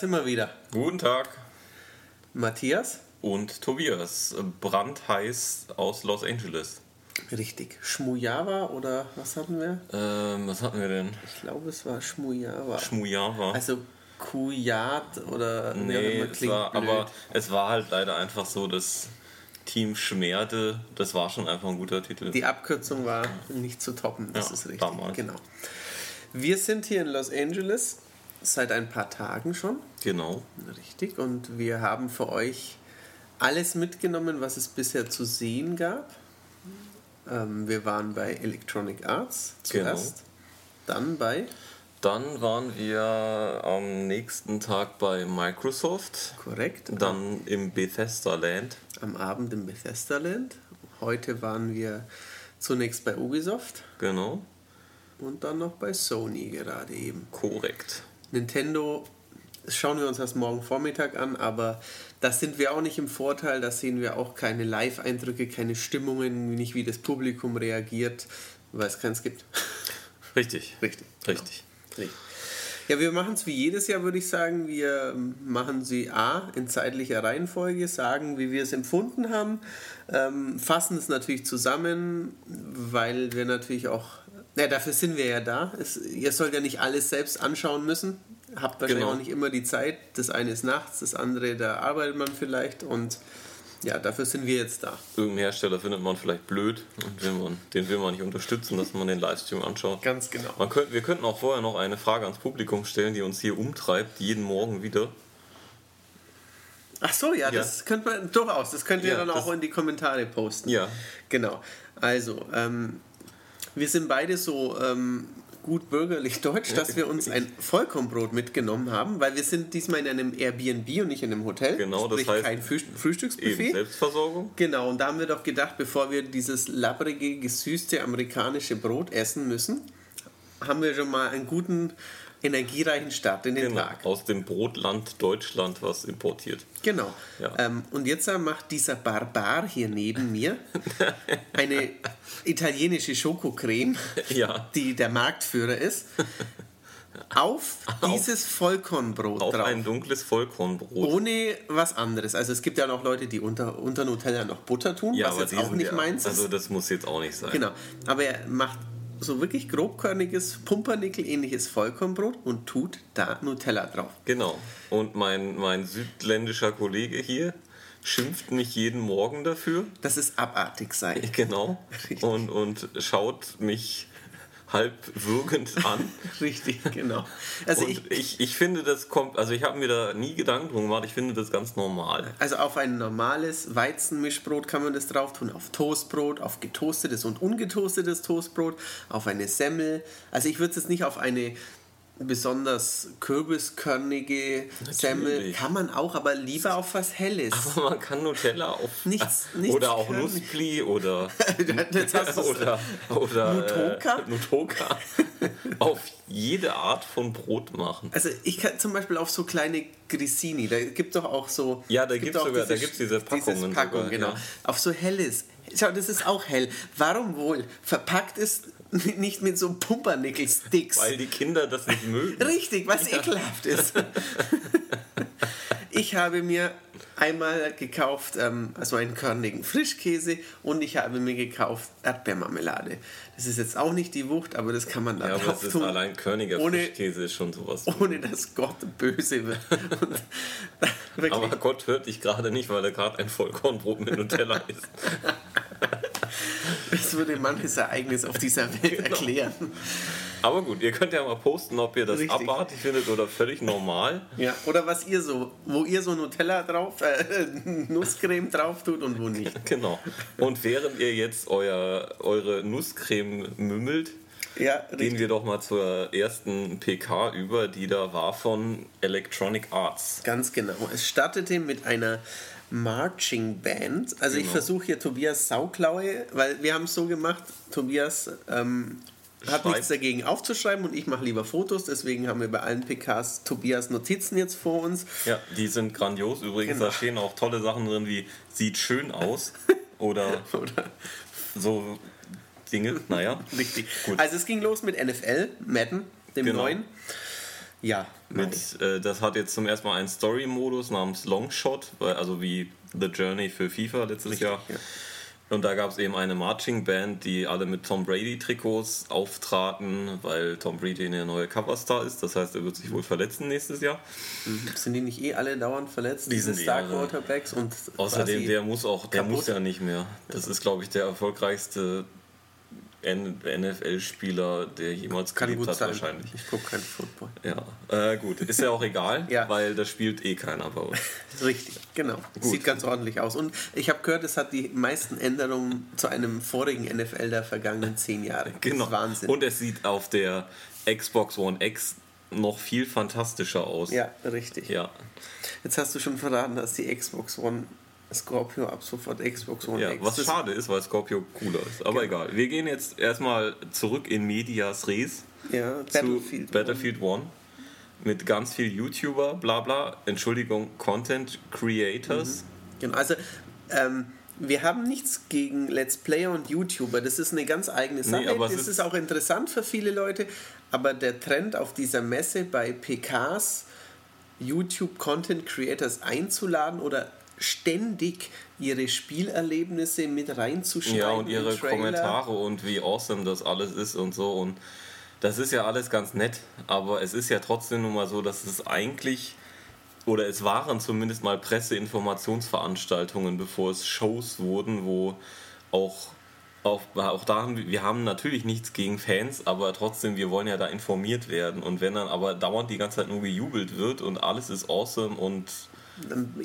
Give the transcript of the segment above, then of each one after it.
Sind wir wieder. Guten Tag. Matthias? Und Tobias. Brandheiß aus Los Angeles. Richtig. Schmujava oder was hatten wir? Ähm, was hatten wir denn? Ich glaube, es war Schmujava. Schmujava. Also Kujat oder nee, es war, aber es war halt leider einfach so, dass Team Schmerde, das war schon einfach ein guter Titel. Die Abkürzung war nicht zu toppen, das Ja, ist richtig. damals. Genau. Wir sind hier in Los Angeles seit ein paar Tagen schon. Genau. Richtig. Und wir haben für euch alles mitgenommen, was es bisher zu sehen gab. Ähm, wir waren bei Electronic Arts zuerst. Dann bei, Dann waren wir am nächsten Tag bei Microsoft. korrekt, Dann im Bethesda Land. am Abend im Bethesda Land. Heute waren wir zunächst bei Ubisoft Genau. und dann noch bei Sony gerade eben. Korrekt. Nintendo das schauen wir uns erst morgen Vormittag an, aber da sind wir auch nicht im Vorteil. Da sehen wir auch keine Live-Eindrücke, keine Stimmungen, nicht wie das Publikum reagiert, weil es keins gibt. Richtig. Richtig. Richtig. Richtig. Ja, wir machen es wie jedes Jahr, würde ich sagen. Wir machen sie A in zeitlicher Reihenfolge, sagen, wie wir es empfunden haben, ähm, fassen es natürlich zusammen, weil wir natürlich auch, ja, dafür sind wir ja da. Es, ihr sollt ja nicht alles selbst anschauen müssen. Habt wahrscheinlich Genau. auch nicht immer die Zeit. Das eine ist nachts, das andere, da arbeitet man vielleicht und ja, dafür sind wir jetzt da. Irgendeinen Hersteller findet man vielleicht blöd und will man, den will man nicht unterstützen, dass man den Livestream anschaut. Ganz genau. Man könnt, wir könnten auch vorher noch eine Frage ans Publikum stellen, die uns hier umtreibt, jeden Morgen wieder. Ach so, ja, Ja. das könnte man durchaus. Das könnt ihr Ja, dann auch in die Kommentare posten. Ja. Genau. Also, ähm, wir sind beide so ähm, gut bürgerlich deutsch, dass wir uns ein Vollkornbrot mitgenommen haben, weil wir sind diesmal in einem Airbnb und nicht in einem Hotel. Genau, das heißt- kein Eben Frühstücksbuffet. Selbstversorgung. Genau, und da haben wir doch gedacht, bevor wir dieses labbrige, gesüßte amerikanische Brot essen müssen, haben wir schon mal einen guten, energiereichen Start in den Genau. Tag. Aus dem Brotland Deutschland was importiert. Genau. Ja. Ähm, und jetzt äh, macht dieser Barbar hier neben mir eine italienische Schokocreme, Ja. die der Marktführer ist, auf dieses Vollkornbrot Auf drauf. ein dunkles Vollkornbrot. Ohne was anderes. Also es gibt ja noch Leute, die unter, unter Nutella noch Butter tun, ja, was aber jetzt auch nicht ja, meins Also ist. das muss jetzt auch nicht sein. Genau. Aber er macht so wirklich grobkörniges, Pumpernickel-ähnliches Vollkornbrot und tut da Nutella drauf. Genau. Und mein, mein südländischer Kollege hier schimpft mich jeden Morgen dafür. Das ist abartig sein. Genau. Und, und schaut mich halb würgend an. Richtig, genau. Also ich, ich, ich, finde, das kommt, also ich habe mir da nie Gedanken drum gemacht, ich finde das ganz normal. Also auf ein normales Weizenmischbrot kann man das drauf tun, auf Toastbrot, auf getoastetes und ungetoastetes Toastbrot, auf eine Semmel. Also ich würde es jetzt nicht auf eine besonders kürbiskörnige Semmel, kann man auch, aber lieber auf was Helles. Aber man kann Nutella auf Nichts- nichts oder auch. Nussbli oder oder oder Nutoka? äh, Nutoka auf jede Art von Brot machen. Also ich kann zum Beispiel auf so kleine Grissini, da gibt doch auch so... Ja, da es gibt's auch sogar- da gibt's diese Packungen Diese Packung, sogar, genau. ja. Auf so helles. Schau, das ist auch hell. Warum wohl? Verpackt ist nicht mit so Pumpernickel-Sticks. Weil die Kinder das nicht mögen. Richtig, was ekelhaft ist. Ich habe mir einmal gekauft, ähm, also einen körnigen Frischkäse und ich habe mir gekauft Erdbeermarmelade. Das ist jetzt auch nicht die Wucht, aber das kann man da Ja, aber das ist tun, allein Körniger Ohne- Frischkäse ist schon sowas. ohne dass Gott böse wird. Aber Gott hört dich gerade nicht, weil er gerade ein Vollkornbrot mit Nutella isst. Das würde manches Ereignis auf dieser Welt Genau. erklären. Aber gut, ihr könnt ja mal posten, ob ihr das Richtig. abartig findet oder völlig normal. Ja, oder was ihr so, wo ihr so Nutella drauf, äh, Nusscreme drauf tut und wo nicht. Genau. Und während ihr jetzt euer, eure Nusscreme mümmelt, Ja, gehen wir doch mal zur ersten PK über, die da war von Electronic Arts. Ganz genau. Es startete mit einer Marching Band. Also ich Genau. versuche hier Tobias Sauklaue, weil wir haben es so gemacht, Tobias ähm, hat nichts dagegen aufzuschreiben und ich mache lieber Fotos, deswegen haben wir bei allen PKs Tobias Notizen jetzt vor uns. Ja, die sind grandios. Übrigens, Genau. da stehen auch tolle Sachen drin wie sieht schön aus oder, Oder so Dinge. Naja, richtig. Gut. Also es ging los mit NFL, Madden, dem Genau. neuen. Ja. Mit, äh, das hat jetzt zum ersten Mal einen Story-Modus namens Longshot, also wie The Journey für FIFA letztes Richtig, Jahr. Ja. Und da gab es eben eine Marching Band, die alle mit Tom Brady-Trikots auftraten, weil Tom Brady der neue Coverstar ist. Das heißt, er wird sich wohl verletzen nächstes Jahr. Mhm. Sind die nicht eh alle dauernd verletzt? Die sind Star Quarterbacks und außerdem der muss auch, der muss ja nicht mehr. Das ist, glaube ich, der erfolgreichste NFL-Spieler, der jemals Kann gelebt hat, sein. wahrscheinlich. Ich gucke keinen Football. Ja, äh, gut. Ist ja auch egal, ja. weil das spielt eh keiner bei uns. Richtig, genau. Gut. Sieht ganz ordentlich aus. Und ich habe gehört, es hat die meisten Änderungen zu einem vorigen NFL der vergangenen zehn Jahre. Genau. Wahnsinn. Und es sieht auf der Xbox One X noch viel fantastischer aus. Ja, richtig. Ja. Jetzt hast du schon verraten, dass die Xbox One Scorpio ab sofort Xbox One ja, X. Was schade ist, weil Scorpio cooler ist. Aber genau. egal. Wir gehen jetzt erstmal zurück in Medias Res ja, zu Battlefield, Battlefield One. Mit ganz viel YouTuber, bla bla, Entschuldigung, Content Creators. Mhm. Genau, also ähm, wir haben nichts gegen Let's Player und YouTuber. Das ist eine ganz eigene Sache. Nee, das ist, ist auch interessant für viele Leute. Aber der Trend auf dieser Messe bei PKs, YouTube Content Creators einzuladen oder ständig ihre Spielerlebnisse mit reinzuschneiden. Ja, und ihre Kommentare und wie awesome das alles ist und so. Und das ist ja alles ganz nett, aber es ist ja trotzdem nun mal so, dass es eigentlich, oder es waren zumindest mal Presseinformationsveranstaltungen, bevor es Shows wurden, wo auch auch, auch da haben wir, wir haben natürlich nichts gegen Fans, aber trotzdem, wir wollen ja da informiert werden. Und wenn dann aber dauernd die ganze Zeit nur gejubelt wird und alles ist awesome und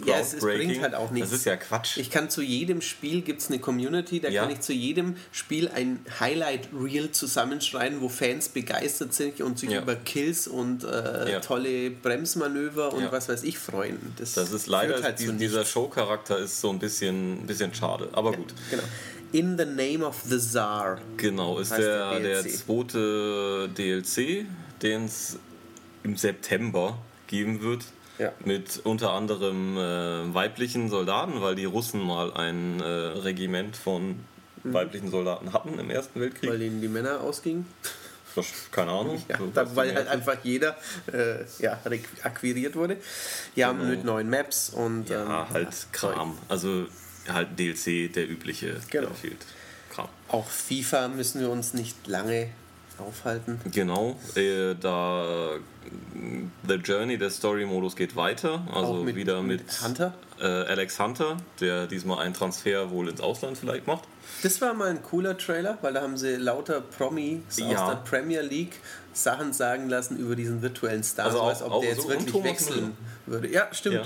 ja, es, es, bringt halt auch nichts. Das ist ja Quatsch. Ich kann zu jedem Spiel, gibt es eine Community, da ja. kann ich zu jedem Spiel ein Highlight-Reel zusammenschreiben, wo Fans begeistert sind und sich ja. über Kills und äh, ja. tolle Bremsmanöver und was weiß ich freuen. Das, das ist leider, halt die, dieser Show-Charakter ist so ein bisschen, ein bisschen schade, aber gut. Genau. In the Name of the Czar. Genau, ist der, der, der zweite DLC, den es im September geben wird. Ja. Mit unter anderem äh, weiblichen Soldaten, weil die Russen mal ein äh, Regiment von mhm. weiblichen Soldaten hatten im Ersten Weltkrieg. Weil ihnen die Männer ausgingen? Keine Ahnung. Ja, da, weil halt einfach jeder äh, ja, akquiriert wurde. Ja, genau. mit neuen Maps und. Ja, ähm, halt Kram. Also halt DLC, der übliche genau. Kram. Auch FIFA müssen wir uns nicht lange aufhalten. Genau, äh, da The Journey, der Story-Modus geht weiter. Also mit, wieder mit, Hunter? Äh, Alex Hunter, der diesmal einen Transfer wohl ins Ausland vielleicht macht. Das war mal ein cooler Trailer, weil da haben sie lauter Promis ja. aus der Premier League Sachen sagen lassen über diesen virtuellen Star. Also, auch, ob der jetzt so wirklich wechseln würde. Ja, stimmt. Ja.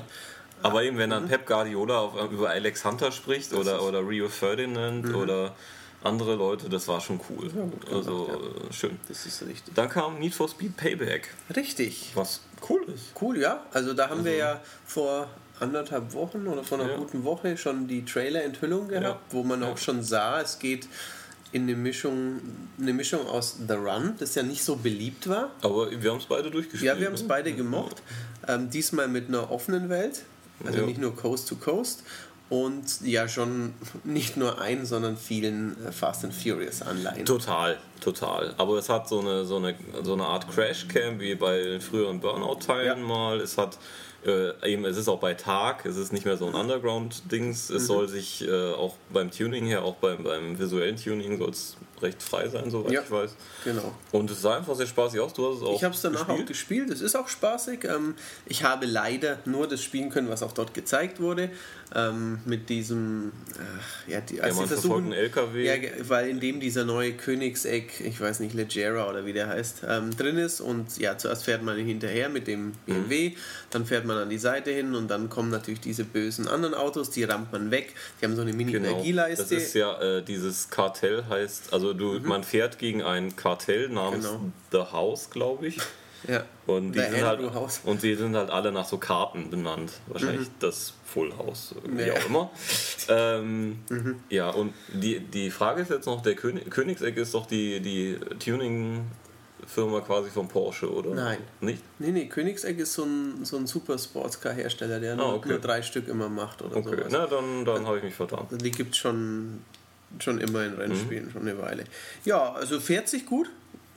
Aber eben, wenn dann mhm. Pep Guardiola auf, über Alex Hunter spricht oder, oder Rio Ferdinand mhm. oder andere Leute, das war schon cool. Ja, also ja. Äh, schön. Das ist richtig. Dann kam Need for Speed Payback. Richtig. Was cool ist. Cool, ja. Also da haben also. wir ja vor anderthalb Wochen oder vor einer ja. guten Woche schon die Trailer-Enthüllung gehabt, wo man auch schon sah, es geht in eine Mischung, eine Mischung aus The Run, das ja nicht so beliebt war. Aber wir haben es beide durchgespielt. Ja, wir haben es ne? beide gemocht. Ähm, diesmal mit einer offenen Welt, also nicht nur Coast to Coast und ja schon nicht nur ein, sondern vielen äh, Fast and Furious Anleihen. Total, total. Aber es hat so eine, so eine, so eine Art Crashcam wie bei den früheren Burnout-Teilen ja. mal. Es hat äh, eben, es ist auch bei Tag, es ist nicht mehr so ein Underground-Dings. Es mhm. soll sich äh, auch beim Tuning her, auch beim, beim visuellen Tuning soll es recht frei sein, soweit ja, ich weiß. Genau. Und es sah einfach sehr spaßig aus. Du hast es auch Ich habe es danach gespielt. auch gespielt. Es ist auch spaßig. Ähm, ich habe leider nur das spielen können, was auch dort gezeigt wurde. Ähm, mit diesem, äh, ja, die, also ja, versuchen, LKW. Ja, weil in dem dieser neue Königseck, ich weiß nicht, Legera oder wie der heißt, ähm, drin ist. Und ja, zuerst fährt man hinterher mit dem BMW, mhm. dann fährt man an die Seite hin und dann kommen natürlich diese bösen anderen Autos, die rammt man weg. Die haben so eine Mini-Energieleiste. Genau. Das ist ja äh, dieses Kartell heißt, also du, mhm. man fährt gegen ein Kartell namens genau. The House, glaube ich. Ja. Und die, sind halt, und die sind halt alle nach so Karten benannt. Wahrscheinlich mhm. das Full House, wie ja. auch immer. ähm, mhm. Ja, und die, die Frage ist jetzt noch, der König, Königseck ist doch die, die Tuning Firma quasi von Porsche, oder? Nein. Nicht? Nee, nee, Königseck ist so ein, so ein super Sportscar-Hersteller, der ah, nur, okay. nur, drei Stück immer macht oder okay. sowas. Na, dann, dann habe ich mich vertan. Die gibt es schon, schon immer in Rennspielen, mhm. schon eine Weile. Ja, also fährt sich gut.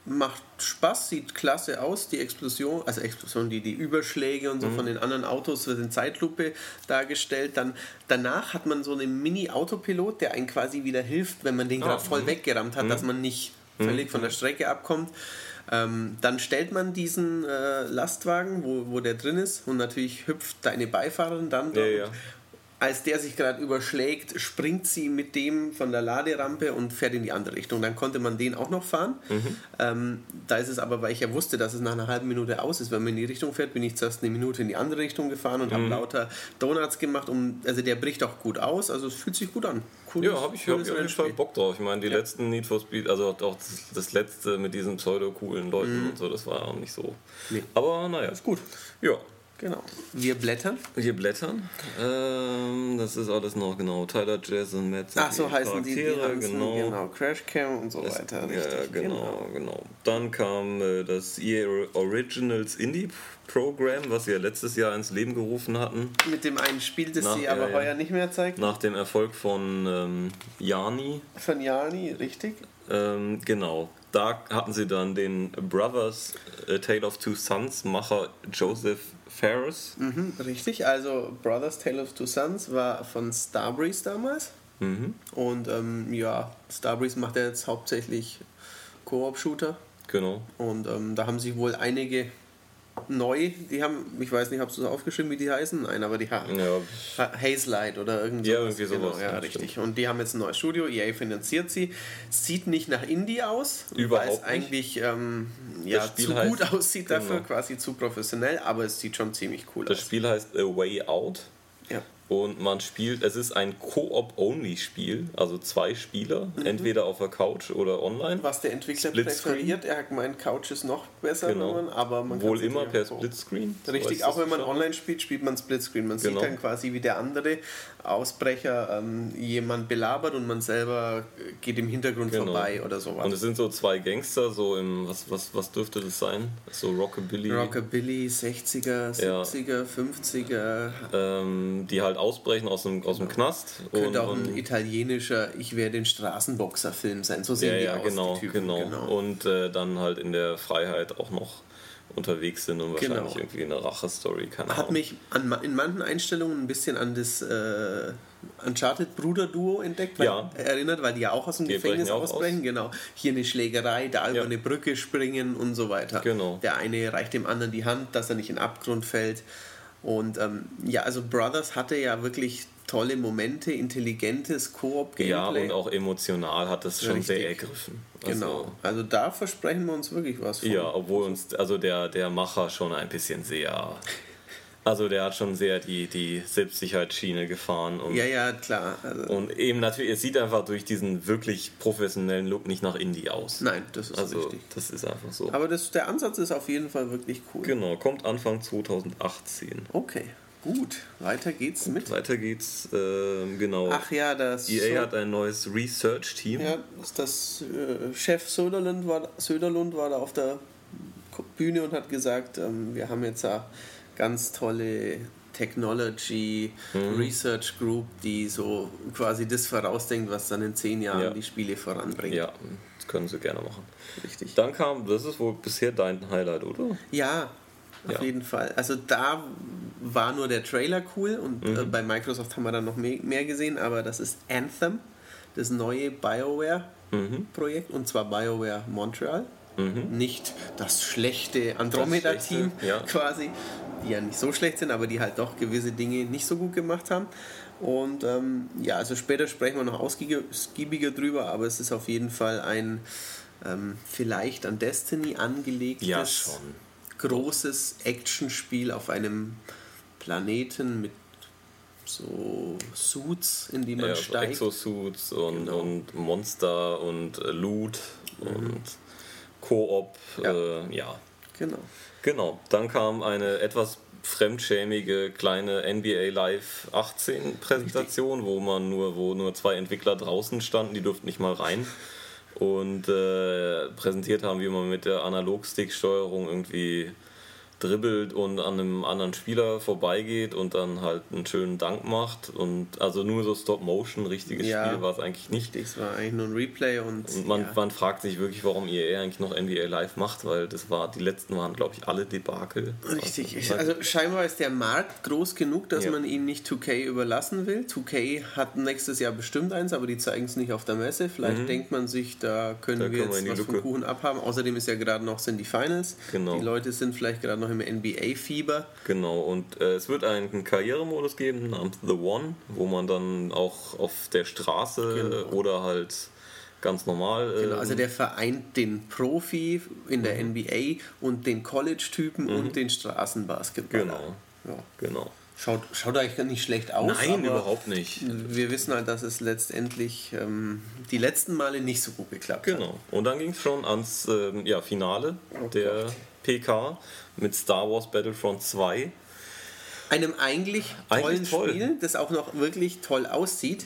macht Spaß, sieht klasse aus, die Explosion, also Explosion, die, die Überschläge und so Mhm. von den anderen Autos wird in Zeitlupe dargestellt. Dann danach hat man so einen Mini-Autopilot, der einen quasi wieder hilft, wenn man den gerade voll mhm. weggerammt hat, dass man nicht völlig von der Strecke abkommt. Ähm, dann stellt man diesen äh, Lastwagen, wo, wo der drin ist, und natürlich hüpft deine Beifahrerin dann. Ja, dort. ja. Als der sich gerade überschlägt, springt sie mit dem von der Laderampe und fährt in die andere Richtung. Dann konnte man den auch noch fahren. Mhm. Ähm, da ist es aber, weil ich ja wusste, dass es nach einer halben Minute aus ist, wenn man in die Richtung fährt, bin ich zuerst eine Minute in die andere Richtung gefahren und Mhm. habe lauter Donuts gemacht. Um, also der bricht auch gut aus, also es fühlt sich gut an. Cooles- Ja, habe ich, hab ich auf jeden Fall. Bock drauf. Ich meine, die letzten Need for Speed, also auch das, das letzte mit diesen pseudo-coolen Leuten und so, das war auch nicht so. Mhm. Nee. Aber naja. Ist gut. Ja. Genau. Wir blättern. Hier blättern. Ähm, das ist alles noch genau. Tyler, Jason, Matt. Ach so heißen die, die Charaktere, ganzen, genau. genau. Crashcam und so weiter. Ja, Richtig, genau, genau. Dann kam äh, das EA Originals Indie Program, was sie ja letztes Jahr ins Leben gerufen hatten, Mit dem einen Spiel, das Na, sie ja, aber ja. heuer nicht mehr zeigt. nach dem Erfolg von ähm, Jani. Von Jani, richtig. Ähm, genau. Da hatten sie dann den Brothers A Tale of Two Sons Macher Joseph Ferris. Mhm, richtig. Also Brothers Tale of Two Sons war von Starbreeze damals. Mhm. Und ähm, ja, Starbreeze macht ja jetzt hauptsächlich Koop-Shooter. Genau. Und ähm, da haben sich wohl einige neu, die haben, ich weiß nicht, hast du es aufgeschrieben, wie die heißen? Nein, aber die haben Ja, Ha- Haze Light oder irgend Ja, sowas. irgendwie sowas, Genau, ja, ja, richtig. Und die haben jetzt ein neues Studio, EA finanziert sie. Sieht nicht nach Indie aus, Überhaupt weil es eigentlich ähm, ja, zu heißt- gut aussieht dafür, genau. quasi zu professionell, aber es sieht schon ziemlich cool das aus. Spiel heißt A Way Out. Ja. Und man spielt, es ist ein Koop-Only-Spiel, also zwei Spieler, Mhm. entweder auf der Couch oder online. Was der Entwickler präferiert, er hat gemeint, Couch ist noch besser, Genau. man, aber man Wohl immer ja per so- Splitscreen. So Richtig, ist auch wenn man geschafft. online spielt, spielt man Splitscreen. Man Genau. sieht dann quasi, wie der andere Ausbrecher ähm, jemand belabert und man selber äh, geht im Hintergrund Genau. vorbei oder sowas. Und es sind so zwei Gangster, so im, was, was, was dürfte das sein? So Rockabilly. Rockabilly, 60er, Ja. 70er, 50er. ähm, die halt ausbrechen aus dem, aus dem Knast. Könnte und, auch ein und, italienischer Ich werde den Straßenboxer-Film sein. So sehen ja, die ja, aus, genau, die Typen. genau. Und äh, dann halt in der Freiheit auch noch unterwegs sind und Genau. wahrscheinlich irgendwie eine Rache-Story, Hat mich an, in manchen Einstellungen ein bisschen an das äh, Uncharted-Bruder-Duo entdeckt, weil, Ja. erinnert, weil die ja auch aus dem Die Gefängnis ausbrechen. Genau. Hier eine Schlägerei, da über Ja. eine Brücke springen und so weiter. Genau. Der eine reicht dem anderen die Hand, dass er nicht in den Abgrund fällt. Und ähm, ja, also Brothers hatte ja wirklich tolle Momente, intelligentes Koop-Gameplay. Ja, und auch emotional hat das schon sehr Richtig. ergriffen. Genau. Also da versprechen wir uns wirklich was von. Ja, obwohl uns, also der, der Macher schon ein bisschen sehr, also der hat schon sehr die, die Selbstsicherheitsschiene gefahren und, ja, ja, klar. Also, und eben natürlich, es sieht einfach durch diesen wirklich professionellen Look nicht nach Indie aus. nein, das ist also richtig. das ist einfach so. Aber das, der Ansatz ist auf jeden Fall wirklich cool. Genau, kommt Anfang 2018. Okay, gut. Weiter geht's mit. Weiter geht's, ähm, genau. Ach ja, das. EA hat ein neues Research-Team. ja, das, das äh, Chef Söderlund war, Söderlund war da auf der Bühne und hat gesagt, ähm, wir haben jetzt eine ganz tolle Technology Mhm. Research Group, die so quasi das vorausdenkt, was dann in zehn Jahren Ja. die Spiele voranbringt. Ja, das können sie gerne machen. Richtig. Dann kam, das ist wohl bisher dein Highlight, oder? Ja, auf Ja. jeden Fall. Also da war nur der Trailer cool und Mhm. äh, bei Microsoft haben wir dann noch mehr, mehr gesehen, aber das ist Anthem, das neue BioWare-Projekt Mhm. und zwar BioWare Montreal. Nicht das schlechte Andromeda-Team ja. quasi, die ja nicht so schlecht sind, aber die halt doch gewisse Dinge nicht so gut gemacht haben. Und ähm, ja, also später sprechen wir noch ausgiebiger drüber, aber es ist auf jeden Fall ein ähm, vielleicht an Destiny angelegtes Ja, großes Actionspiel auf einem Planeten mit so Suits, in die man Ja, so steigt. Exosuits und, Genau. und Monster und äh, Loot und Koop. Ja. Äh, ja, Genau. genau. Dann kam eine etwas fremdschämige kleine NBA Live 18 Präsentation, wo man nur, wo nur zwei Entwickler draußen standen, die durften nicht mal rein und äh, präsentiert haben, wie man mit der Analogstick-Steuerung irgendwie dribbelt und an einem anderen Spieler vorbeigeht und dann halt einen schönen Dank macht. Und also nur so Stop-Motion, richtiges Ja. Spiel war es eigentlich nicht. Es war eigentlich nur ein Replay und, Und man, ja. man fragt sich wirklich, warum EA eigentlich noch NBA Live macht, weil das war, die letzten waren, glaube ich, alle Debakel. Richtig, ich, Also, also scheinbar ist der Markt groß genug, dass Ja. man ihn nicht 2K überlassen will. 2K hat nächstes Jahr bestimmt eins, aber die zeigen es nicht auf der Messe. Vielleicht denkt man sich, da können Mhm. Da wir wir jetzt die was vom Lücke. Kuchen abhaben. Außerdem ist ja gerade noch sind die Finals. Genau. Die Leute sind vielleicht gerade noch im NBA-Fieber. Genau, und äh, es wird einen Karrieremodus geben namens The One, wo man dann auch auf der Straße Genau. oder halt ganz normal. Genau, also der vereint den Profi in der Mhm. NBA und den College-Typen und den Straßenbasketballer. Genau. Ja. Genau. Schaut, schaut eigentlich gar nicht schlecht aus. Nein, überhaupt nicht. Wir wissen halt, dass es letztendlich ähm, die letzten Male nicht so gut geklappt hat. Genau. Und dann ging es schon ans ähm, ja, Finale Oh der PK mit Star Wars Battlefront 2. Einem eigentlich tollen Eigentlich toll. Mhm. Spiel, das auch noch wirklich toll aussieht.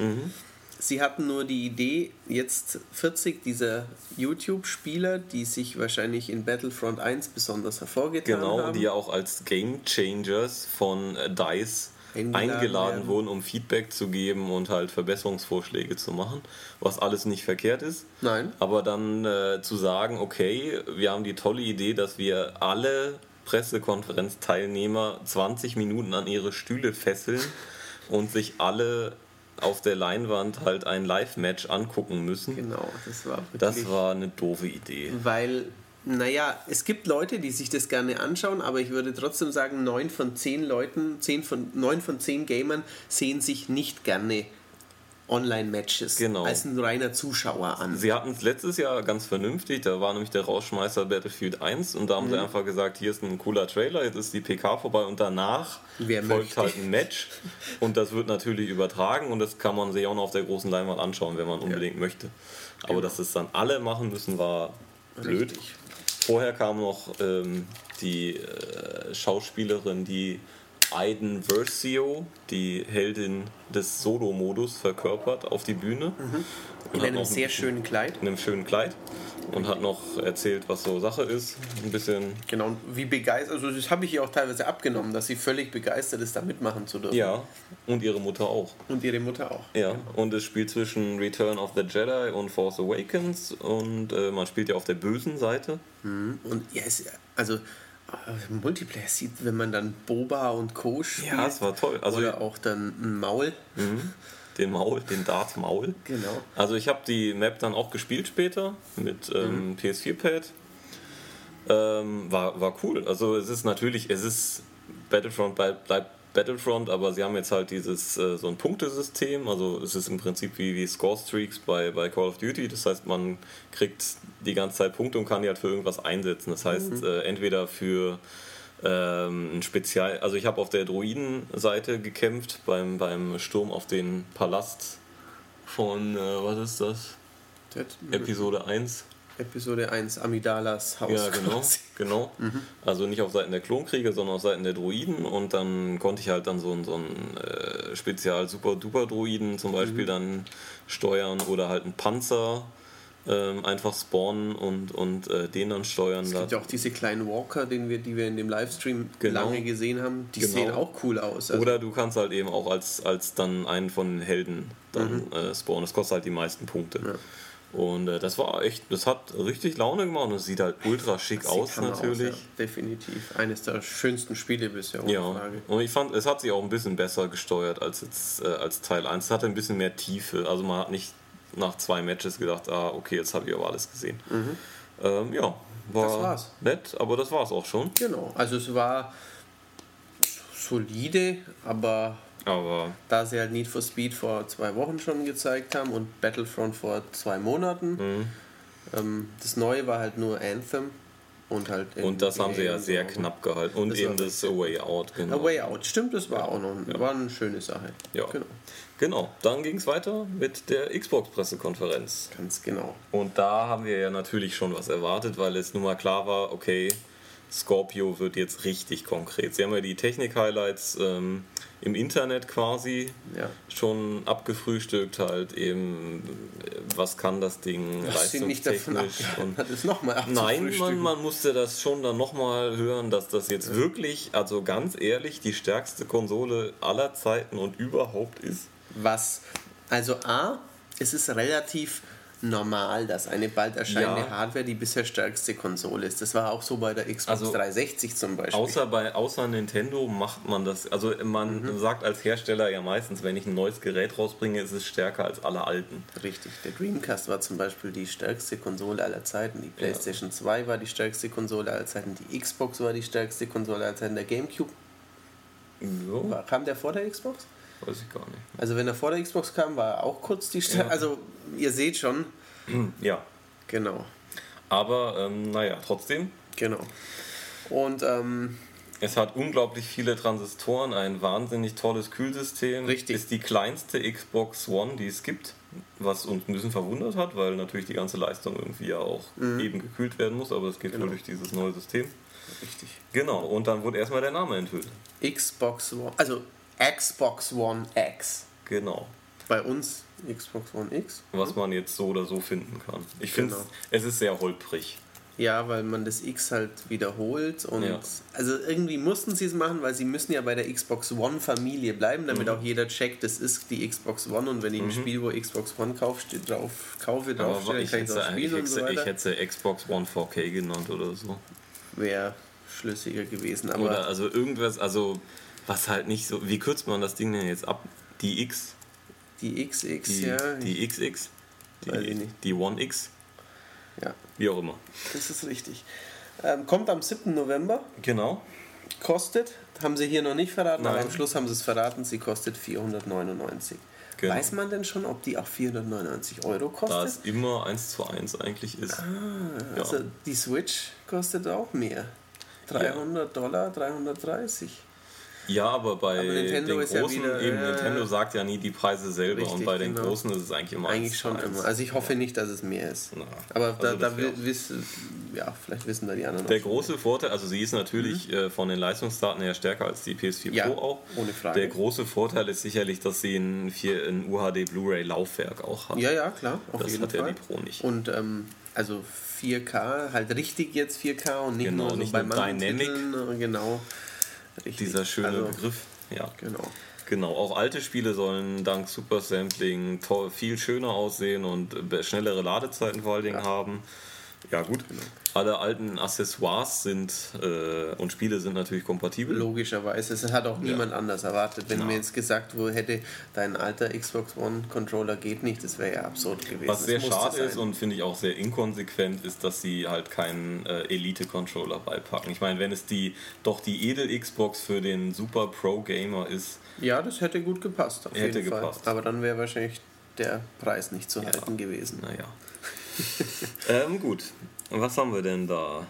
Sie hatten nur die Idee, jetzt 40 dieser YouTube-Spieler, die sich wahrscheinlich in Battlefront 1 besonders hervorgetan Genau, haben. die ja auch als Game Changers von äh, DICE Eingeladen eingeladen, wurden, um Feedback zu geben und halt Verbesserungsvorschläge zu machen, was alles nicht verkehrt ist. Nein. Aber dann äh, zu sagen, okay, wir haben die tolle Idee, dass wir alle Pressekonferenzteilnehmer 20 Minuten an ihre Stühle fesseln und sich alle auf der Leinwand halt ein Live-Match angucken müssen. Genau, das war wirklich... Das war eine doofe Idee. Weil, naja, es gibt Leute, die sich das gerne anschauen, aber ich würde trotzdem sagen, neun von zehn Leuten, zehn von, neun von zehn Gamern sehen sich nicht gerne Online-Matches Genau. als ein reiner Zuschauer an. Sie hatten es letztes Jahr ganz vernünftig, da war nämlich der Rausschmeißer Battlefield 1 und da haben Mhm. sie einfach gesagt, hier ist ein cooler Trailer, jetzt ist die PK vorbei und danach Wer folgt möchte. halt ein Match und das wird natürlich übertragen und das kann man sich auch noch auf der großen Leinwand anschauen, wenn man unbedingt möchte. Aber dass es dann alle machen müssen, war blöd. Richtig. Vorher kam noch ähm, die äh, Schauspielerin, die Aiden Versio, die Heldin des Solo-Modus, verkörpert auf die Bühne. Mhm. In einem sehr schönen Kleid. in einem schönen Kleid und hat noch erzählt, was so Sache ist. Ein bisschen, Genau, und wie begeistert, also das habe ich ihr auch teilweise abgenommen, dass sie völlig begeistert ist, da mitmachen zu dürfen. ja, und ihre Mutter auch. Und ihre Mutter auch. Ja, und es spielt zwischen Return of the Jedi und Force Awakens und äh, man spielt ja auf der bösen Seite. Und ja, es, also äh, Multiplayer sieht, wenn man dann Boba und Co. spielt. Ja, es war toll. Also oder auch dann ein Maul. Den Maul, den Darth Maul. Genau. Also ich habe die Map dann auch gespielt später mit ähm, PS4-Pad. Ähm, war, war cool. Also es ist natürlich, es ist Battlefront bleibt Battlefront, aber sie haben jetzt halt dieses äh, so ein Punktesystem. Also es ist im Prinzip wie, wie Score-Streaks bei, bei Call of Duty. Das heißt, man kriegt die ganze Zeit Punkte und kann die halt für irgendwas einsetzen. Das heißt, äh, entweder für ähm, ein Spezial, also ich habe auf der Druiden-Seite gekämpft beim, beim Sturm auf den Palast von, äh, was ist das? Episode 1. Episode 1, Amidalas Haus. Ja, genau. genau. Also nicht auf Seiten der Klonkrieger, sondern auf Seiten der Druiden. Und dann konnte ich halt dann so einen, so einen äh, Spezial-Super-Duper-Druiden zum Beispiel dann steuern oder halt einen Panzer ähm, einfach spawnen und, und äh, den dann steuern. Es gibt ja auch diese kleinen Walker, den wir, die wir in dem Livestream Genau. lange gesehen haben. Die Genau. sehen auch cool aus. Also, Oder du kannst halt eben auch als, als dann einen von den Helden dann äh, spawnen. Das kostet halt die meisten Punkte. Und äh, das war echt, das hat richtig Laune gemacht und es sieht halt ultra schick aus natürlich. ja. Definitiv. Eines der schönsten Spiele bisher, ohne Ja, Frage. und ich fand, es hat sich auch ein bisschen besser gesteuert als jetzt äh, als Teil 1. Es hatte ein bisschen mehr Tiefe. Also man hat nicht nach zwei Matches gedacht, ah, okay, jetzt habe ich aber alles gesehen. Ähm, ja, war Mhm. Nett, aber das war's auch schon. Genau. Also es war solide, aber Aber da sie halt Need for Speed vor zwei Wochen schon gezeigt haben und Battlefront vor zwei Monaten, Mhm. ähm, das Neue war halt nur Anthem und halt und das haben sie ja und so. sehr knapp gehalten. Und Das eben war das A Way Out. A Genau. Way Out, stimmt, das war auch noch war eine schöne Sache. Ja. Genau. Genau, dann ging es weiter mit der Xbox-Pressekonferenz. Ganz genau. Und da haben wir ja natürlich schon was erwartet, weil es nun mal klar war, okay, Scorpio wird jetzt richtig konkret. Sie haben ja die Technik-Highlights ähm, im Internet quasi Ja. schon abgefrühstückt, halt eben, was kann das Ding davon leistungstechnisch und hat, es nochmal Nein, man, man musste das schon dann nochmal hören, dass das jetzt wirklich, also ganz ehrlich, die stärkste Konsole aller Zeiten und überhaupt ist. Was, also A, es ist relativ normal, dass eine bald erscheinende Ja. Hardware die bisher stärkste Konsole ist. Das war auch so bei der Xbox Also, 360 zum Beispiel. Außer bei außer Nintendo macht man das, also man Mhm. sagt als Hersteller ja meistens, wenn ich ein neues Gerät rausbringe, ist es stärker als alle alten. Richtig, der Dreamcast war zum Beispiel die stärkste Konsole aller Zeiten. Die PlayStation 2 war die stärkste Konsole aller Zeiten. Die Xbox war die stärkste Konsole aller Zeiten. Der GameCube, Ja, war, kam der vor der Xbox? Weiß ich gar nicht. Also wenn er vor der Xbox kam, war er auch kurz die stärkste. Ja. Also ihr seht schon, Ja, genau, aber ähm, naja, trotzdem, genau. Und ähm, Es hat unglaublich viele Transistoren, ein wahnsinnig tolles Kühlsystem. Richtig. Ist die kleinste Xbox One, die es gibt, was uns ein bisschen verwundert hat, weil natürlich die ganze Leistung irgendwie ja auch eben gekühlt werden muss, aber es geht Mhm. Genau. wohl durch dieses neue System. richtig. Genau, und dann wurde erstmal der Name enthüllt. Xbox One, also Xbox One X. Genau. Bei uns Xbox One X. Was man jetzt so oder so finden kann. Ich finde, Genau. es ist sehr holprig. Ja, weil man das X halt wiederholt und Ja. also irgendwie mussten sie es machen, weil sie müssen ja bei der Xbox One Familie bleiben, damit Mhm. auch jeder checkt, das ist die Xbox One und wenn ich ein Spiel, wo Xbox One kaufe, steht drauf, kaufe, drauf steht, ich kann ich hätte, das spielen und so hätte, ich weiter. hätte Xbox One 4K genannt oder so. Wäre schlüssiger gewesen, aber Oder also irgendwas, also was halt nicht so. Wie kürzt man das Ding denn jetzt ab? Die X, die XX, die, ja, die XX, Weiß ich die, nicht. die One X, ja, wie auch immer. das ist richtig. Ähm, kommt am 7. November, Genau. kostet, haben sie hier noch nicht verraten, aber Nein. am Schluss haben sie es verraten, sie kostet 499. Genau. Weiß man denn schon, ob die auch 499 Euro Da kostet? es immer 1 zu 1 eigentlich ist. ja. Also die Switch kostet auch mehr. 300 Dollar, 330. Ja, aber bei Aber den ist ja großen, wieder, eben äh, Nintendo sagt ja nie die Preise selber und Richtig, bei den genau. großen ist es eigentlich immer Eigentlich 1 schon zu 1. immer. Also ich hoffe nicht, dass es mehr ist. Na, Aber da, also da wi- wissen, ja, vielleicht wissen da die anderen Der große Vorteil, also sie ist natürlich äh, von den Leistungsdaten her stärker als die PS4 Mhm. Ja, Pro auch. ohne Frage. Der große Vorteil ist sicherlich, dass sie ein, 4, ein UHD Blu-ray Laufwerk auch hat. Ja, ja, klar, auf Das jeden hat ja Fall. die Pro nicht. Und ähm, also 4K, halt richtig jetzt 4K und nicht Genau, nur so nicht bei manchen Dynamic. Titeln, äh, genau. Richtig. Dieser schöne also, Begriff. Ja, Genau. genau. Auch alte Spiele sollen dank Super Sampling viel schöner aussehen und äh, schnellere Ladezeiten vor allen Dingen haben. Ja, gut. Alle alten Accessoires sind äh, und Spiele sind natürlich kompatibel. Logischerweise, es hat auch niemand anders erwartet. Wenn Genau. mir jetzt gesagt wurde, hätte dein alter Xbox One Controller geht nicht, das wäre ja absurd gewesen. Was Das sehr schade sein. ist und finde ich auch sehr inkonsequent ist, dass sie halt keinen äh, Elite-Controller beipacken. Ich meine, wenn es die doch die Edel-Xbox für den Super Pro-Gamer ist, Ja, das hätte gut gepasst. Auf Hätte jeden Fall. gepasst. Aber dann wäre wahrscheinlich der Preis nicht zu halten gewesen. naja. ähm, gut. Was haben wir denn da?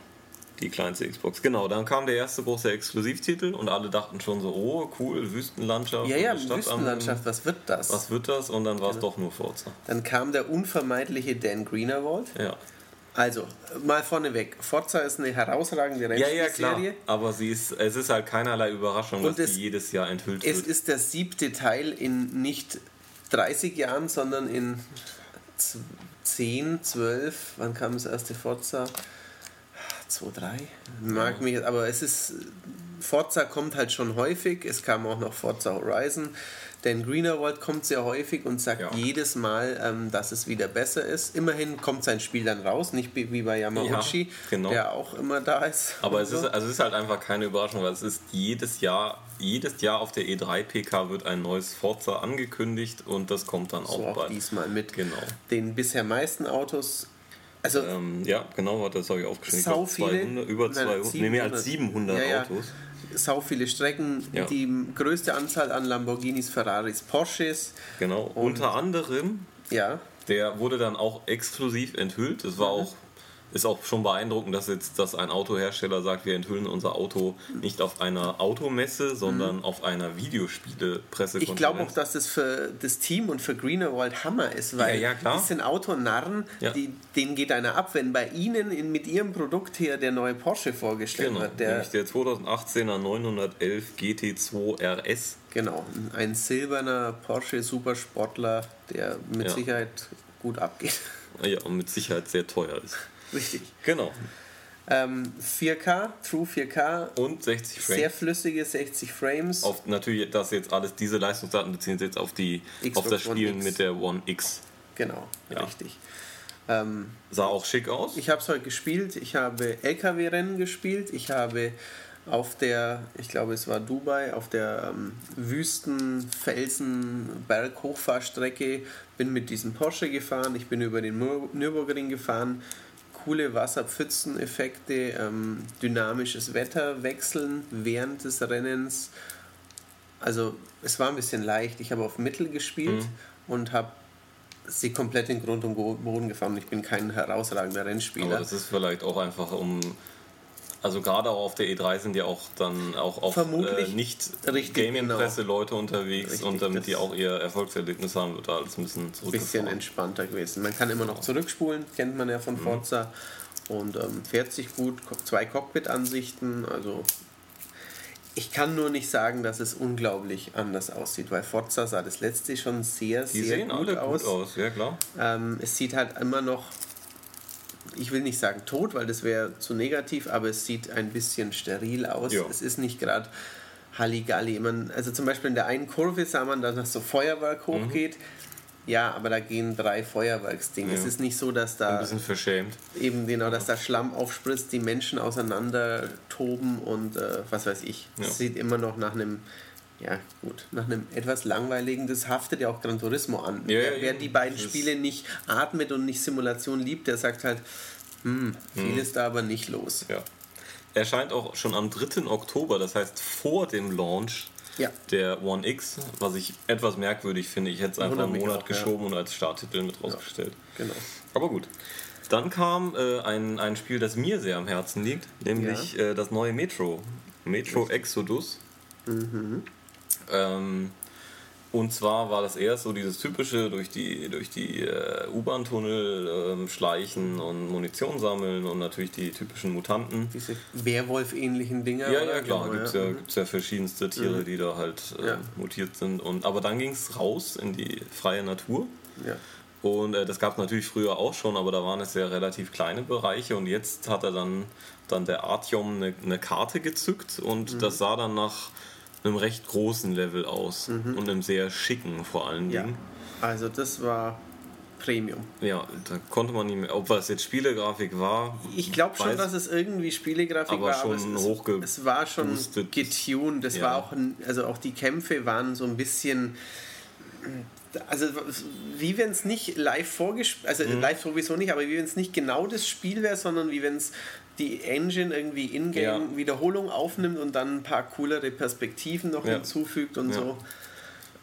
Die kleinste Xbox. Genau, dann kam der erste große Exklusivtitel und alle dachten schon so, oh cool, Wüstenlandschaft. Ja, ja, Wüstenlandschaft, was wird das? Was wird das? Und dann war es doch nur Forza. Dann kam der unvermeidliche Dan Greenerwald. Ja. Also, mal vorneweg. Forza ist eine herausragende Ja, ja, klar. Rennspielserie. Aber sie ist, es ist halt keinerlei Überraschung, Und dass es- die jedes Jahr enthüllt Es wird. ist der siebte Teil in nicht 30 Jahren, sondern in 10, 12. Wann kam das erste Forza? 2, 3? Mag mich, aber es ist. Forza kommt halt schon häufig. Es kam auch noch Forza Horizon. Denn Greenerwald kommt sehr häufig und sagt Ja. jedes Mal, ähm, dass es wieder besser ist. Immerhin kommt sein Spiel dann raus, nicht wie bei Yamauchi, Ja, genau. der auch immer da ist. Aber es so. ist, also es ist halt einfach keine Überraschung, weil es ist jedes Jahr, jedes Jahr auf der E3 PK wird ein neues Forza angekündigt und das kommt dann so auch auch bald. diesmal mit Genau. den bisher meisten Autos. Also Ähm, ja, genau, warte, das habe ich aufgeschrieben. Sau glaub, viele. 200, über Nein, 200, nee, mehr als 700 Ja, ja. Autos. Sau viele Strecken, Ja. die größte Anzahl an Lamborghinis, Ferraris, Porsches. Genau. Unter anderem, Ja, der wurde dann auch exklusiv enthüllt. Das war auch ist auch schon beeindruckend, dass jetzt dass ein Autohersteller sagt, wir enthüllen unser Auto nicht auf einer Automesse, sondern mhm. auf einer Videospiele-Pressekonferenz. Ich glaube auch, dass das für das Team und für Greenerwald Hammer ist, weil ja, ja, das sind Autonarren, ja. die, denen geht einer ab, wenn bei ihnen in, mit ihrem Produkt hier der neue Porsche vorgestellt genau, wird. Der, nämlich der 2018er 911 GT2 RS. Genau, ein silberner Porsche Supersportler, der mit Sicherheit gut abgeht. Ja, und mit Sicherheit sehr teuer ist. Richtig. Genau. Ähm, 4K, True 4K. Und 60 Frames. Sehr flüssige 60 Frames. Auf, natürlich, dass jetzt alles, diese Leistungsdaten beziehen sich jetzt auf, die, auf das Spielen mit der One X. Genau, ja. richtig. Ähm, Sah auch schick aus. Ich habe es heute gespielt. Ich habe LKW-Rennen gespielt. Ich habe auf der, ich glaube es war Dubai, auf der ähm, Wüsten, Felsen, Berghochfahrstrecke, bin mit diesem Porsche gefahren. Ich bin über den Nürburgring gefahren coole Wasserpfützeneffekte, ähm, dynamisches Wetter wechseln während des Rennens. Also es war ein bisschen leicht. Ich habe auf Mittel gespielt mhm. und habe sie komplett in Grund und Boden gefahren. Ich bin kein herausragender Rennspieler. Aber das ist vielleicht auch einfach um also gerade auch auf der E3 sind ja auch dann auch auf äh, nicht Gaming-Presse-Leute genau. unterwegs richtig, und damit die auch ihr Erfolgserlebnis haben, wird da alles ein bisschen bisschen entspannter gewesen. Man kann immer noch zurückspulen, kennt man ja von mhm. Forza und ähm, fährt sich gut, zwei Cockpit-Ansichten, also ich kann nur nicht sagen, dass es unglaublich anders aussieht, weil Forza sah das letzte schon sehr, Die sehr sehen gut alle aus. gut aus. Ja, klar. Ähm, es sieht halt immer noch ich will nicht sagen tot, weil das wäre zu negativ, aber es sieht ein bisschen steril aus. Ja. Es ist nicht gerade Halligalli. Man, also zum Beispiel in der einen Kurve sah man, dass so Feuerwerk mhm. hochgeht. Mhm. Ja, aber da gehen drei Feuerwerksdinge. Ja. Es ist nicht so, dass da. Ein bisschen verschämt. Eben genau, dass da Schlamm aufspritzt, die Menschen auseinander toben und äh, was weiß ich. Es ja. sieht immer noch nach einem ja, gut. Nach einem etwas langweiligen, das haftet ja auch Gran Turismo an. Ja, wer, wer die beiden Spiele nicht atmet und nicht Simulation liebt, der sagt halt, hm, viel hm. ist da aber nicht los. Ja. Erscheint auch schon am 3. Oktober, das heißt vor dem Launch ja. der One X, was ich etwas merkwürdig finde. Ich hätte es einfach einen Monat auch, geschoben ja. und als Starttitel mit rausgestellt. Ja, genau. Aber gut. Dann kam äh, ein, ein Spiel, das mir sehr am Herzen liegt, nämlich äh, das neue Metro. Metro Exodus. Mhm. Ähm, und zwar war das erst so dieses typische durch die, durch die äh, U-Bahn-Tunnel äh, schleichen und Munition sammeln und natürlich die typischen Mutanten. Diese Werwolf-ähnlichen Dinger? Ja, ja, klar. Gibt es ja, mhm. ja verschiedenste Tiere, mhm. die da halt äh, ja. mutiert sind. Und, aber dann ging es raus in die freie Natur. Und äh, das gab es natürlich früher auch schon, aber da waren es ja relativ kleine Bereiche. Und jetzt hat er dann, dann der Artyom eine, eine Karte gezückt und mhm. das sah dann nach einem recht großen Level aus mhm. und einem sehr schicken vor allen Dingen. Ja. Also das war Premium. Ja, da konnte man nicht mehr, ob das jetzt Spielegrafik war. Ich glaube schon, dass es irgendwie Spielegrafik aber war, schon aber es, es war schon getuned. Es ja. war auch, also auch die Kämpfe waren so ein bisschen also wie wenn es nicht live vorgespielt, also mhm. live sowieso nicht, aber wie wenn es nicht genau das Spiel wäre, sondern wie wenn es die Engine irgendwie in-game ja. Wiederholung aufnimmt und dann ein paar coolere Perspektiven noch ja. hinzufügt und ja. so.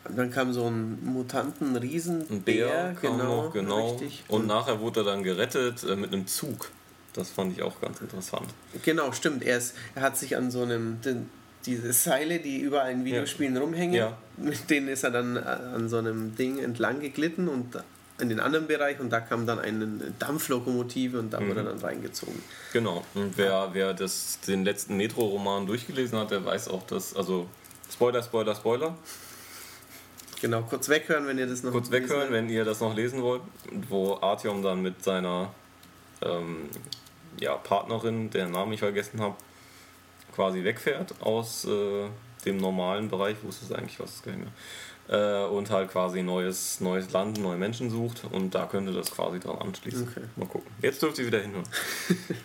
Und dann kam so ein Mutanten Riesenbär, ein Bär, genau, noch, genau. Richtig. Und, und nachher wurde er dann gerettet äh, mit einem Zug. Das fand ich auch ganz interessant. Genau, stimmt. Er, ist, er hat sich an so einem den, diese Seile, die überall in Videospielen rumhängen, mit denen ist er dann äh, an so einem Ding entlang geglitten und in den anderen Bereich und da kam dann eine Dampflokomotive und da mhm. wurde dann reingezogen. Genau. Und wer, wer das, den letzten Metro-Roman durchgelesen hat, der weiß auch, dass, also Spoiler, Spoiler, Spoiler. Genau, kurz weghören, wenn ihr das noch Kurz weghören, wenn ihr das noch lesen wollt, wo Artyom dann mit seiner ähm, ja, Partnerin, deren Namen ich vergessen habe, quasi wegfährt aus äh, dem normalen Bereich, wo ist es eigentlich, was ist gar nicht mehr äh, und halt quasi neues, neues Land, neue Menschen sucht und da könnte das quasi dran anschließen. Okay. Mal gucken. Jetzt dürft ihr wieder hinhören.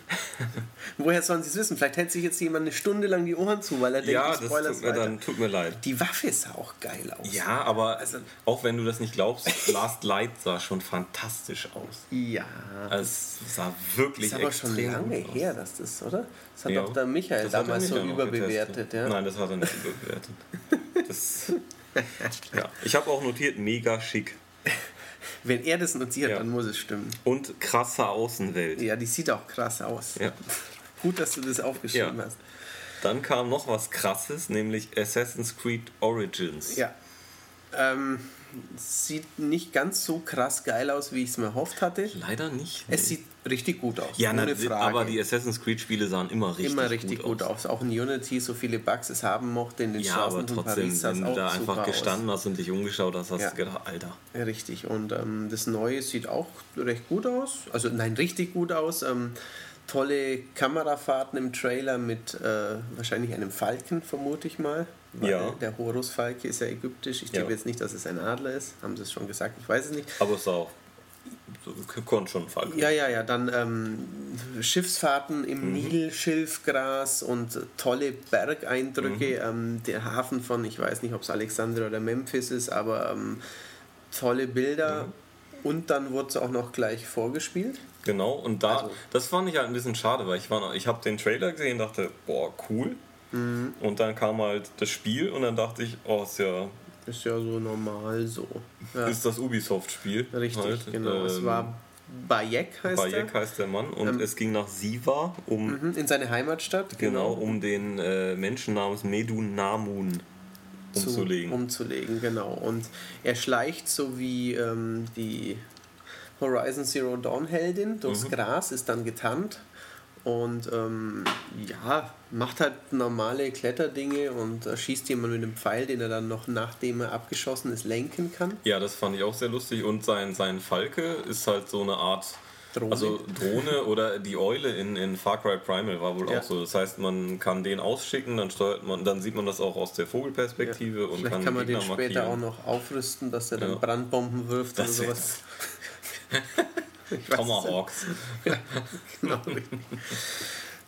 Woher sollen sie es wissen? Vielleicht hält sich jetzt jemand eine Stunde lang die Ohren zu, weil er denkt, ja, das tut mir, dann, tut mir leid. Die Waffe sah auch geil aus. Ja, aber also, auch wenn du das nicht glaubst, Last Light sah schon fantastisch aus. Ja. Es sah wirklich Das ist aber schon lange her, dass das, oder? Das hat ja. auch der Michael damals so überbewertet. Ja? Nein, das hat er nicht überbewertet. Das ja. Ich habe auch notiert, mega schick. Wenn er das notiert, Ja. dann muss es stimmen. Und krasse Außenwelt. Ja, die sieht auch krass aus. Ja. Gut, dass du das aufgeschrieben Ja. hast. Dann kam noch was krasses, nämlich Assassin's Creed Origins. Ja. Ähm, sieht nicht ganz so krass geil aus, wie ich es mir erhofft hatte. Leider nicht. Es sieht richtig gut aus. ja, ohne Frage. aber die Assassin's Creed Spiele sahen immer richtig, immer richtig gut, aus. aus. Auch in Unity, so viele Bugs es haben mochte, in den Ja, Straßen aber von trotzdem, Paris sah es wenn du da einfach gestanden hast und dich umgeschaut hast, hast Ja. du gedacht, Alter. aus. Ja, richtig. Und ähm, das Neue sieht auch recht gut aus. Also nein, richtig gut aus. Ähm, tolle Kamerafahrten im Trailer mit äh, wahrscheinlich einem Falken, vermute ich mal. Weil Ja. Der Horus-Falke ist ja ägyptisch. Ich Ja. glaube jetzt nicht, dass es ein Adler ist. Haben sie es schon gesagt? Ich weiß es nicht. Aber es sah auch, konnte schon fallen. Ja, ja, ja. Dann ähm, Schiffsfahrten im Mhm. Nil, Schilfgras und tolle Bergeindrücke. Mhm. Ähm, der Hafen von, ich weiß nicht, ob es Alexandria oder Memphis ist, aber ähm, tolle Bilder. Mhm. Und dann wurde es auch noch gleich vorgespielt. Genau, und da, Also- das fand ich halt ein bisschen schade, weil ich, war, ich habe den Trailer gesehen und dachte, boah, cool. Mhm. Und dann kam halt das Spiel und dann dachte ich, oh, ist ja, Ist ja so normal so. Ja, ist das Ubisoft-Spiel. richtig, halt. genau. es Ähm, war Bayek heißt Bayek heißt der Mann und es ging nach Siva, um. Mhm, in seine Heimatstadt. genau um den äh, Menschen namens Medun Namun zu- umzulegen. umzulegen, genau. Und er schleicht so wie ähm, die Horizon Zero Dawn Heldin durchs Mhm. Gras, ist dann getarnt und ähm, ja, macht halt normale Kletterdinge und äh, schießt jemand mit einem Pfeil, den er dann noch nachdem er abgeschossen ist lenken kann. Ja, das fand ich auch sehr lustig. Und sein, sein Falke ist halt so eine Art Drohne. Also Drohne oder die Eule in, in Far Cry Primal war wohl Ja. auch so. Das heißt, man kann den ausschicken, dann steuert man, dann sieht man das auch aus der Vogelperspektive und Vielleicht kann, kann man den Gegner später markieren. auch noch aufrüsten, dass er dann Ja. Brandbomben wirft Das oder sowas. Tomahawks. Genau,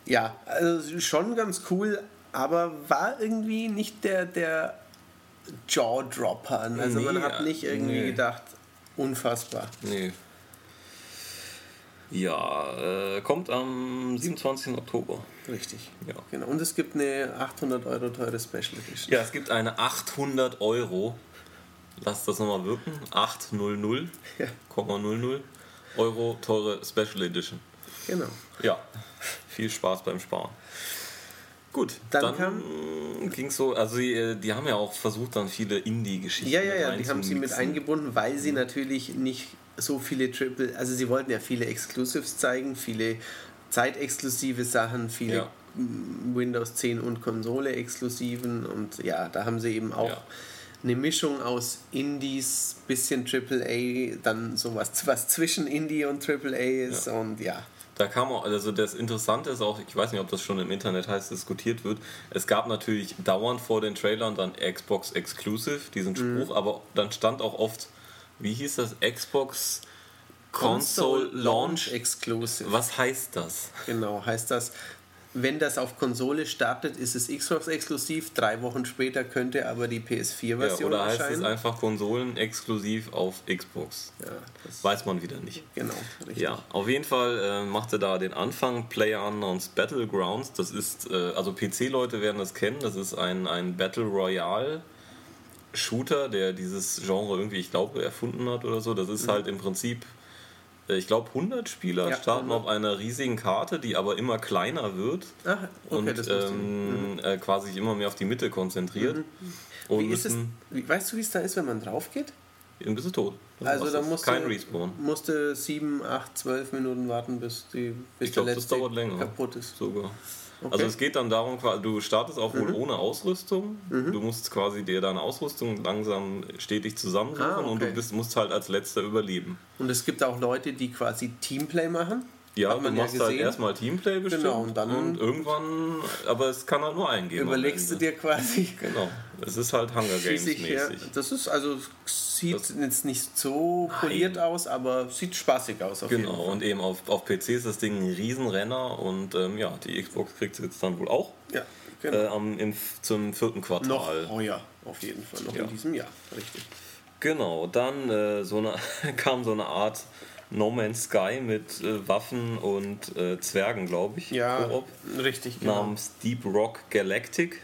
ja, also schon ganz cool, aber war irgendwie nicht der, der Jaw-Dropper. Also man Nee, hat nicht irgendwie nee. gedacht, unfassbar. Nee. Ja, äh, kommt am 27. Oktober. Richtig. Ja. Genau. Und es gibt eine 800 Euro teure Special Edition. Ja, es gibt eine 800 Euro. Lass das nochmal wirken. 800, Ja. 00 Euro teure Special Edition. Genau. Ja, viel Spaß beim Sparen. Gut, Dann dann, kam- ging es so, also die, äh, die haben ja auch versucht, dann viele Indie-Geschichten Ja, ja, ja, die haben sie mit eingebunden, weil sie natürlich nicht so viele Triple, also sie wollten ja viele Exclusives zeigen, viele zeitexklusive Sachen, viele Ja. Windows 10 und Konsole-Exklusiven und ja, da haben sie eben auch Ja. Eine Mischung aus Indies, bisschen AAA, dann sowas, was zwischen Indie und AAA ist und ja. Da kam auch, also das Interessante ist auch, ich weiß nicht, ob das schon im Internet heißt, diskutiert wird. Es gab natürlich dauernd vor den Trailern dann Xbox Exclusive, diesen Mhm. Spruch, aber dann stand auch oft, wie hieß das, Xbox Console Launch. Exclusive. Was heißt das? Genau, heißt das, wenn das auf Konsole startet, ist es Xbox exklusiv, drei Wochen später könnte aber die Ja, PS4-Version oder heißt es erscheinen. einfach Konsolen exklusiv auf Xbox? ja, das, Weiß man wieder nicht. genau, richtig. Ja, auf jeden Fall äh, machte da den Anfang PlayerUnknown's Battlegrounds. Das ist, äh, also PC-Leute werden das kennen, das ist ein, ein Battle Royale Shooter, der dieses Genre irgendwie, ich glaube, erfunden hat oder so. Das ist halt im Prinzip, ich glaube, 100 Spieler Ja, starten 100. auf einer riesigen Karte, die aber immer kleiner wird Ah, okay, und das ähm, äh, quasi sich immer mehr auf die Mitte konzentriert. Und Wie ist es, wie, weißt du, wie es da ist, wenn man drauf geht? dann bist du tot. Das Also da musst Kein Respawn. musste 7, 8, 12 Minuten warten, bis, die, bis Ich glaube, der das letzte dauert länger. kaputt ist. Sogar. Okay. Mhm. Also es geht dann darum, du startest auch wohl ohne Ausrüstung. Du musst quasi dir deine Ausrüstung langsam stetig zusammensuchen Ah, und du okay. bist, musst halt als letzter überleben. Und es gibt auch Leute, die quasi Teamplay machen. Ja, Hat du man ja machst halt gesehen. erstmal Teamplay bestimmt Genau, und dann- irgendwann, aber es kann halt nur eingehen. Überlegst du dir quasi, Genau, es ist halt Hunger Games ja, mäßig. das ist also sieht Das- jetzt nicht so poliert aus, aber sieht spaßig aus auf Genau, jeden Fall. und eben auf, auf PC ist das Ding ein Riesenrenner und ähm, ja, die Xbox kriegt es jetzt dann wohl auch Ja, genau. äh, am, im, zum vierten noch Quartal. heuer auf jeden Fall, noch Ja. in diesem Jahr, richtig. Genau, dann äh, so eine, kam so eine Art No Man's Sky mit äh, Waffen und äh, Zwergen, glaube ich. Ja, Koop, richtig. Genau. namens Deep Rock Galactic.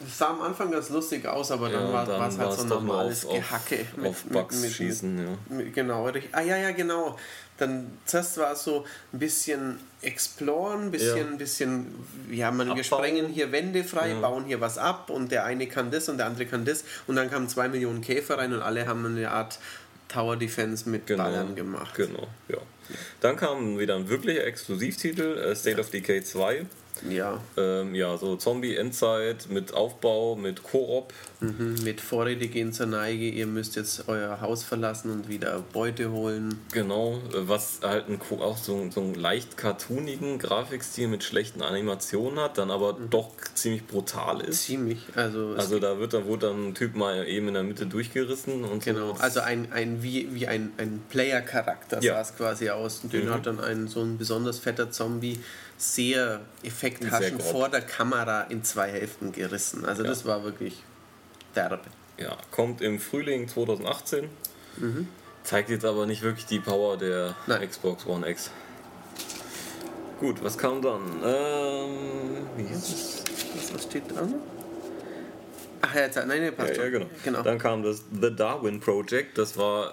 Das sah am Anfang ganz lustig aus, aber dann Ja, war dann es halt so normales auf- auf- Gehacke. auf Bugs schießen, ja. mit, genau, richtig. Ah ja, ja, genau. Dann zuerst war es so ein bisschen exploren, ein bisschen, Ja. ein bisschen, ja, man, wir Abbauen. sprengen hier Wände frei, Ja. bauen hier was ab und der eine kann das und der andere kann das und dann kamen zwei Millionen Käfer rein und alle haben eine Art Tower Defense mit Genau. Ballern gemacht. Genau, ja. Dann kam wieder ein wirklicher Exklusivtitel, äh, State of Decay 2. Ja, Ähm, ja, so Zombie-Endzeit mit Aufbau, mit Koop. mhm. mit Vorräte gehen zur Neige, ihr müsst jetzt euer Haus verlassen und wieder Beute holen. Genau, äh, was halt ein, auch so, so einen leicht cartoonigen Grafikstil mit schlechten Animationen hat, dann aber doch ziemlich brutal ist. Ziemlich, also, Also da wird dann, wurde dann ein Typ mal eben in der Mitte durchgerissen und Genau, so. also ein, ein wie, wie ein, ein Player-Charakter Ja. sah es quasi aus. Und den Mhm. hat dann ein so ein besonders fetter Zombie sehr grob. vor der Kamera in zwei Hälften gerissen. Also Ja. das war wirklich derbe. Ja, kommt im Frühling 2018. Zeigt jetzt aber nicht wirklich die Power der Mhm. Nein. Xbox One X. Gut, was kam dann? Ähm, wie hieß es? Was, was steht da noch? Ach ja, jetzt, nein, nee, passt Ja, ja, genau. genau. Dann kam das The Darwin Project. Das war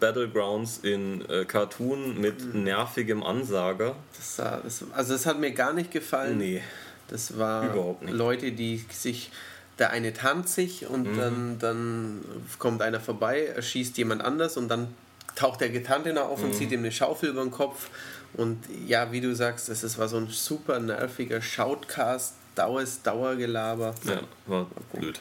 Battlegrounds in äh, Cartoon mit Mhm. nervigem Ansager. Das das, also das hat mir gar nicht gefallen. Nee. Das war. Leute, die sich, der eine tanzt sich und Mhm. dann, dann kommt einer vorbei, erschießt jemand anders und dann taucht der Getante noch Mhm. auf und zieht ihm eine Schaufel über den Kopf. Und ja, wie du sagst, das ist, war so ein super nerviger Shoutcast, Dauers, Dauergelaber. Ja, war blöd.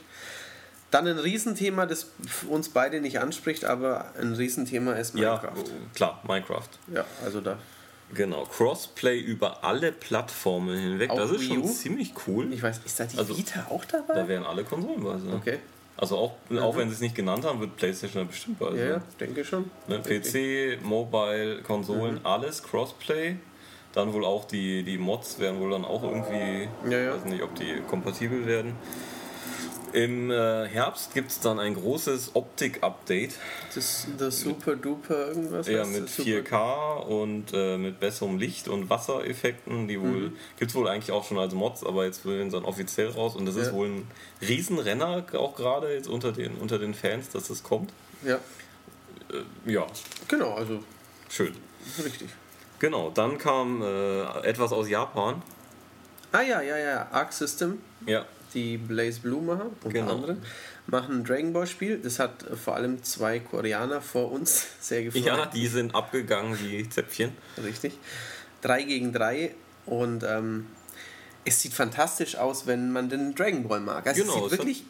Dann ein Riesenthema, das uns beide nicht anspricht, aber ein Riesenthema ist Ja, Minecraft. klar, Minecraft. Ja, also da. Genau, Crossplay über alle Plattformen hinweg. Auch das ist schon ziemlich cool. Ich weiß, ist da die Also, Vita auch dabei? Da wären alle Konsolen bei. Okay. Also auch, auch wenn sie es nicht genannt haben, wird PlayStation da bestimmt bei. Ja, sein. ja, denke schon. Ne, PC, Mobile, Konsolen, Mhm. alles Crossplay. Dann wohl auch die, die Mods werden wohl dann auch irgendwie, Ja, ja. weiß nicht, ob die kompatibel werden. Im äh, Herbst gibt es dann ein großes Optik-Update. Das, das Super Duper irgendwas? Ja, mit das? Super- 4K und äh, mit besserem Licht und Wassereffekten, die wohl, Mhm. gibt es wohl eigentlich auch schon als Mods, aber jetzt will sie dann offiziell raus und das ist Ja. wohl ein Riesenrenner, auch gerade jetzt unter den, unter den Fans, dass das kommt. Ja, Äh, ja, genau, also schön. richtig. Genau, dann kam äh, etwas aus Japan. Ah ja, ja, ja, Arc System, Ja, die Blaze Blue machen, unter Genau. anderem, machen ein Dragon Ball Spiel. Das hat vor allem zwei Koreaner vor uns sehr gefreut. ja, die sind abgegangen wie Zäpfchen. Richtig. 3 gegen 3 und ähm, es sieht fantastisch aus, wenn man den Dragon Ball mag. Also Genau, es sieht wirklich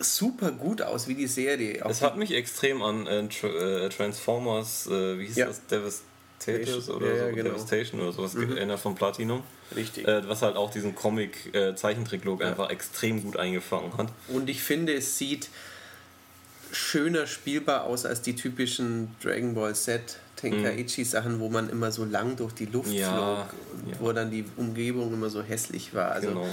super gut aus, wie die Serie. Auch Es hat mich extrem an äh, äh, Transformers, äh, wie hieß Ja. das, Devastators oder Ja, so, ja, genau. Devastation oder sowas geändert von Platinum. Richtig. Äh, was halt auch diesen Comic-Zeichentrick-Look einfach extrem gut eingefangen hat. Und ich finde, es sieht schöner spielbar aus als die typischen Dragon Ball Z Tenkaichi Sachen, wo man immer so lang durch die Luft Mhm. Ja, flog und ja. wo dann die Umgebung immer so hässlich war. Also Genau.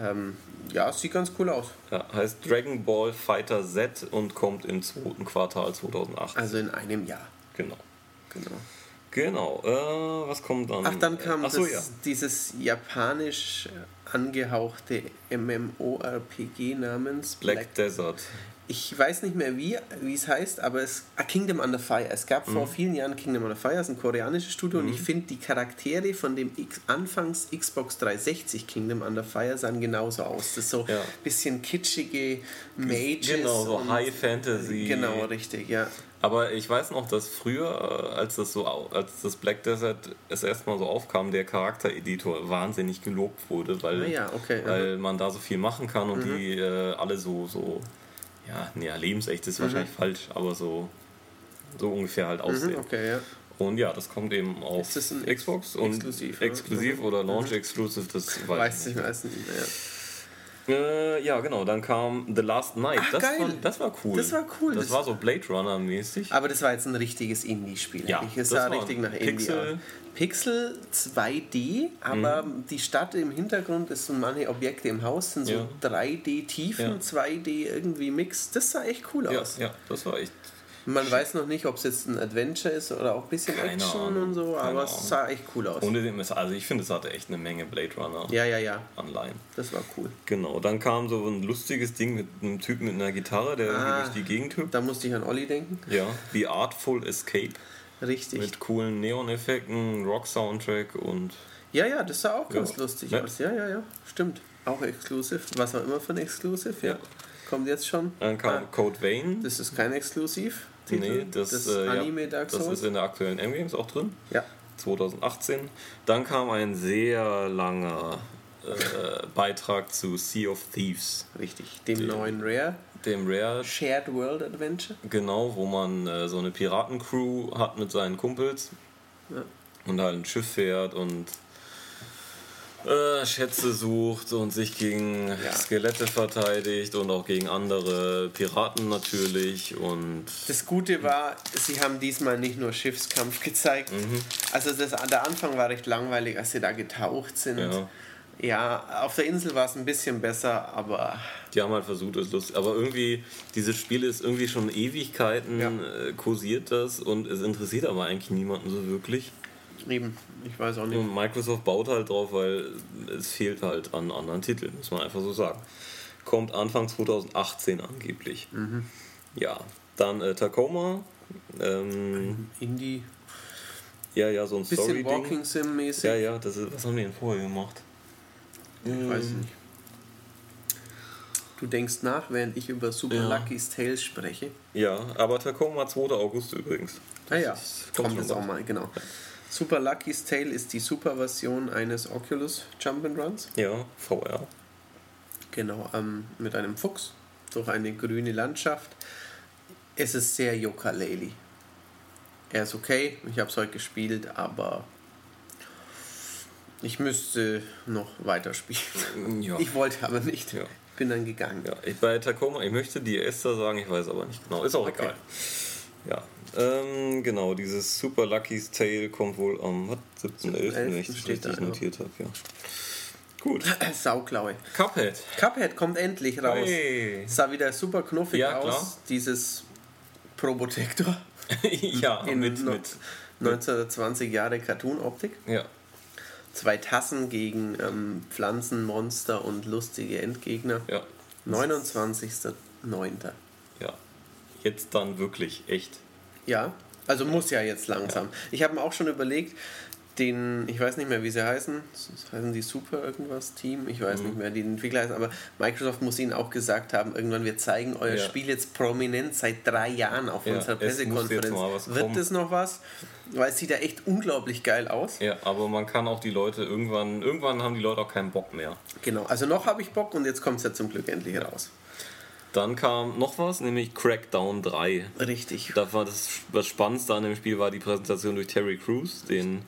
ähm, ja, es sieht ganz cool aus. Ja, heißt Dragon Ball Fighter Z und kommt im zweiten Quartal 2008. Also in einem Jahr. genau. Genau. Genau. Äh, was kommt dann? Ach, dann kam Ach so, das, ja. dieses japanisch angehauchte MMORPG namens Black, Desert. Ich weiß nicht mehr wie, es heißt, aber es ah, Kingdom Under Fire. Es gab vor Mhm. vielen Jahren Kingdom Under Fire, das ist ein koreanisches Studio und ich finde die Charaktere von dem X, Anfangs Xbox 360 Kingdom Under Fire sahen genauso aus. Das ist so ein Ja. bisschen kitschige Mages. Genau, so High Fantasy. Genau, richtig, ja. Aber ich weiß noch, dass früher, äh, als das so, als das Black Desert es erstmal so aufkam, der Charaktereditor wahnsinnig gelobt wurde, weil, Ah ja, okay, weil man da so viel machen kann und Mhm. die äh, alle so, so, ja, nee, lebensecht ist wahrscheinlich falsch, aber so, so ungefähr halt aussehen. Mhm, okay, ja. Und ja, das kommt eben auf Ist das ein Xbox und Exklusiv, ja? exklusiv Mhm. oder Launch Exclusive, das weiß, Weiß ich ich nicht. weiß nicht mehr. Äh, ja, genau, dann kam The Last Night. Ach, das, geil. War, das war cool. Das war cool. Das, Das- war so Blade Runner mäßig. Aber das war jetzt ein richtiges Indie-Spiel. Ja, eigentlich. Das sah war richtig nach Pixel. Indie aus. Pixel 2D, aber Mhm. die Stadt im Hintergrund ist und manche Objekte im Haus sind so Ja. 3D-Tiefen, Ja. 2D irgendwie Mix. Das sah echt cool Ja, aus. ja, das war echt. Man weiß noch nicht, ob es jetzt ein Adventure ist oder auch ein bisschen Keine Action Ahnung, und so, aber es sah echt cool aus. Ohne dem ist, also ich finde, es hatte echt eine Menge Blade Runner ja, ja, ja, Anleihen. das war cool. Genau, dann kam so ein lustiges Ding mit einem Typ mit einer Gitarre, der Ah. irgendwie durch die Gegend hüpft. Da musste ich an Olli denken. Ja, The Artful Escape Richtig. mit coolen Neon-Effekten, Rock-Soundtrack und Ja, ja, das sah auch ganz Ja. lustig Ja. aus. Ja, ja, ja, stimmt. Auch exclusive, was auch immer für ein Exclusive, ja. Ja. Kommt jetzt schon. dann kam Ah, Code Vein. das ist kein Exklusiv. Nee, das, äh, ja, Anime Dark das Souls. ist in der aktuellen M-Games auch drin. ja, 2018. Dann kam ein sehr langer äh, Beitrag zu Sea of Thieves, richtig. Dem neuen Rare dem Rare, Shared World Adventure. genau, wo man äh, so eine Piratencrew hat mit seinen Kumpels Ja. und halt ein Schiff fährt und äh, Schätze sucht und sich gegen Ja. Skelette verteidigt und auch gegen andere Piraten natürlich und Das Gute war, sie haben diesmal nicht nur Schiffskampf gezeigt. Mhm. Also das, der Anfang war recht langweilig, als sie da getaucht sind. Ja. Ja, auf der Insel war es ein bisschen besser, aber Die haben halt versucht, es lustig. Aber irgendwie, dieses Spiel ist irgendwie schon Ewigkeiten, Ja. äh, kursiert das und es interessiert aber eigentlich niemanden so wirklich. Eben, ich weiß auch nicht. Und Microsoft baut halt drauf, weil es fehlt halt an anderen Titeln, muss man einfach so sagen. Kommt Anfang 2018 angeblich. Mhm. Ja, dann äh, Tacoma. Ähm, Indie, ja, ja, so ein bisschen Story-Ding. Walking Sim mäßig. Ja, ja, das ist, was haben die denn vorher gemacht? Ich weiß nicht. Du denkst nach, während ich über Super Ja. Lucky's Tales spreche. Ja, aber Tacoma 2. August übrigens. Ah ja, kommt jetzt auch mal, genau. Super Lucky's Tale ist die Super-Version eines Oculus Jump'n'Runs. Ja, VR. Genau, ähm, mit einem Fuchs durch eine grüne Landschaft. Es ist sehr Yooka-Laylee. Er ist okay, ich habe es heute gespielt, aber ich müsste noch weiterspielen. Ja. Ich wollte aber nicht. Ja. Bin dann gegangen. Ja, ich, bei Tacoma, ich möchte die Esther sagen, ich weiß aber nicht genau. Ist auch Okay. egal. Ja, ähm, genau, dieses Super Lucky's Tale kommt wohl am was, 7.11., wenn ich das richtig da, notiert habe. Ja. Gut. Sauklaue. Cuphead. Cuphead kommt endlich raus. Hey. Sah wieder super knuffig Ja, aus. klar. Dieses Probotector ja, in mit, no- mit. 1920 Jahre Cartoon-Optik. Ja, Zwei Tassen gegen ähm, Pflanzen, Monster und lustige Endgegner. ja, 29.09. ja. Jetzt dann wirklich echt. Ja, also muss ja jetzt langsam. Ich habe mir auch schon überlegt, den, ich weiß nicht mehr, wie sie heißen, heißen die Super irgendwas Team, ich Mhm. weiß nicht mehr, die Entwickler heißen, aber Microsoft muss ihnen auch gesagt haben, irgendwann wir zeigen euer Ja. Spiel jetzt prominent seit drei Jahren auf Ja, unserer es Pressekonferenz. Wird das noch was? Weil es sieht ja echt unglaublich geil aus. Ja, aber man kann auch die Leute irgendwann, irgendwann haben die Leute auch keinen Bock mehr. Genau, also noch habe ich Bock und jetzt kommt es ja zum Glück endlich raus. Dann kam noch was, nämlich Crackdown 3. Richtig. Da war das, das Spannendste an dem Spiel war die Präsentation durch Terry Crews, den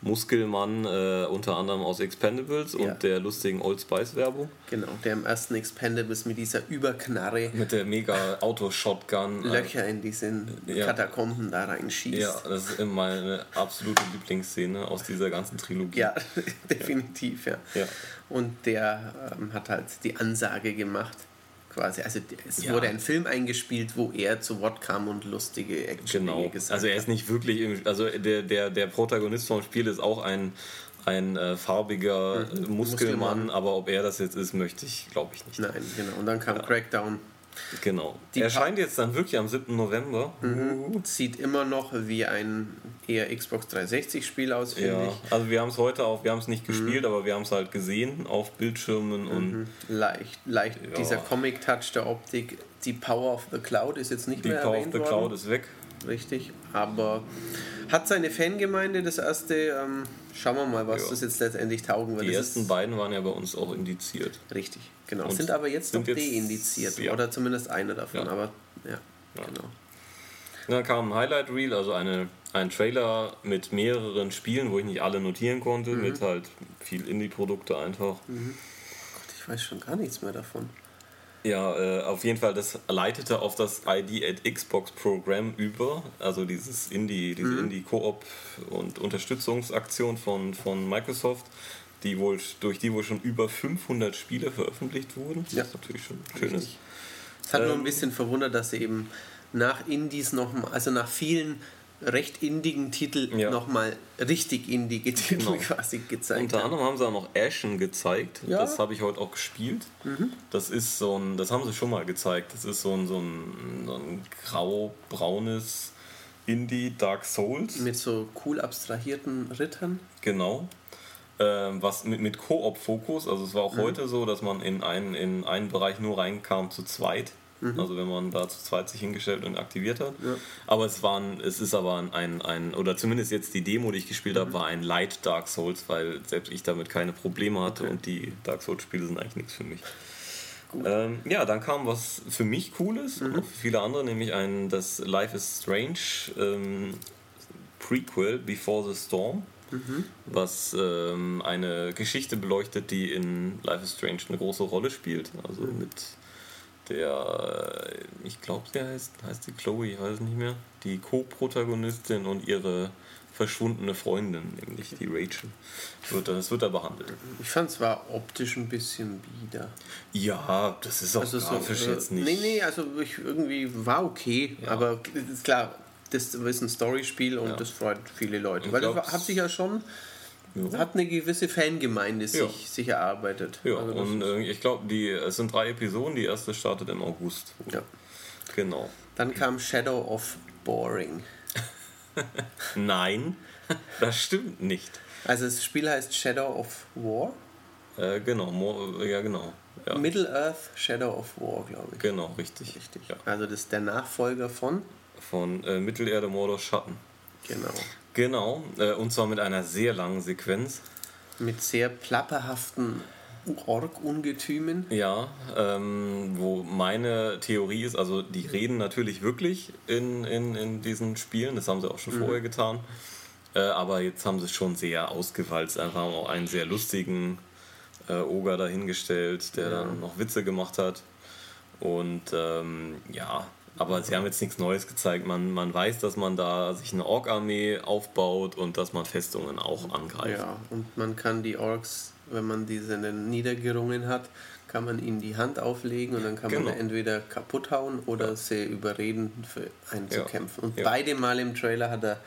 Muskelmann äh, unter anderem aus Expendables Ja. und der lustigen Old Spice Werbung Genau, der im ersten Expendables mit dieser Überknarre mit der mega Auto-Shotgun. äh, Löcher in diese Ja. Katakomben da reinschießt. Ja, das ist immer meine absolute Lieblingsszene aus dieser ganzen Trilogie. Ja, definitiv, ja. Ja. Und der ähm, hat halt die Ansage gemacht, quasi. Also es Ja. wurde ein Film eingespielt, wo er zu Wort kam und lustige Action Genau. gesagt Also er ist hat. nicht wirklich, im, also der, der, der Protagonist vom Spiel ist auch ein, ein äh, farbiger äh, Muskelmann, Muskelmann. aber ob er das jetzt ist, möchte ich, glaube ich nicht. Nein, genau. Und dann kam Crackdown. Genau. Die Erscheint jetzt dann wirklich am 7. November. Sieht immer noch wie ein eher Xbox 360-Spiel aus, finde Ja, ich. also wir haben es heute auch, wir haben es nicht gespielt, aber wir haben es halt gesehen auf Bildschirmen und Leicht, leicht Ja. dieser Comic-Touch der Optik. Die Power of the Cloud ist jetzt nicht die mehr Power of the worden. Cloud ist weg. Richtig, aber hat seine Fangemeinde das erste, ähm, schauen wir mal, was Ja. das jetzt letztendlich taugen wird. Die ersten beiden waren ja bei uns auch indiziert. Richtig, genau. Und sind aber jetzt sind noch deindiziert ja. oder zumindest einer davon, Ja. aber ja, genau. Dann kam ein Highlight Reel, also eine, ein Trailer mit mehreren Spielen, wo ich nicht alle notieren konnte, Mhm. mit halt viel Indie-Produkte einfach. Gott, ich weiß schon gar nichts mehr davon. Ja, äh, auf jeden Fall, das leitete auf das ID at Xbox Programm über, also dieses Indie, diese Mhm. Indie-Koop und Unterstützungsaktion von, von Microsoft, die wohl, durch die wohl schon über 500 Spiele veröffentlicht wurden. Ja. Das ist natürlich schon schön. Ist. Es hat nur Ähm, ein bisschen verwundert, dass sie eben nach Indies noch, also nach vielen recht indigen Titeln Ja. nochmal richtig indige Titel Genau. quasi gezeigt Unter anderem haben sie auch noch Ashen gezeigt. Ja. Mhm. Das habe ich heute auch gespielt. Das ist so ein, das haben sie schon mal gezeigt. Das ist so ein, so ein, so ein grau-braunes Indie Dark Souls. Mit so cool abstrahierten Rittern. Genau. Ähm, was mit, mit Koop-Fokus, also es war auch Mhm. heute so, dass man in einen, in einen Bereich nur reinkam zu zweit. Also wenn man da zu zweit sich hingestellt und aktiviert hat. Mhm. Ja. Aber es war ein, es ist aber ein, ein, oder zumindest jetzt die Demo, die ich gespielt Mhm. habe, war ein Light Dark Souls, weil selbst ich damit keine Probleme hatte und die Dark Souls Spiele sind eigentlich nichts für mich. Ähm, ja, dann kam was für mich Cooles und auch für viele andere, nämlich ein das Life is Strange ähm, Prequel Before the Storm, was ähm, eine Geschichte beleuchtet, die in Life is Strange eine große Rolle spielt. Also mit der, äh, ich glaube, sie heißt, heißt sie Chloe, ich weiß nicht mehr, die Co-Protagonistin und ihre verschwundene Freundin, nämlich die Rachel. Wird, das wird da behandelt. Ich fand es war optisch ein bisschen bieder. Ja, das ist auch Also so, grafisch äh, jetzt nicht. Nee, nee, also ich irgendwie war okay, Ja. aber ist klar, das ist ein Storyspiel und Ja. das freut viele Leute. Ich Weil das glaub, war- hat sich ja schon, Ja. hat eine gewisse Fangemeinde sich, Ja. sich erarbeitet. Ja, Also und äh, ich glaube, die es sind drei Episoden. Die erste startet im August. ja. Genau. Dann kam Shadow of Boring. Nein, das stimmt nicht. Also das Spiel heißt Shadow of War. Äh, genau, mo- ja genau. Ja, Middle-earth Shadow of War, glaube ich. genau, richtig. Richtig. Ja. Also das ist der Nachfolger von. Von äh, Mittelerde, Mordor, Schatten. Genau. Genau, äh, und zwar mit einer sehr langen Sequenz. Mit sehr plapperhaften Ork-Ungetümen. Ja, ähm, wo meine Theorie ist, also die reden natürlich wirklich in, in, in diesen Spielen, das haben sie auch schon Mhm. vorher getan, äh, aber jetzt haben sie es schon sehr ausgewalzt, einfach haben auch einen sehr lustigen äh, Oger dahingestellt, der dann noch Witze gemacht hat und ähm, ja, aber sie haben jetzt nichts Neues gezeigt, man, man weiß, dass man da sich eine Ork-Armee aufbaut und dass man Festungen auch angreift. Ja, und man kann die Orks, wenn man diese niedergerungen hat, kann man ihnen die Hand auflegen und dann kann Genau. man entweder kaputt hauen oder sie überreden, für einen zu Ja. kämpfen. Und Ja. beide Mal im Trailer hat er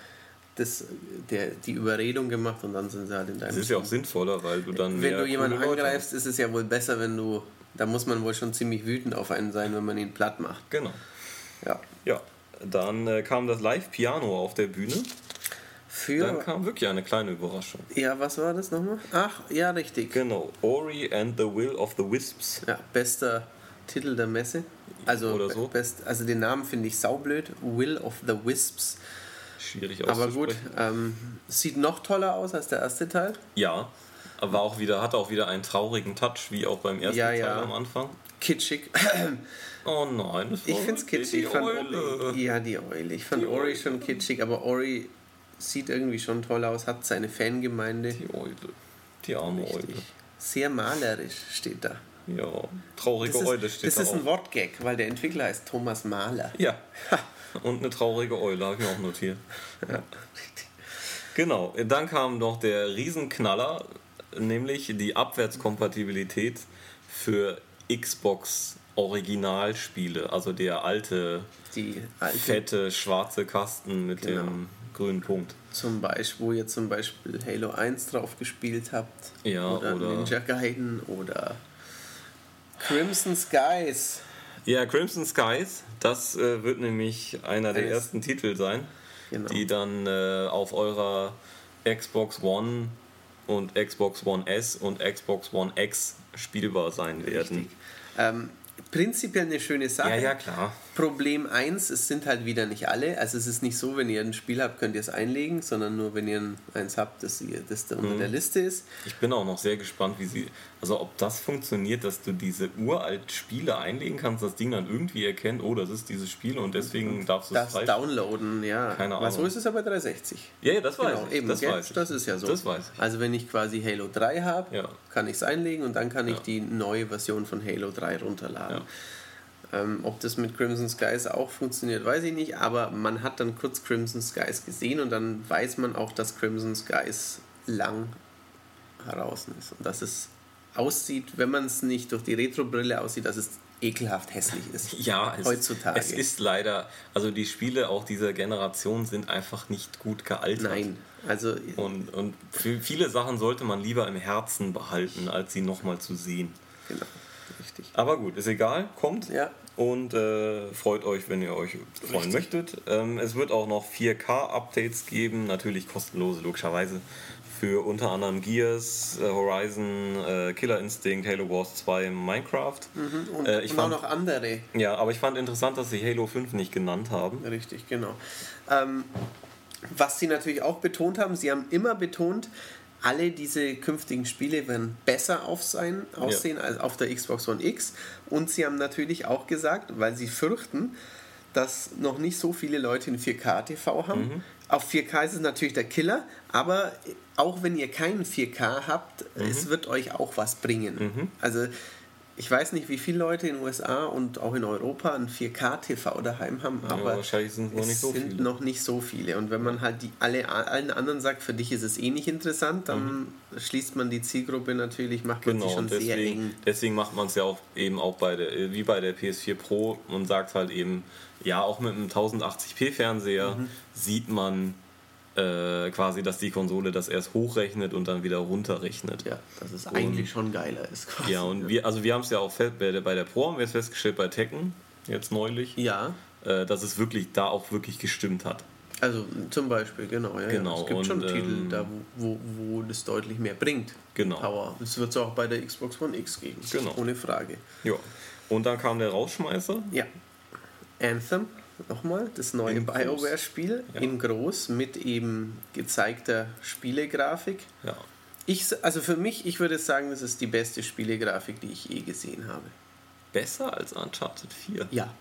das, der, die Überredung gemacht und dann sind sie halt in deinem Das ist ja auch Team. sinnvoller, weil du dann Wenn mehr du jemanden angreifst, ist es ja wohl besser, wenn du. Da muss man wohl schon ziemlich wütend auf einen sein, wenn man ihn platt macht. Genau. Ja. Ja, dann äh, kam das Live-Piano auf der Bühne. Dann Für. kam wirklich eine kleine Überraschung. Ja, was war das nochmal? Ach, ja, richtig. Genau, Ori and the Will of the Wisps. Ja, bester Titel der Messe. Also, Oder so. best, also den Namen finde ich saublöd. Will of the Wisps. Schwierig Aber auszusprechen. gut, ähm, sieht noch toller aus als der erste Teil. Ja, aber auch wieder, hatte auch wieder einen traurigen Touch, wie auch beim ersten Ja, Teil ja. am Anfang. Kitschig. Oh nein, das Ich war finde es wirklich kitschig. Ich fand Eule. Ori, ja, die Eule. Ich fand Die Ori Eule. schon kitschig, aber Ori sieht irgendwie schon toll aus, hat seine Fangemeinde. Die Eule. Die arme Eule. Richtig. Sehr malerisch steht da. Ja, traurige Das Eule ist, steht das da ist ein. Wortgag, weil der Entwickler heißt Thomas Mahler. Ja, und eine traurige Eule, habe ich mir auch notiert. Genau, dann kam noch der Riesenknaller, nämlich die Abwärtskompatibilität für Xbox Originalspiele, also der alte, Die alte fette, schwarze Kasten mit Genau. dem grünen Punkt. zum Beispiel, wo ihr zum Beispiel Halo 1 drauf gespielt habt. Ja, oder, oder- Ninja Gaiden oder Crimson Skies. Ja, Crimson Skies, das äh, wird nämlich einer der ersten Titel sein, Genau. die dann äh, auf eurer Xbox One und Xbox One S und Xbox One X spielbar sein werden. Ähm, prinzipiell eine schöne Sache. Ja, ja, klar. Problem 1, es sind halt wieder nicht alle. Also es ist nicht so, wenn ihr ein Spiel habt, könnt ihr es einlegen, sondern nur wenn ihr ein- eins habt, das, ihr, das da Mhm. unter der Liste ist. Ich bin auch noch sehr gespannt, wie sie, also ob das funktioniert, dass du diese uralt Spiele einlegen kannst, das Ding dann irgendwie erkennt, oh, das ist dieses Spiel und deswegen darfst du es Das frei. downloaden, ja. Keine Aber so Ahnung. ist es ja bei 360. Ja, ja, das weiß Genau, ich. eben, das weiß ich. das ist ja so. Das weiß ich. Also wenn ich quasi Halo 3 habe, Ja. kann ich es einlegen und dann kann ich Ja. die neue Version von Halo 3 runterladen. Ähm, ob das mit Crimson Skies auch funktioniert, weiß ich nicht, aber man hat dann kurz Crimson Skies gesehen und dann weiß man auch, dass Crimson Skies lang heraus ist und dass es aussieht, wenn man es nicht durch die Retro-Brille aussieht, dass es ekelhaft hässlich ist. Ja, es, heutzutage. es ist leider, also die Spiele auch dieser Generation sind einfach nicht gut gealtert. Nein, also Und, und für viele Sachen sollte man lieber im Herzen behalten, als sie nochmal zu sehen. genau, richtig. Aber gut, ist egal, kommt. Ja. Und äh, freut euch, wenn ihr euch freuen möchtet. Ähm, es wird auch noch 4K-Updates geben, natürlich kostenlose, logischerweise. Für unter anderem Gears, äh, Horizon, äh, Killer Instinct, Halo Wars 2, Minecraft. Und, Äh, ich und auch fand- noch andere. Ja, aber ich fand interessant, dass sie Halo 5 nicht genannt haben. Richtig, genau. Ähm, was sie natürlich auch betont haben, sie haben immer betont, alle diese künftigen Spiele werden besser auf sein, aussehen als auf der Xbox One X. Und sie haben natürlich auch gesagt, weil sie fürchten, dass noch nicht so viele Leute einen 4K-TV haben. Mhm. Auf 4K ist es natürlich der Killer, aber auch wenn ihr keinen 4K habt, Mhm. es wird euch auch was bringen. Also ich weiß nicht, wie viele Leute in den USA und auch in Europa ein 4K-TV daheim haben, aber wahrscheinlich sind es noch nicht so sind viele. noch nicht so viele. Und wenn man halt die alle allen anderen sagt, für dich ist es eh nicht interessant, dann schließt man die Zielgruppe natürlich, macht man sie Mhm. Genau, schon sehr deswegen, eng. deswegen macht man es ja auch eben auch bei der, wie bei der PS4 Pro und sagt halt eben, ja, auch mit einem 1080p Fernseher Mhm. sieht man äh, quasi, dass die Konsole das erst hochrechnet und dann wieder runterrechnet. Ja, dass es eigentlich schon geiler ist. Quasi. Ja, und wir, also wir haben es ja auch fest, bei, der, bei der Pro haben wir es festgestellt, bei Tekken, jetzt neulich, Ja, äh, dass es wirklich da auch wirklich gestimmt hat. also zum Beispiel, genau. Ja, Genau, Ja. Es gibt schon und, Titel, ähm, da, wo, wo, wo das deutlich mehr bringt. Genau. Power. Das wird es auch bei der Xbox One X geben. Genau. Ohne Frage. Ja. Und dann kam der Rausschmeißer. Ja. Anthem, nochmal, das neue. BioWare-Spiel Ja. in groß mit eben gezeigter Spielegrafik. Ja. Ich, also für mich, ich würde sagen, das ist die beste Spielegrafik, die ich je gesehen habe. Besser als Uncharted 4. Ja.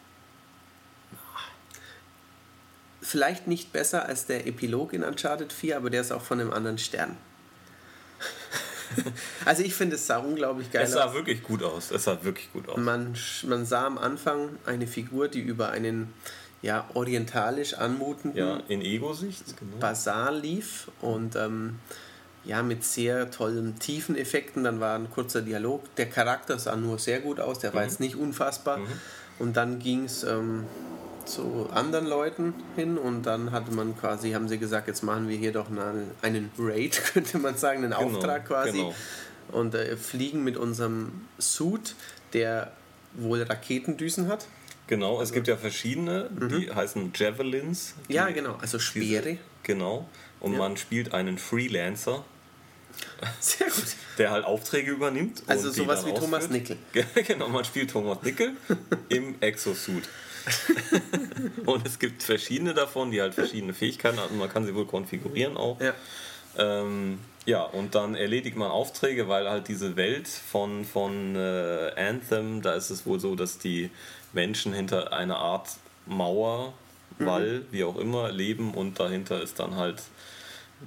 Vielleicht nicht besser als der Epilog in Uncharted 4, aber der ist auch von einem anderen Stern. also ich finde es sah unglaublich geil Es sah aus. wirklich gut aus. Es sah wirklich gut aus. Man, man sah am Anfang eine Figur, die über einen ja, orientalisch anmutenden Ja, in Ego-Sicht. Genau. Basar lief und ähm, ja, mit sehr tollen tiefen Effekten. Dann war ein kurzer Dialog. Der Charakter sah nur sehr gut aus, der war jetzt nicht unfassbar. Und dann ging es ähm, zu anderen Leuten hin und dann hatte man quasi, haben sie gesagt, jetzt machen wir hier doch einen, einen Raid, könnte man sagen, einen Genau, Auftrag quasi. genau. Und äh, fliegen mit unserem Suit, der wohl Raketendüsen hat. Genau, es gibt ja verschiedene, die heißen Javelins. Die, Mhm. Ja, genau, also Speere. Genau. Und Ja. man spielt einen Freelancer, Sehr gut. der halt Aufträge übernimmt. Also sowas wie Thomas. Nickel. genau, man spielt Thomas Nickel im Exosuit. und es gibt verschiedene davon, die halt verschiedene Fähigkeiten haben. Man kann sie wohl konfigurieren auch. Ja. Ähm, ja, und dann erledigt man Aufträge, weil halt diese Welt von, von äh, Anthem, da ist es wohl so, dass die Menschen hinter einer Art Mauer, Mhm. Wall, wie auch immer, leben und dahinter ist dann halt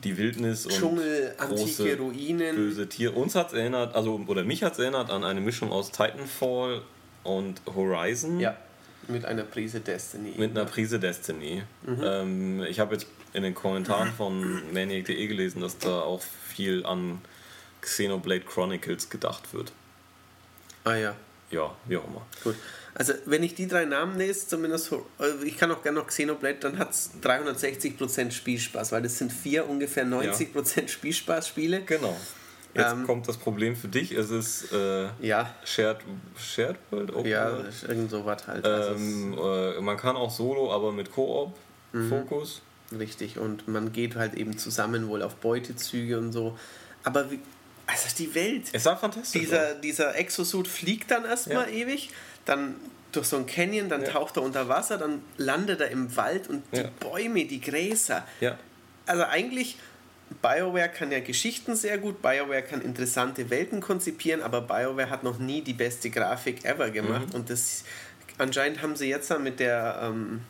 die Wildnis und Dschungel, antike große, Ruinen. böse Tiere. Uns hat es erinnert, also oder mich hat es erinnert an eine Mischung aus Titanfall und Horizon Ja, mit einer Prise Destiny. mit einer Prise Destiny. Mhm. Ähm, ich habe jetzt in den Kommentaren von Maniac.de gelesen, dass da auch viel an Xenoblade Chronicles gedacht wird. ah ja, Ja, wie auch immer. gut. Also wenn ich die drei Namen lese, zumindest, also ich kann auch gerne noch Xenoblade, dann hat es 360% Spielspaß, weil das sind vier ungefähr 90% Spielspaß-Spiele. Genau. Jetzt Ähm, kommt das Problem für dich. Es ist äh, Ja, Shared, Shared World Open ja, World. irgend so was halt. Also Ähm, äh, man kann auch solo, aber mit Koop Mhm. Fokus. Richtig, und man geht halt eben zusammen wohl auf Beutezüge und so. Aber wie, also die Welt, Es sah fantastisch dieser, aus. dieser Exosuit fliegt dann erstmal Ja. ewig, dann durch so ein Canyon, dann Ja. taucht er unter Wasser, dann landet er im Wald und die Ja. Bäume, die Gräser. Ja, Also eigentlich, BioWare kann ja Geschichten sehr gut, BioWare kann interessante Welten konzipieren, aber BioWare hat noch nie die beste Grafik ever gemacht Mhm. und das anscheinend haben sie jetzt mit der ähm,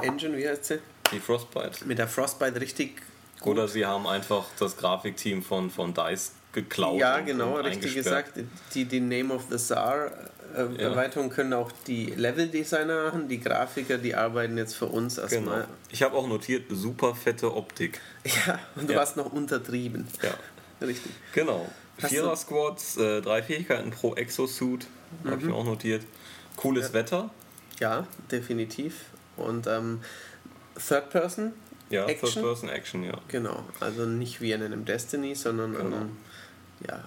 Engine, wie heißt sie? die Frostbite. Mit der Frostbite richtig gut. Oder sie haben einfach das Grafikteam von, von DICE geklaut. Ja, genau, richtig gesagt. Die, die Name of the Tsar äh, Ja. Erweiterung können auch die Level-Designer machen. Die Grafiker, die arbeiten jetzt für uns Genau. erstmal. Ich habe auch notiert, super fette Optik. Ja, und du Ja. warst noch untertrieben. Ja, Richtig. genau. Hast Vierer Squads, äh, drei Fähigkeiten pro Exosuit. habe ich mir auch notiert. Cooles Ja. Wetter. Ja, definitiv. Und ähm, Third Person Ja, Action. First-Person-Action, ja. Genau, also nicht wie in einem Destiny, sondern Genau. ähm, ja,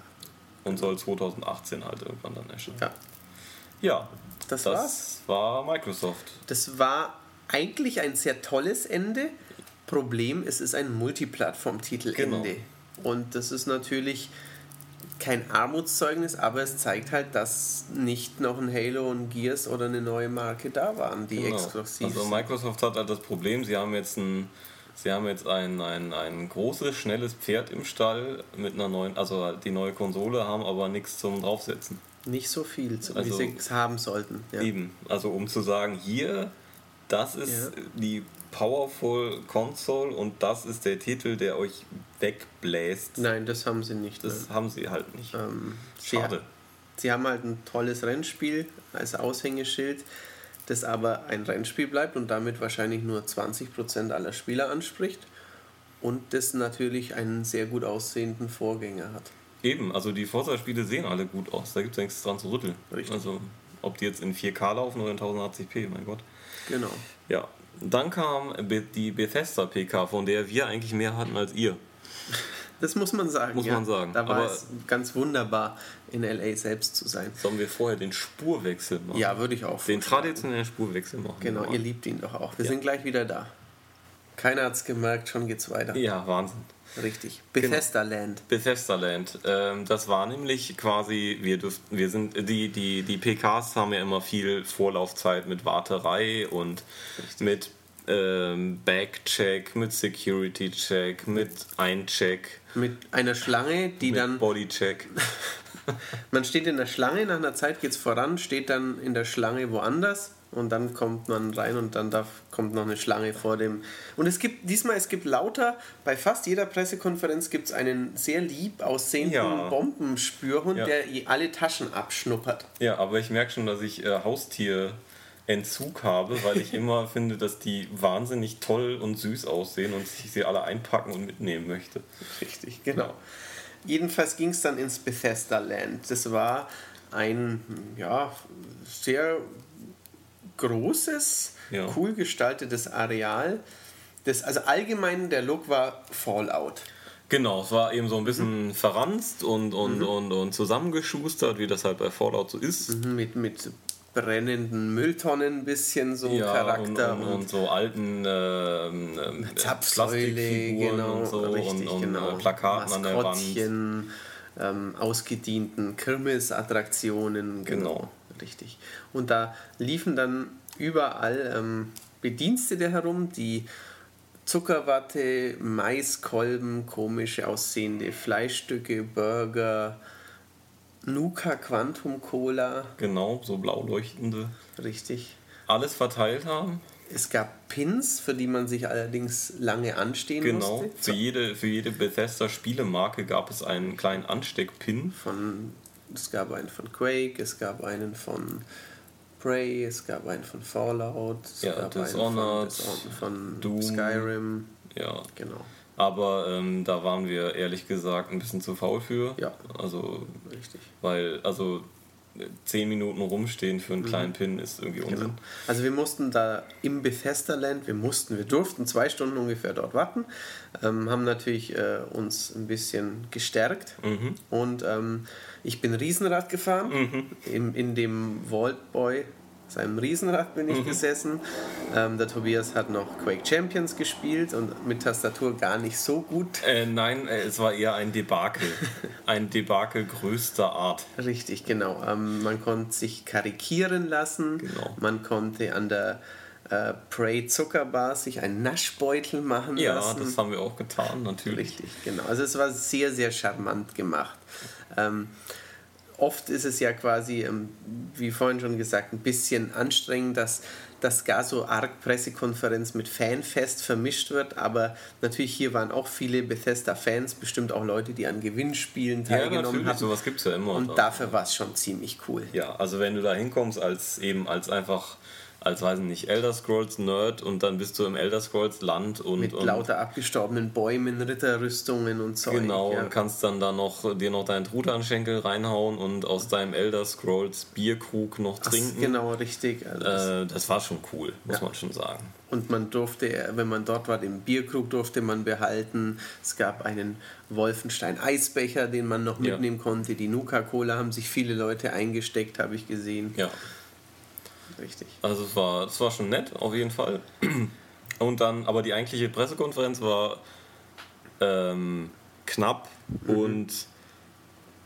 Und soll 2018 halt irgendwann dann erscheinen. ja, Ja, das, das war's. war Microsoft. Das war eigentlich ein sehr tolles Ende. Problem, es ist ein Multiplattform-Titelende. Genau. Und das ist natürlich kein Armutszeugnis, aber es zeigt halt, dass nicht noch ein Halo und Gears oder eine neue Marke da waren, die Genau. exklusiv Also. Microsoft hat halt das Problem, sie haben jetzt ein, sie haben jetzt ein, ein, ein großes, schnelles Pferd im Stall mit einer neuen, also die neue Konsole, haben aber nichts zum draufsetzen. Nicht so viel, so Also- wie sie es haben sollten. Ja. Eben. Also um zu sagen, hier, das ist Ja. die Powerful Console und das ist der Titel, der euch wegbläst. Nein, das haben sie nicht. Das ne? haben sie halt nicht. ähm, sie, Schade. sie haben halt ein tolles Rennspiel als Aushängeschild, das aber ein Rennspiel bleibt und damit wahrscheinlich nur 20% aller Spieler anspricht und das natürlich einen sehr gut aussehenden Vorgänger hat. Eben, also die Forza-Spiele sehen alle gut aus. Da gibt es nichts dran zu rütteln. Richtig. Also ob die jetzt in 4K laufen oder in 1080p, mein Gott. Genau. Ja, dann kam die Bethesda PK, von der wir eigentlich mehr hatten als ihr. Das muss man sagen. Muss ja. man sagen. Da war Aber- es ganz wunderbar, in LA selbst zu sein. Sollen wir vorher den Spurwechsel machen? Ja, würde ich auch. Den traditionellen Spurwechsel machen. Genau, ihr liebt ihn doch auch. Wir Ja. sind gleich wieder da. Keiner hat es gemerkt, schon geht's weiter. Ja, Wahnsinn. Richtig. Genau. Bethesda Land. Bethesda Land. Ähm, das war nämlich quasi, wir dürften, wir sind, die, die, die PKs haben ja immer viel Vorlaufzeit mit Warterei und mit ähm, Backcheck, mit Security Check, mit Eincheck, Mit einer Schlange, die mit dann. Bodycheck. Man steht in der Schlange, nach einer Zeit geht's voran, steht dann in der Schlange woanders und dann kommt man rein und dann darf, kommt noch eine Schlange vor dem. Und es gibt diesmal, es gibt lauter, bei fast jeder Pressekonferenz gibt es einen sehr lieb aussehenden Ja. Bombenspürhund, Ja. der alle Taschen abschnuppert. Ja, aber ich merke schon, dass ich äh, Haustierentzug habe, weil ich immer finde, dass die wahnsinnig toll und süß aussehen und ich sie alle einpacken und mitnehmen möchte. Richtig, genau. Jedenfalls ging es dann ins Bethesda Land. Das war ein ja, sehr großes, Ja. cool gestaltetes Areal. Das, also allgemein der Look war Fallout. Genau, es war eben so ein bisschen Mhm. verranzt und, und, und, und zusammengeschustert, wie das halt bei Fallout so ist. Mit, mit brennenden Mülltonnen ein bisschen so Ja, Charakter und, und, und so alten ähm, ähm, Zapfsäule, Plastikfiguren genau, und so richtig, und, und genau. äh, Plakaten an der Wand. Ähm, ausgedienten Kirmesattraktionen, genau. Genau. Richtig. Und da liefen dann überall ähm, Bedienstete herum, die Zuckerwatte, Maiskolben, komische aussehende Fleischstücke, Burger, Nuka Quantum Cola, Genau, so blau leuchtende. richtig. Alles verteilt haben. Es gab Pins, für die man sich allerdings lange anstehen Genau. musste. Für jede, für jede Bethesda-Spielemarke gab es einen kleinen Ansteckpin. von es gab einen von Quake, es gab einen von Prey, es gab einen von Fallout, es Ja, gab Dishonored, einen von, von Doom. Skyrim, Ja. genau, Aber ähm, da waren wir ehrlich gesagt ein bisschen zu faul für. Ja. Also, richtig. weil, also zehn Minuten rumstehen für einen Mhm. kleinen Pin ist irgendwie Unsinn. Genau. Also wir mussten da im Bethesda Land, wir mussten, wir durften zwei Stunden ungefähr dort warten, ähm, haben natürlich äh, uns ein bisschen gestärkt Mhm. und ähm, ich bin Riesenrad gefahren, in, in dem Vault Boy, seinem Riesenrad bin Mhm. ich gesessen. Ähm, der Tobias hat noch Quake Champions gespielt und mit Tastatur gar nicht so gut. Äh, nein, äh, es war eher ein Debakel. ein Debakel größter Art. Richtig, genau. Ähm, man konnte sich karikieren lassen. Genau. Man konnte an der äh, Prey Zuckerbar sich einen Naschbeutel machen Ja, lassen. das haben wir auch getan, natürlich. Richtig, genau. Also es war sehr, sehr charmant gemacht. Ähm, oft ist es ja quasi, ähm, wie vorhin schon gesagt, ein bisschen anstrengend, dass das gar so arg Pressekonferenz mit Fanfest vermischt wird, aber natürlich hier waren auch viele Bethesda-Fans, bestimmt auch Leute, die an Gewinnspielen Ja, teilgenommen natürlich, haben. sowas gibt es ja immer. Und dafür war es schon ziemlich cool. Ja, also wenn du da hinkommst als eben als einfach als, weiß ich nicht, Elder Scrolls Nerd und dann bist du im Elder Scrolls Land und. Mit und lauter abgestorbenen Bäumen, Ritterrüstungen und so. Genau, ja. und kannst dann da noch dir noch deinen Truthahn-Schenkel reinhauen und aus deinem Elder Scrolls Bierkrug noch trinken. Ach, genau, richtig. Also das, äh, das, war schon cool, muss ja. man schon sagen. Und man durfte, wenn man dort war, den Bierkrug durfte man behalten. Es gab einen Wolfenstein-Eisbecher, den man noch mitnehmen ja. konnte. Die Nuka-Cola haben sich viele Leute eingesteckt, habe ich gesehen. Ja, Richtig. Also es war, es war schon nett, auf jeden Fall. Und dann, aber die eigentliche Pressekonferenz war ähm, knapp mhm. und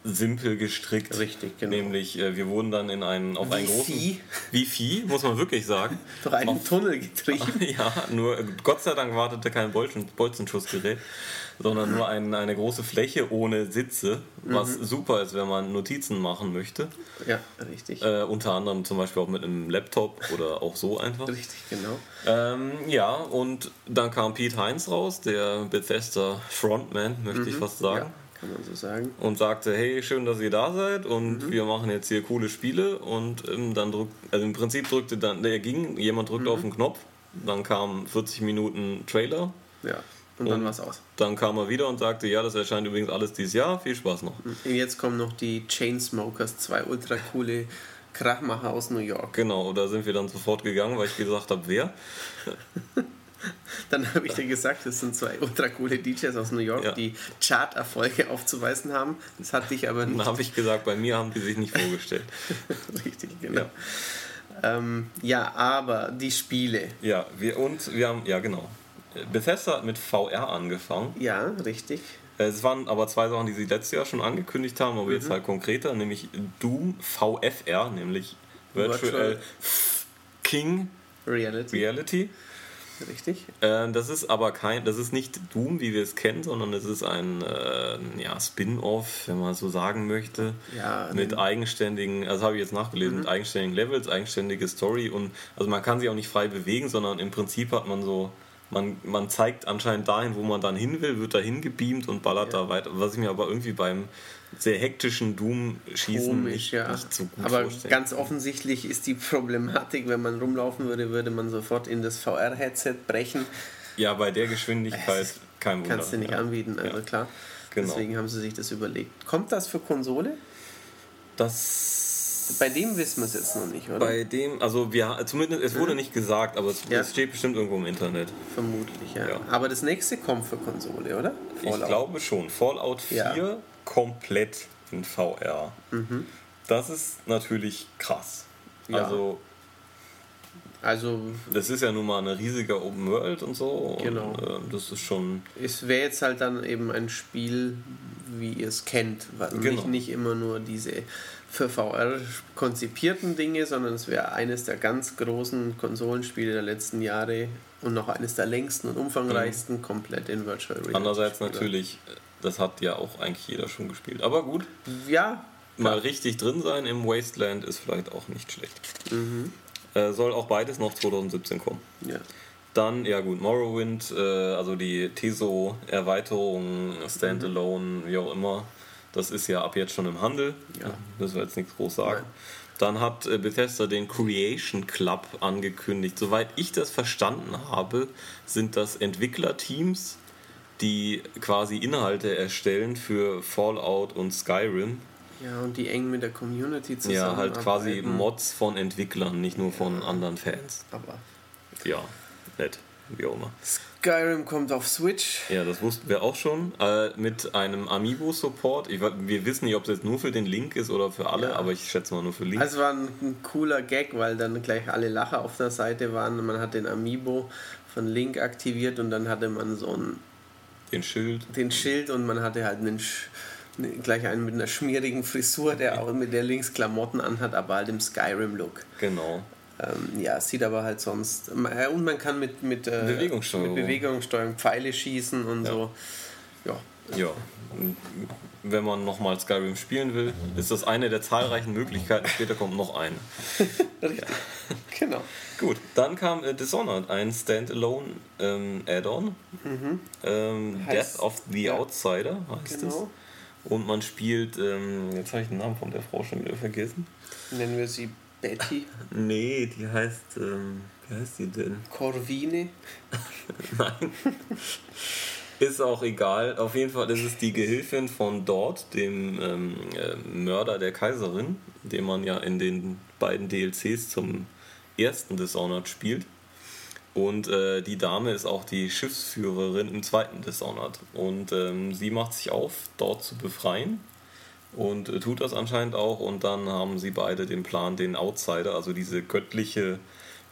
simpel gestrickt. Richtig, genau. Nämlich, äh, wir wurden dann in einen, auf wie einen großen. Vieh? Wie Vieh, muss man wirklich sagen. Durch einen auf, Tunnel getrieben. ja, nur Gott sei Dank wartete kein Bolzen, Bolzenschussgerät sondern nur ein, eine große Fläche ohne Sitze, was mhm. super ist, wenn man Notizen machen möchte. Ja, richtig. Äh, unter anderem zum Beispiel auch mit einem Laptop oder auch so einfach. Richtig, genau. Ähm, ja, und dann kam Pete Heinz raus, der Bethesda Frontman, möchte mhm. ich fast sagen. Ja. Kann man so sagen. Und sagte, hey, schön, dass ihr da seid und mhm. wir machen jetzt hier coole Spiele und ähm, dann drückt, also im Prinzip drückte dann, der ging, jemand drückte mhm. auf den Knopf, dann kam 40 Minuten Trailer. Ja. Und, und dann war es aus. Dann kam er wieder und sagte, ja, das erscheint übrigens alles dieses Jahr. Viel Spaß noch. Und jetzt kommen noch die Chainsmokers, zwei ultra coole Krachmacher aus New York. Genau, da sind wir dann sofort gegangen, weil ich gesagt habe, wer? dann habe ich dir gesagt, das sind zwei ultra coole DJs aus New York, ja. die Chart-Erfolge aufzuweisen haben. Das hatte ich aber nicht. Dann habe ich gesagt, bei mir haben die sich nicht vorgestellt. Richtig, genau. Ja. Ähm, ja, aber die Spiele. Ja, wir und wir haben, ja genau. Bethesda hat mit VR angefangen. Ja, richtig. Es waren aber zwei Sachen, die sie letztes Jahr schon angekündigt haben, aber mhm. jetzt halt konkreter, nämlich Doom VFR, nämlich Virtual, Virtual King Reality. Reality. Richtig. Äh, das ist aber kein, das ist nicht Doom, wie wir es kennen, sondern es ist ein äh, ja, Spin-off, wenn man so sagen möchte, ja, mit eigenständigen, also habe ich jetzt nachgelesen, mhm. mit eigenständigen Levels, eigenständige Story und also man kann sich auch nicht frei bewegen, sondern im Prinzip hat man so man, man zeigt anscheinend dahin, wo man dann hin will, wird dahin gebeamt und ballert ja. da weiter. Was ich mir aber irgendwie beim sehr hektischen Doom-Schießen nicht, ja. nicht so gut aber vorstellen. ganz offensichtlich ist die Problematik, wenn man rumlaufen würde, würde man sofort in das VR-Headset brechen. Ja, bei der Geschwindigkeit kein Wunder. Kannst du nicht ja. anbieten, also klar. Genau. Deswegen haben sie sich das überlegt. Kommt das für Konsole? Das bei dem wissen wir es jetzt noch nicht, oder? Bei dem, also wir, zumindest, es wurde mhm. nicht gesagt, aber es, ja. es, steht bestimmt irgendwo im Internet. Vermutlich, ja. ja. Aber das nächste kommt für Konsole, oder? Fallout. Ich glaube schon. Fallout 4 ja. Komplett in VR. Mhm. Das ist natürlich krass. Also also. Das ist ja nun mal eine riesige Open World und so. Genau. Und, äh, das ist schon. Es wäre jetzt halt dann eben ein Spiel, wie ihr es kennt. Genau. Nicht, nicht immer nur diese für VR konzipierten Dinge, sondern es wäre eines der ganz großen Konsolenspiele der letzten Jahre und noch eines der längsten und umfangreichsten mhm. komplett in Virtual Reality. Andererseits natürlich, das hat ja auch eigentlich jeder schon gespielt. Aber gut. Ja. Mal richtig drin sein im Wasteland ist vielleicht auch nicht schlecht. Mhm. Äh, soll auch beides noch 2017 kommen. Ja. Dann, ja gut, Morrowind, äh, also die TESO-Erweiterung, Standalone, mhm. wie auch immer, das ist ja ab jetzt schon im Handel. Ja. Müssen wir jetzt nichts groß sagen. Nein. Dann hat äh, Bethesda den Creation Club angekündigt. Soweit ich das verstanden habe, sind das Entwicklerteams, die quasi Inhalte erstellen für Fallout und Skyrim. Ja, und die eng mit der Community zusammen. Ja, halt quasi Mods von Entwicklern, nicht nur von anderen Fans. Aber. Ja, nett. Wie auch immer. Skyrim kommt auf Switch. Ja, das wussten wir auch schon. Äh, mit einem Amiibo-Support. Wir wissen nicht, ob es jetzt nur für den Link ist oder für alle, ja. aber ich schätze mal nur für Link. Also war ein, ein, cooler Gag, weil dann gleich alle Lacher auf der Seite waren. Man hat den Amiibo von Link aktiviert und dann hatte man so ein. Den Schild. Den Schild und man hatte halt einen. gleich einen mit einer schmierigen Frisur, der auch mit der Links Klamotten anhat, aber halt im Skyrim-Look. Genau. Ähm, ja, sieht aber halt sonst. Äh, und man kann mit, mit, äh, Bewegungssteuerung. mit Bewegungssteuerung Pfeile schießen und ja. so. Ja. Ja. Wenn man nochmal Skyrim spielen will, ist das eine der zahlreichen Möglichkeiten. Später kommt noch eine. Richtig. Genau. Gut, dann kam äh, Dishonored, ein Standalone ähm, Add-on. Mhm. Ähm, Death of the ja. Outsider heißt genau. es. Und man spielt, ähm, jetzt habe ich den Namen von der Frau schon wieder vergessen. Nennen wir sie Betty. Nee, die heißt, ähm, wie heißt die denn? Corvine. Nein. Ist auch egal. Auf jeden Fall ist es die Gehilfin von dort, dem ähm, äh, Mörder der Kaiserin, den man ja in den beiden DLCs zum ersten Dishonored spielt. Und äh, die Dame ist auch die Schiffsführerin im zweiten Dishonored. Und ähm, sie macht sich auf, dort zu befreien. Und äh, tut das anscheinend auch. Und dann haben sie beide den Plan, den Outsider, also diese göttliche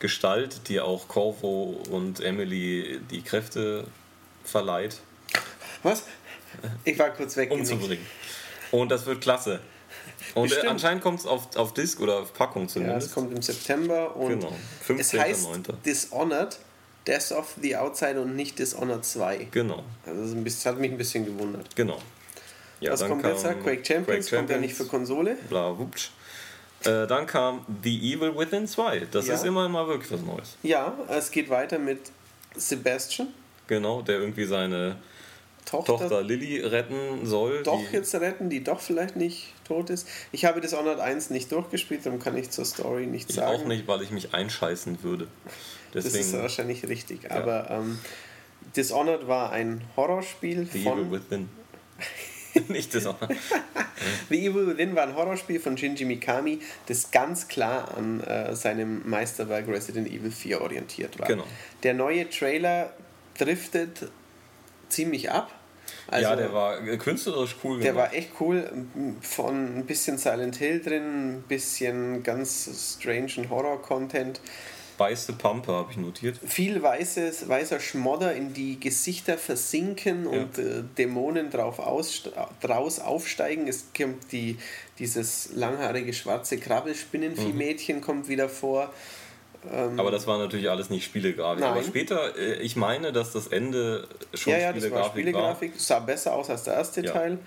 Gestalt, die auch Corvo und Emily die Kräfte verleiht. Was? Ich war kurz weg. Umzubringen. Und das wird klasse. Und äh, anscheinend kommt es auf, auf Disc oder auf Packung zumindest. Ja, es kommt im September und genau. 15. es heißt 9. Dishonored, Death of the Outside und nicht Dishonored 2. Genau. Also das, bisschen, hat mich ein bisschen gewundert. Genau. Ja, Was kommt jetzt? Quake Champions, Quake Champions kommt ja nicht für Konsole. Bla, wupsch. Äh, dann kam The Evil Within 2. Das ja. ist immer mal wirklich was Neues. Ja, es geht weiter mit Sebastian. Genau, der irgendwie seine Tochter, Tochter Lilly retten soll. Doch jetzt retten, die doch vielleicht nicht tot ist. Ich habe das Honored 1 nicht durchgespielt, darum kann ich zur Story nichts ich sagen. auch nicht, weil ich mich einscheißen würde. Deswegen, das ist wahrscheinlich richtig. Ja. Aber ähm, Dishonored war ein Horrorspiel The von... Evil Within. nicht Dishonored. The Evil Within war ein Horrorspiel von Shinji Mikami, das ganz klar an äh, seinem Meisterwerk Resident Evil 4 orientiert war. Genau. Der neue Trailer driftet ziemlich ab. Also, ja, der war künstlerisch cool. Der gemacht. war echt cool. Von ein bisschen Silent Hill drin, ein bisschen ganz strange Horror-Content. Weiße Pampe habe ich notiert. Viel weißes, weißer Schmodder in die Gesichter versinken ja. und äh, Dämonen drauf aus, draus aufsteigen. Es kommt die, dieses langhaarige schwarze Krabbelspinnenvieh-Mädchen mhm. kommt wieder vor. Ähm, aber das war natürlich alles nicht Spielegrafik. Nein. Aber später, äh, ich meine, dass das Ende schon ja, ja, Spielegrafik, das war. Spielegrafik war. sah besser aus als der erste ja. Teil.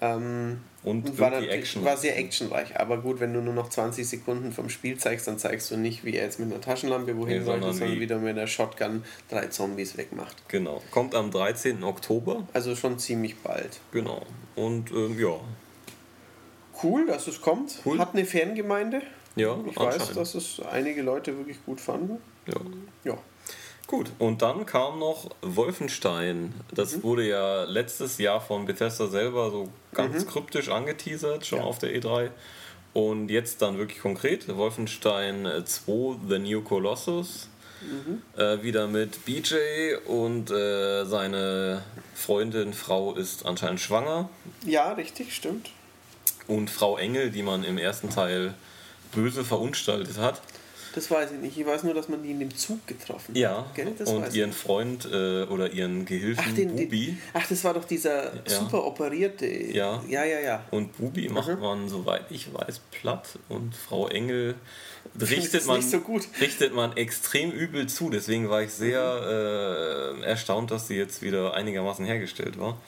Ähm, und war, Action. war sehr actionreich. Aber gut, wenn du nur noch 20 Sekunden vom Spiel zeigst, dann zeigst du nicht, wie er jetzt mit einer Taschenlampe wohin nee, sollte, sondern wieder mit einer Shotgun drei Zombies wegmacht. Genau. Kommt am 13. Oktober. Also schon ziemlich bald. Genau. Und ähm, ja. Cool, dass es kommt. Cool. Hat eine Fangemeinde. Ja, ich weiß, dass es einige Leute wirklich gut fanden. Ja. ja. Gut, und dann kam noch Wolfenstein. Das mhm. wurde ja letztes Jahr von Bethesda selber so ganz mhm. kryptisch angeteasert, schon ja. auf der E3. Und jetzt dann wirklich konkret: Wolfenstein 2 The New Colossus. Mhm. Äh, wieder mit BJ und äh, seine Freundin, Frau ist anscheinend schwanger. Ja, richtig, stimmt. Und Frau Engel, die man im ersten Teil böse verunstaltet hat. Das weiß ich nicht. Ich weiß nur, dass man die in dem Zug getroffen hat. Ja. und ihren Freund äh, oder ihren Gehilfen ach, den, Bubi. Den, ach, das war doch dieser ja. super operierte. Ja. Ja, ja, ja. Und Bubi macht mhm. man, soweit ich weiß, platt. Und Frau Engel richtet man, so richtet man extrem übel zu. Deswegen war ich sehr mhm. äh, erstaunt, dass sie jetzt wieder einigermaßen hergestellt war.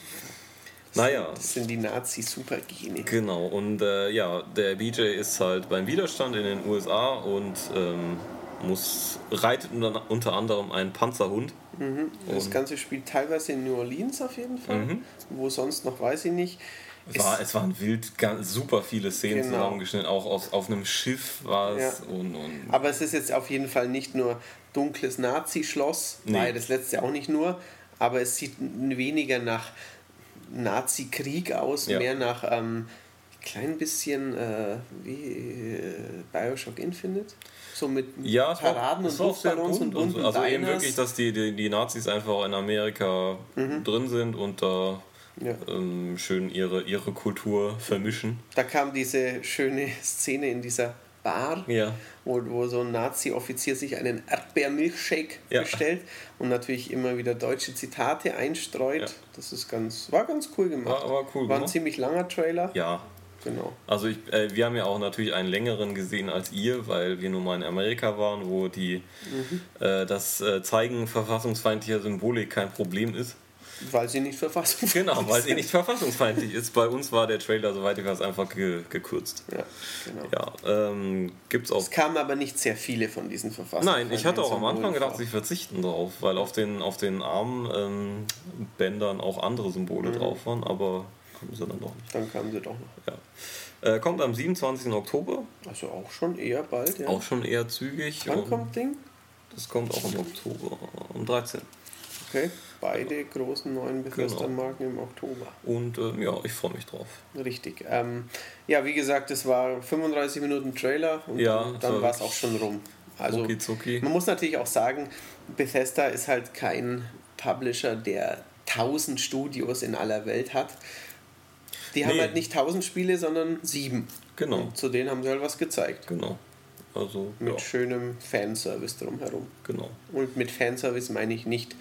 Naja. Das sind die Nazi-Supergene. Genau, und äh, ja, der BJ ist halt beim Widerstand in den USA und ähm, muss, reitet unter anderem einen Panzerhund. Mhm. Das Ganze spielt teilweise in New Orleans auf jeden Fall. Mhm. Wo sonst noch, weiß ich nicht. Es, war, es waren wild, ganz, super viele Szenen genau. zusammengeschnitten, auch auf, auf einem Schiff war es. Ja. Und, und Aber es ist jetzt auf jeden Fall nicht nur dunkles Nazi-Schloss, nee. weil das letzte auch nicht nur, aber es sieht weniger nach Nazi-Krieg aus, ja. mehr nach ähm, klein bisschen äh, wie äh, Bioshock Infinite. So mit ja, Paraden war, und Luftballons und bunten Also Diners. eben wirklich, dass die, die, die Nazis einfach in Amerika mhm. drin sind und da ja. ähm, schön ihre, ihre Kultur vermischen. Da kam diese schöne Szene in dieser Bar, ja. wo, wo so ein Nazi-Offizier sich einen Erdbeermilchshake ja. bestellt und natürlich immer wieder deutsche Zitate einstreut. Ja. Das ist ganz, war ganz cool gemacht. War, war cool. War ein ziemlich langer Trailer. Ja. Genau. Also ich, äh, wir haben ja auch natürlich einen längeren gesehen als ihr, weil wir nun mal in Amerika waren, wo die mhm. äh, das äh, Zeigen verfassungsfeindlicher Symbolik kein Problem ist. Weil sie nicht verfassungsfeindlich ist. Genau, weil sie nicht verfassungsfeindlich ist. Bei uns war der Trailer, soweit ich weiß, einfach ge gekürzt. Ja, genau. Ja, ähm, gibt's auch. Es kamen aber nicht sehr viele von diesen Verfassungen. Nein, ich hatte auch am Anfang gedacht, sie verzichten drauf, weil auf den, auf den Armbändern ähm, auch andere Symbole mhm. drauf waren, aber kamen sie dann doch nicht. Dann kamen sie doch noch. Ja. Äh, kommt am 27. Oktober. Also auch schon eher bald, ja. Auch schon eher zügig. Wann kommt Ding? Das kommt auch im Oktober, um 13. Okay, beide großen neuen Bethesda-Marken im Oktober. Und ähm, ja, ich freue mich drauf. Richtig. Ähm, ja, wie gesagt, es war 35 Minuten Trailer und Ja, dann, war es auch schon rum. Also Rucki-zucki. man muss natürlich auch sagen, Bethesda ist halt kein Publisher, der 1000 Studios in aller Welt hat. Die haben Nee. halt nicht 1000 Spiele, sondern sieben. Genau. Und zu denen haben sie halt was gezeigt. Genau. Also, Mit ja, schönem Fanservice drumherum. genau. Und mit Fanservice meine ich nicht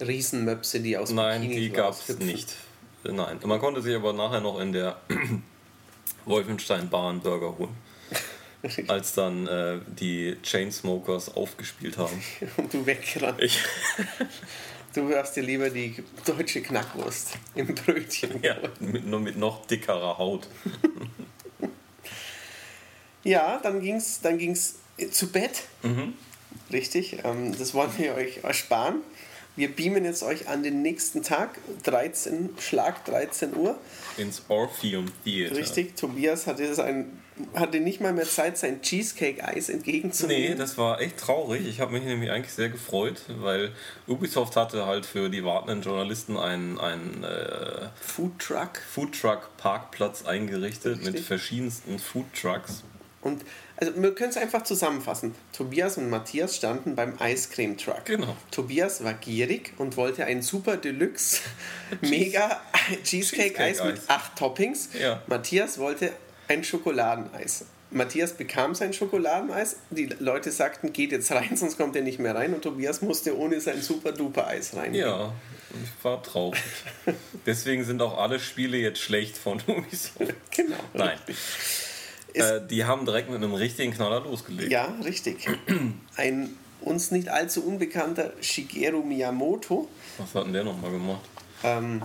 Riesenmöpse, die aus Nein, Bikinis die gab es nicht. Nein. Man konnte sich aber nachher noch in der Wolfenstein Bar einen Burger holen. Als dann äh, die Chainsmokers aufgespielt haben. Und du weggerannt. Ich, Du hast dir lieber die deutsche Knackwurst im Brötchen. ja, mit, nur mit noch dickerer Haut. Ja, dann ging's, dann ging's zu Bett. Mhm. Richtig, ähm, das wollen wir euch ersparen. Wir beamen jetzt euch an den nächsten Tag, 13, Schlag 13 Uhr. Ins Orpheum Theater. Richtig, Tobias hatte, sein, hatte nicht mal mehr Zeit, sein Cheesecake-Eis entgegenzunehmen. Nee, das war echt traurig. Ich habe mich nämlich eigentlich sehr gefreut, weil Ubisoft hatte halt für die wartenden Journalisten einen, einen äh, Foodtruck. Foodtruck-Parkplatz eingerichtet mit Richtig. verschiedensten Foodtrucks. Und also wir können es einfach zusammenfassen. Tobias und Matthias standen beim Eiscreme Truck. Genau. Tobias war gierig und wollte ein super Deluxe Mega Cheesecake Eis mit acht Toppings. Ja. Matthias wollte ein Schokoladeneis. Matthias bekam sein Schokoladeneis. Die Leute sagten, geht jetzt rein, sonst kommt er nicht mehr rein. Und Tobias musste ohne sein super duper Eis rein. Ja, ich war traurig. Deswegen sind auch alle Spiele jetzt schlecht von Ubisoft. Genau. Nein. Ist- Äh, die haben direkt mit einem richtigen Knaller losgelegt. Ja, richtig. Ein uns nicht allzu unbekannter Shigeru Miyamoto. Was hat denn der nochmal gemacht? Ähm,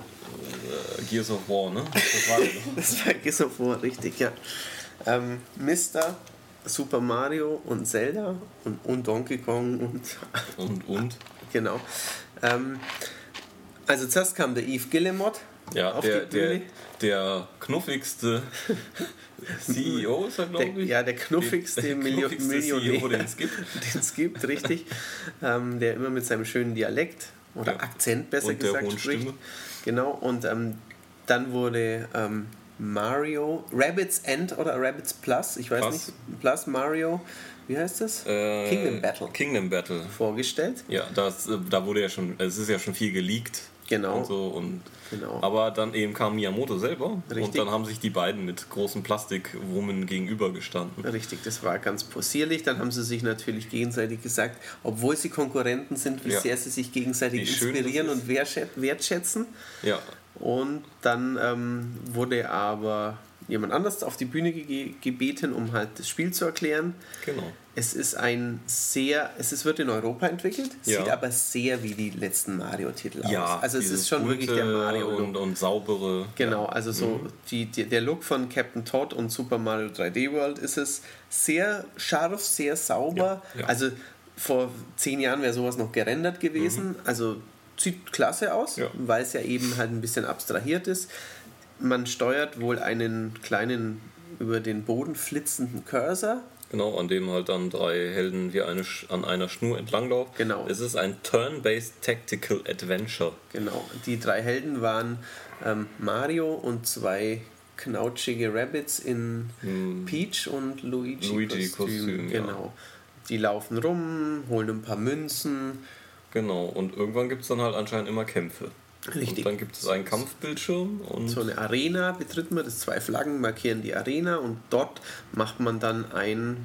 Äh, Gears of War, ne? Das war doch. Das war Gears of War, richtig, ja. Ähm, Mr. Super Mario und Zelda und, und Donkey Kong und Und, und? genau. Ähm, also zuerst kam der Yves Guillemot Ja, der, der, der knuffigste CEO ist er, Der, glaube ich. ja, der knuffigste, Der Milio knuffigste Millionär, CEO, den es gibt. den es gibt, richtig. ähm, der immer mit seinem schönen Dialekt oder Ja. Akzent besser Und der gesagt spricht. Stimme. Genau, und ähm, dann wurde ähm, Mario, Rabbits End oder Rabbits Plus, ich weiß Plus. nicht, Plus Mario, wie heißt das? Äh, Kingdom Battle Kingdom Battle. vorgestellt. Ja, das, äh, da wurde ja schon, es ist ja schon viel geleakt. Genau. Und so und Genau. Aber dann eben kam Miyamoto selber Richtig. und dann haben sich die beiden mit großen Plastikwummen gegenübergestanden. Richtig, das war ganz possierlich. Dann haben sie sich natürlich gegenseitig gesagt, obwohl sie Konkurrenten sind, wie Ja. sehr sie sich gegenseitig schön inspirieren und wertschä- wertschätzen. Ja, Und dann ähm, wurde aber jemand anders auf die Bühne ge gebeten, um halt das Spiel zu erklären. genau. Es ist ein sehr, es ist, wird in Europa entwickelt, Ja. sieht aber sehr wie die letzten Mario-Titel Ja, aus. Also es ist schon wirklich der bunte Mario-Look. und, und saubere. Genau, also so die, die, der Look von Captain Todd und Super Mario 3D World ist es sehr scharf, sehr sauber. Ja. Also vor zehn Jahren wäre sowas noch gerendert gewesen. Also sieht klasse aus, Ja. weil es ja eben halt ein bisschen abstrahiert ist. Man steuert wohl einen kleinen über den Boden flitzenden Cursor. Genau, an dem halt dann drei Helden wie eine Sch an einer Schnur entlanglaufen. Genau. Es ist ein Turn-Based Tactical Adventure. Genau, die drei Helden waren ähm, Mario und zwei knautschige Rabbits in Peach und Luigi, Hm. Luigi-Kostüm, ja. Genau. Die laufen rum, holen ein paar Münzen. Genau, und irgendwann gibt es dann halt anscheinend immer Kämpfe. Richtig. Und dann gibt es einen Kampfbildschirm und So eine Arena betritt man, das zwei Flaggen markieren die Arena und dort macht man dann ein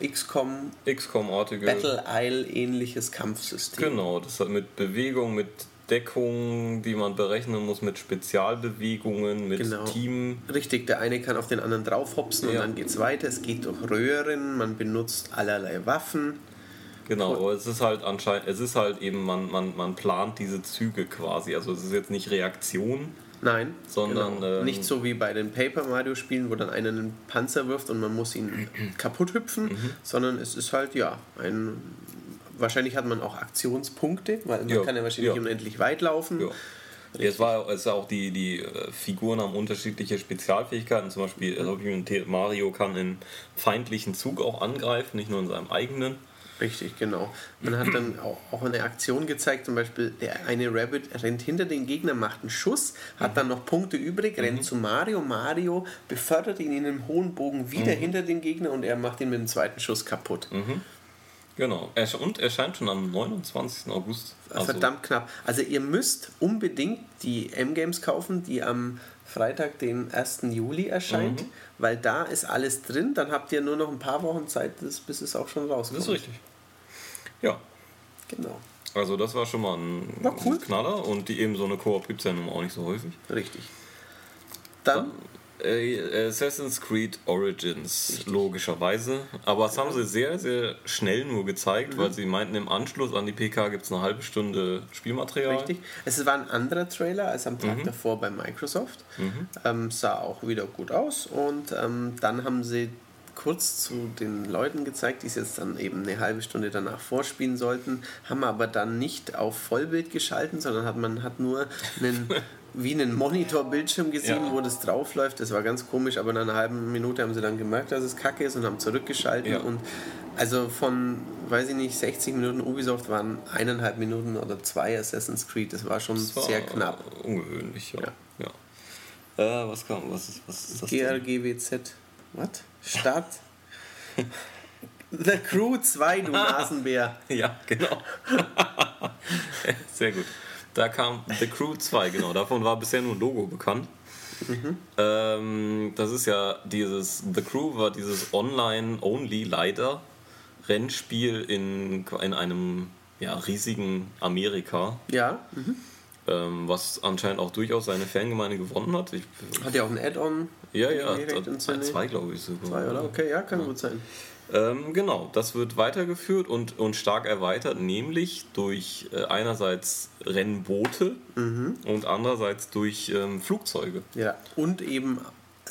XCOM XCOM-artige. Battle Isle ähnliches Kampfsystem. Genau, das hat mit Bewegung, mit Deckung, die man berechnen muss, mit Spezialbewegungen, mit Genau. Team. Richtig, der eine kann auf den anderen draufhopsen und Ja. dann geht's weiter. Es geht durch Röhren, man benutzt allerlei Waffen. Genau, aber es ist halt anscheinend, es ist halt eben, man, man, man plant diese Züge quasi. Also es ist jetzt nicht Reaktion, Nein, Sondern, genau. ähm, nicht so wie bei den Paper Mario Spielen, wo dann einer einen Panzer wirft und man muss ihn kaputt hüpfen, Mhm. sondern es ist halt ja ein wahrscheinlich hat man auch Aktionspunkte, weil man Ja, kann ja wahrscheinlich ja. unendlich weit laufen. Ja. Es war es auch die, die äh, Figuren haben unterschiedliche Spezialfähigkeiten. Zum Beispiel also Mario kann in feindlichen Zug auch angreifen, nicht nur in seinem eigenen. Richtig, genau. Man hat dann auch, eine Aktion gezeigt, zum Beispiel der eine Rabbit rennt hinter den Gegner, macht einen Schuss, hat dann noch Punkte übrig, rennt Mhm. zu Mario, Mario befördert ihn in einem hohen Bogen wieder Mhm. hinter den Gegner und er macht ihn mit dem zweiten Schuss kaputt. Genau. Er- Und erscheint schon am 29. August. Also, Verdammt knapp. Also ihr müsst unbedingt die M-Games kaufen, die am Freitag, den 1. Juli erscheint, Mhm. weil da ist alles drin. Dann habt ihr nur noch ein paar Wochen Zeit, bis bis es auch schon rauskommt. Das ist richtig. Ja. Genau. Also das war schon mal ein, War cool. Knaller und die eben so eine Koop gibt es ja nun auch nicht so häufig. Richtig. Dann Äh, Assassin's Creed Origins, logischerweise. Aber das haben sie sehr, sehr schnell nur gezeigt, Mhm. weil sie meinten, im Anschluss an die PK gibt es eine halbe Stunde Spielmaterial. Richtig. Es war ein anderer Trailer als am Mhm. Tag davor bei Microsoft. Ähm, sah auch wieder gut aus. Und ähm, dann haben sie kurz zu den Leuten gezeigt, die es jetzt dann eben eine halbe Stunde danach vorspielen sollten, haben aber dann nicht auf Vollbild geschalten, sondern hat man hat nur einen wie einen Monitorbildschirm gesehen, Ja. wo das draufläuft. Das war ganz komisch, aber nach einer halben Minute haben sie dann gemerkt, dass es kacke ist und haben zurückgeschaltet. Ja. Und also von, weiß ich nicht, 60 Minuten Ubisoft waren eineinhalb Minuten oder zwei Assassin's Creed. Das war schon Das war sehr knapp. Ungewöhnlich, ja. Ja. ja. Äh, was kam? Was ist, was ist das? GRGWZ. Was? Start. The Crew 2, du Nasenbär. Ja, genau. Sehr gut. Da kam The Crew 2, genau. Davon war bisher nur ein Logo bekannt. Ähm, das ist ja dieses, The Crew war dieses Online-Only leider Rennspiel in, in einem ja, riesigen Amerika, Ja, mhm. Ähm, was anscheinend auch durchaus seine Fangemeinde gewonnen hat. Ich, hat ja auch ein Add-on. ja, ja, direkt ins zwei, glaube ich sogar. Zwei, oder? Okay, ja, kann gut sein. Ähm, genau, das wird weitergeführt und, und stark erweitert, nämlich durch äh, einerseits Rennboote Mhm. und andererseits durch ähm, Flugzeuge. Ja, und eben,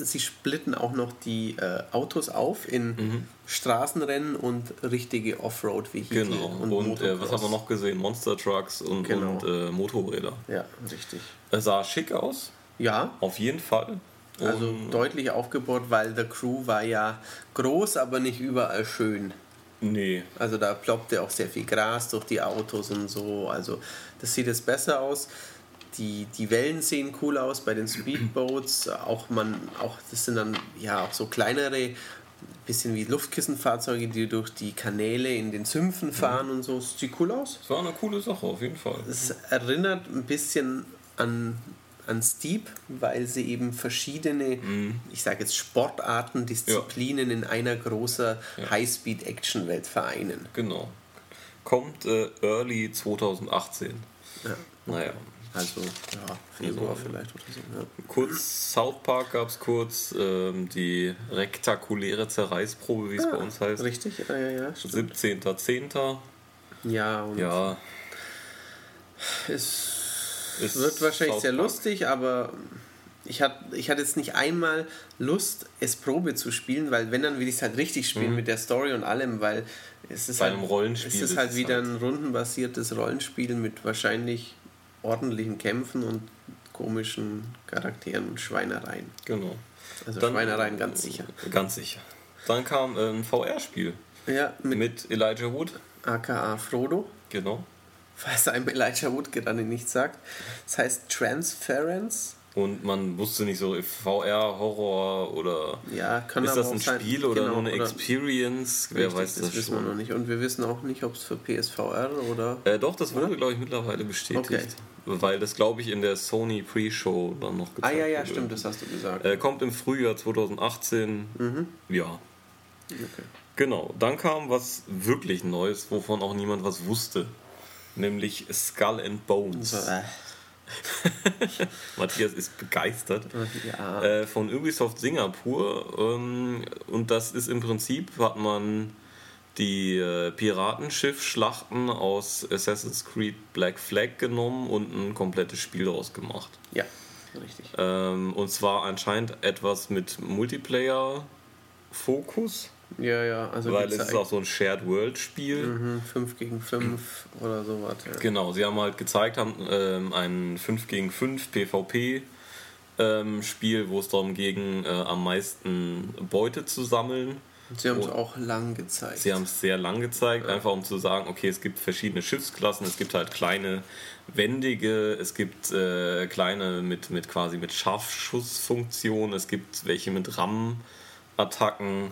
sie splitten auch noch die äh, Autos auf in Mhm. Straßenrennen und richtige Offroad-Vehikel. Genau. Und, äh, was haben wir noch gesehen? Monster Trucks und, Genau. und äh, Motorräder. Ja, richtig. Es sah schick aus, Ja, auf jeden Fall. also Und- deutlich aufgebaut, weil The Crew war ja groß, aber nicht überall schön. Nee, Also da ploppte auch sehr viel Gras durch die Autos und so. Also das sieht jetzt besser aus. Die, die Wellen sehen cool aus bei den Speedboats. Auch man, auch das sind dann ja auch so kleinere, bisschen wie Luftkissenfahrzeuge, die durch die Kanäle in den Sümpfen fahren und so. Das sieht cool aus. es war eine coole Sache, auf jeden Fall. Es erinnert ein bisschen an, an Steep, weil sie eben verschiedene, ich sage jetzt Sportarten, Disziplinen in einer großer Highspeed-Action-Welt vereinen. Genau. Kommt äh, early 2018. Ja. Naja. Also, ja, Februar vielleicht oder so. Ja. Kurz South Park gab es kurz, ähm, die rektakuläre Zerreißprobe, wie es bei uns heißt. Richtig, ja, ja, ja. stimmt. 17.10. Ja, und Ja, es Ist wird wahrscheinlich South sehr Park. lustig, aber ich hatte ich hatte jetzt nicht einmal Lust, es Probe zu spielen, weil wenn, dann will ich es halt richtig spielen mit der Story und allem, weil es ist Mhm. Bei halt, einem Rollenspiel es ist halt wieder halt- ein rundenbasiertes Rollenspiel mit wahrscheinlich ordentlichen Kämpfen und komischen Charakteren und Schweinereien. genau. Also Dann- Schweinereien ganz sicher. Ganz sicher. Dann kam ein VR-Spiel Ja, mit, mit Elijah Wood. aka Frodo. Genau. falls einem Elijah Wood gerade nichts sagt. Das heißt Transference. Und man wusste nicht so VR, Horror oder Ja, kann ist das ein sein- Spiel oder genau, nur eine Experience? Wer Richtig, weiß das, das wissen wir noch nicht. Und wir wissen auch nicht, ob es für PSVR oder. Äh, doch, das wurde, glaube ich, mittlerweile bestätigt. Okay. Weil das, glaube ich, in der Sony Pre-Show dann noch Ah gezeigt ja, ja, wurde. stimmt, das hast du gesagt. Äh, kommt im Frühjahr 2018. Mhm. Ja, Okay. genau. Dann kam was wirklich Neues, wovon auch niemand was wusste. Nämlich Skull and Bones. So, äh, Matthias ist begeistert. ja. Äh, von Ubisoft Singapur. Ähm, und das ist im Prinzip, hat man die äh, Piratenschiff-Schlachten aus Assassin's Creed Black Flag genommen und ein komplettes Spiel daraus gemacht. ja, richtig. Ähm, und zwar anscheinend etwas mit Multiplayer-Fokus. Ja, ja, also weil es ist auch so ein Shared World Spiel. Mhm, 5 gegen 5 oder sowas. Ja. Genau, sie haben halt gezeigt, haben ähm, ein 5 gegen 5 PvP ähm, Spiel, wo es darum ging, äh, am meisten Beute zu sammeln. Sie haben es auch lang gezeigt. Sie haben es sehr lang gezeigt, ja. einfach um zu sagen, okay, es gibt verschiedene Schiffsklassen, es gibt halt kleine wendige, es gibt äh, kleine mit, mit quasi mit Scharfschussfunktion, es gibt welche mit RAM-Attacken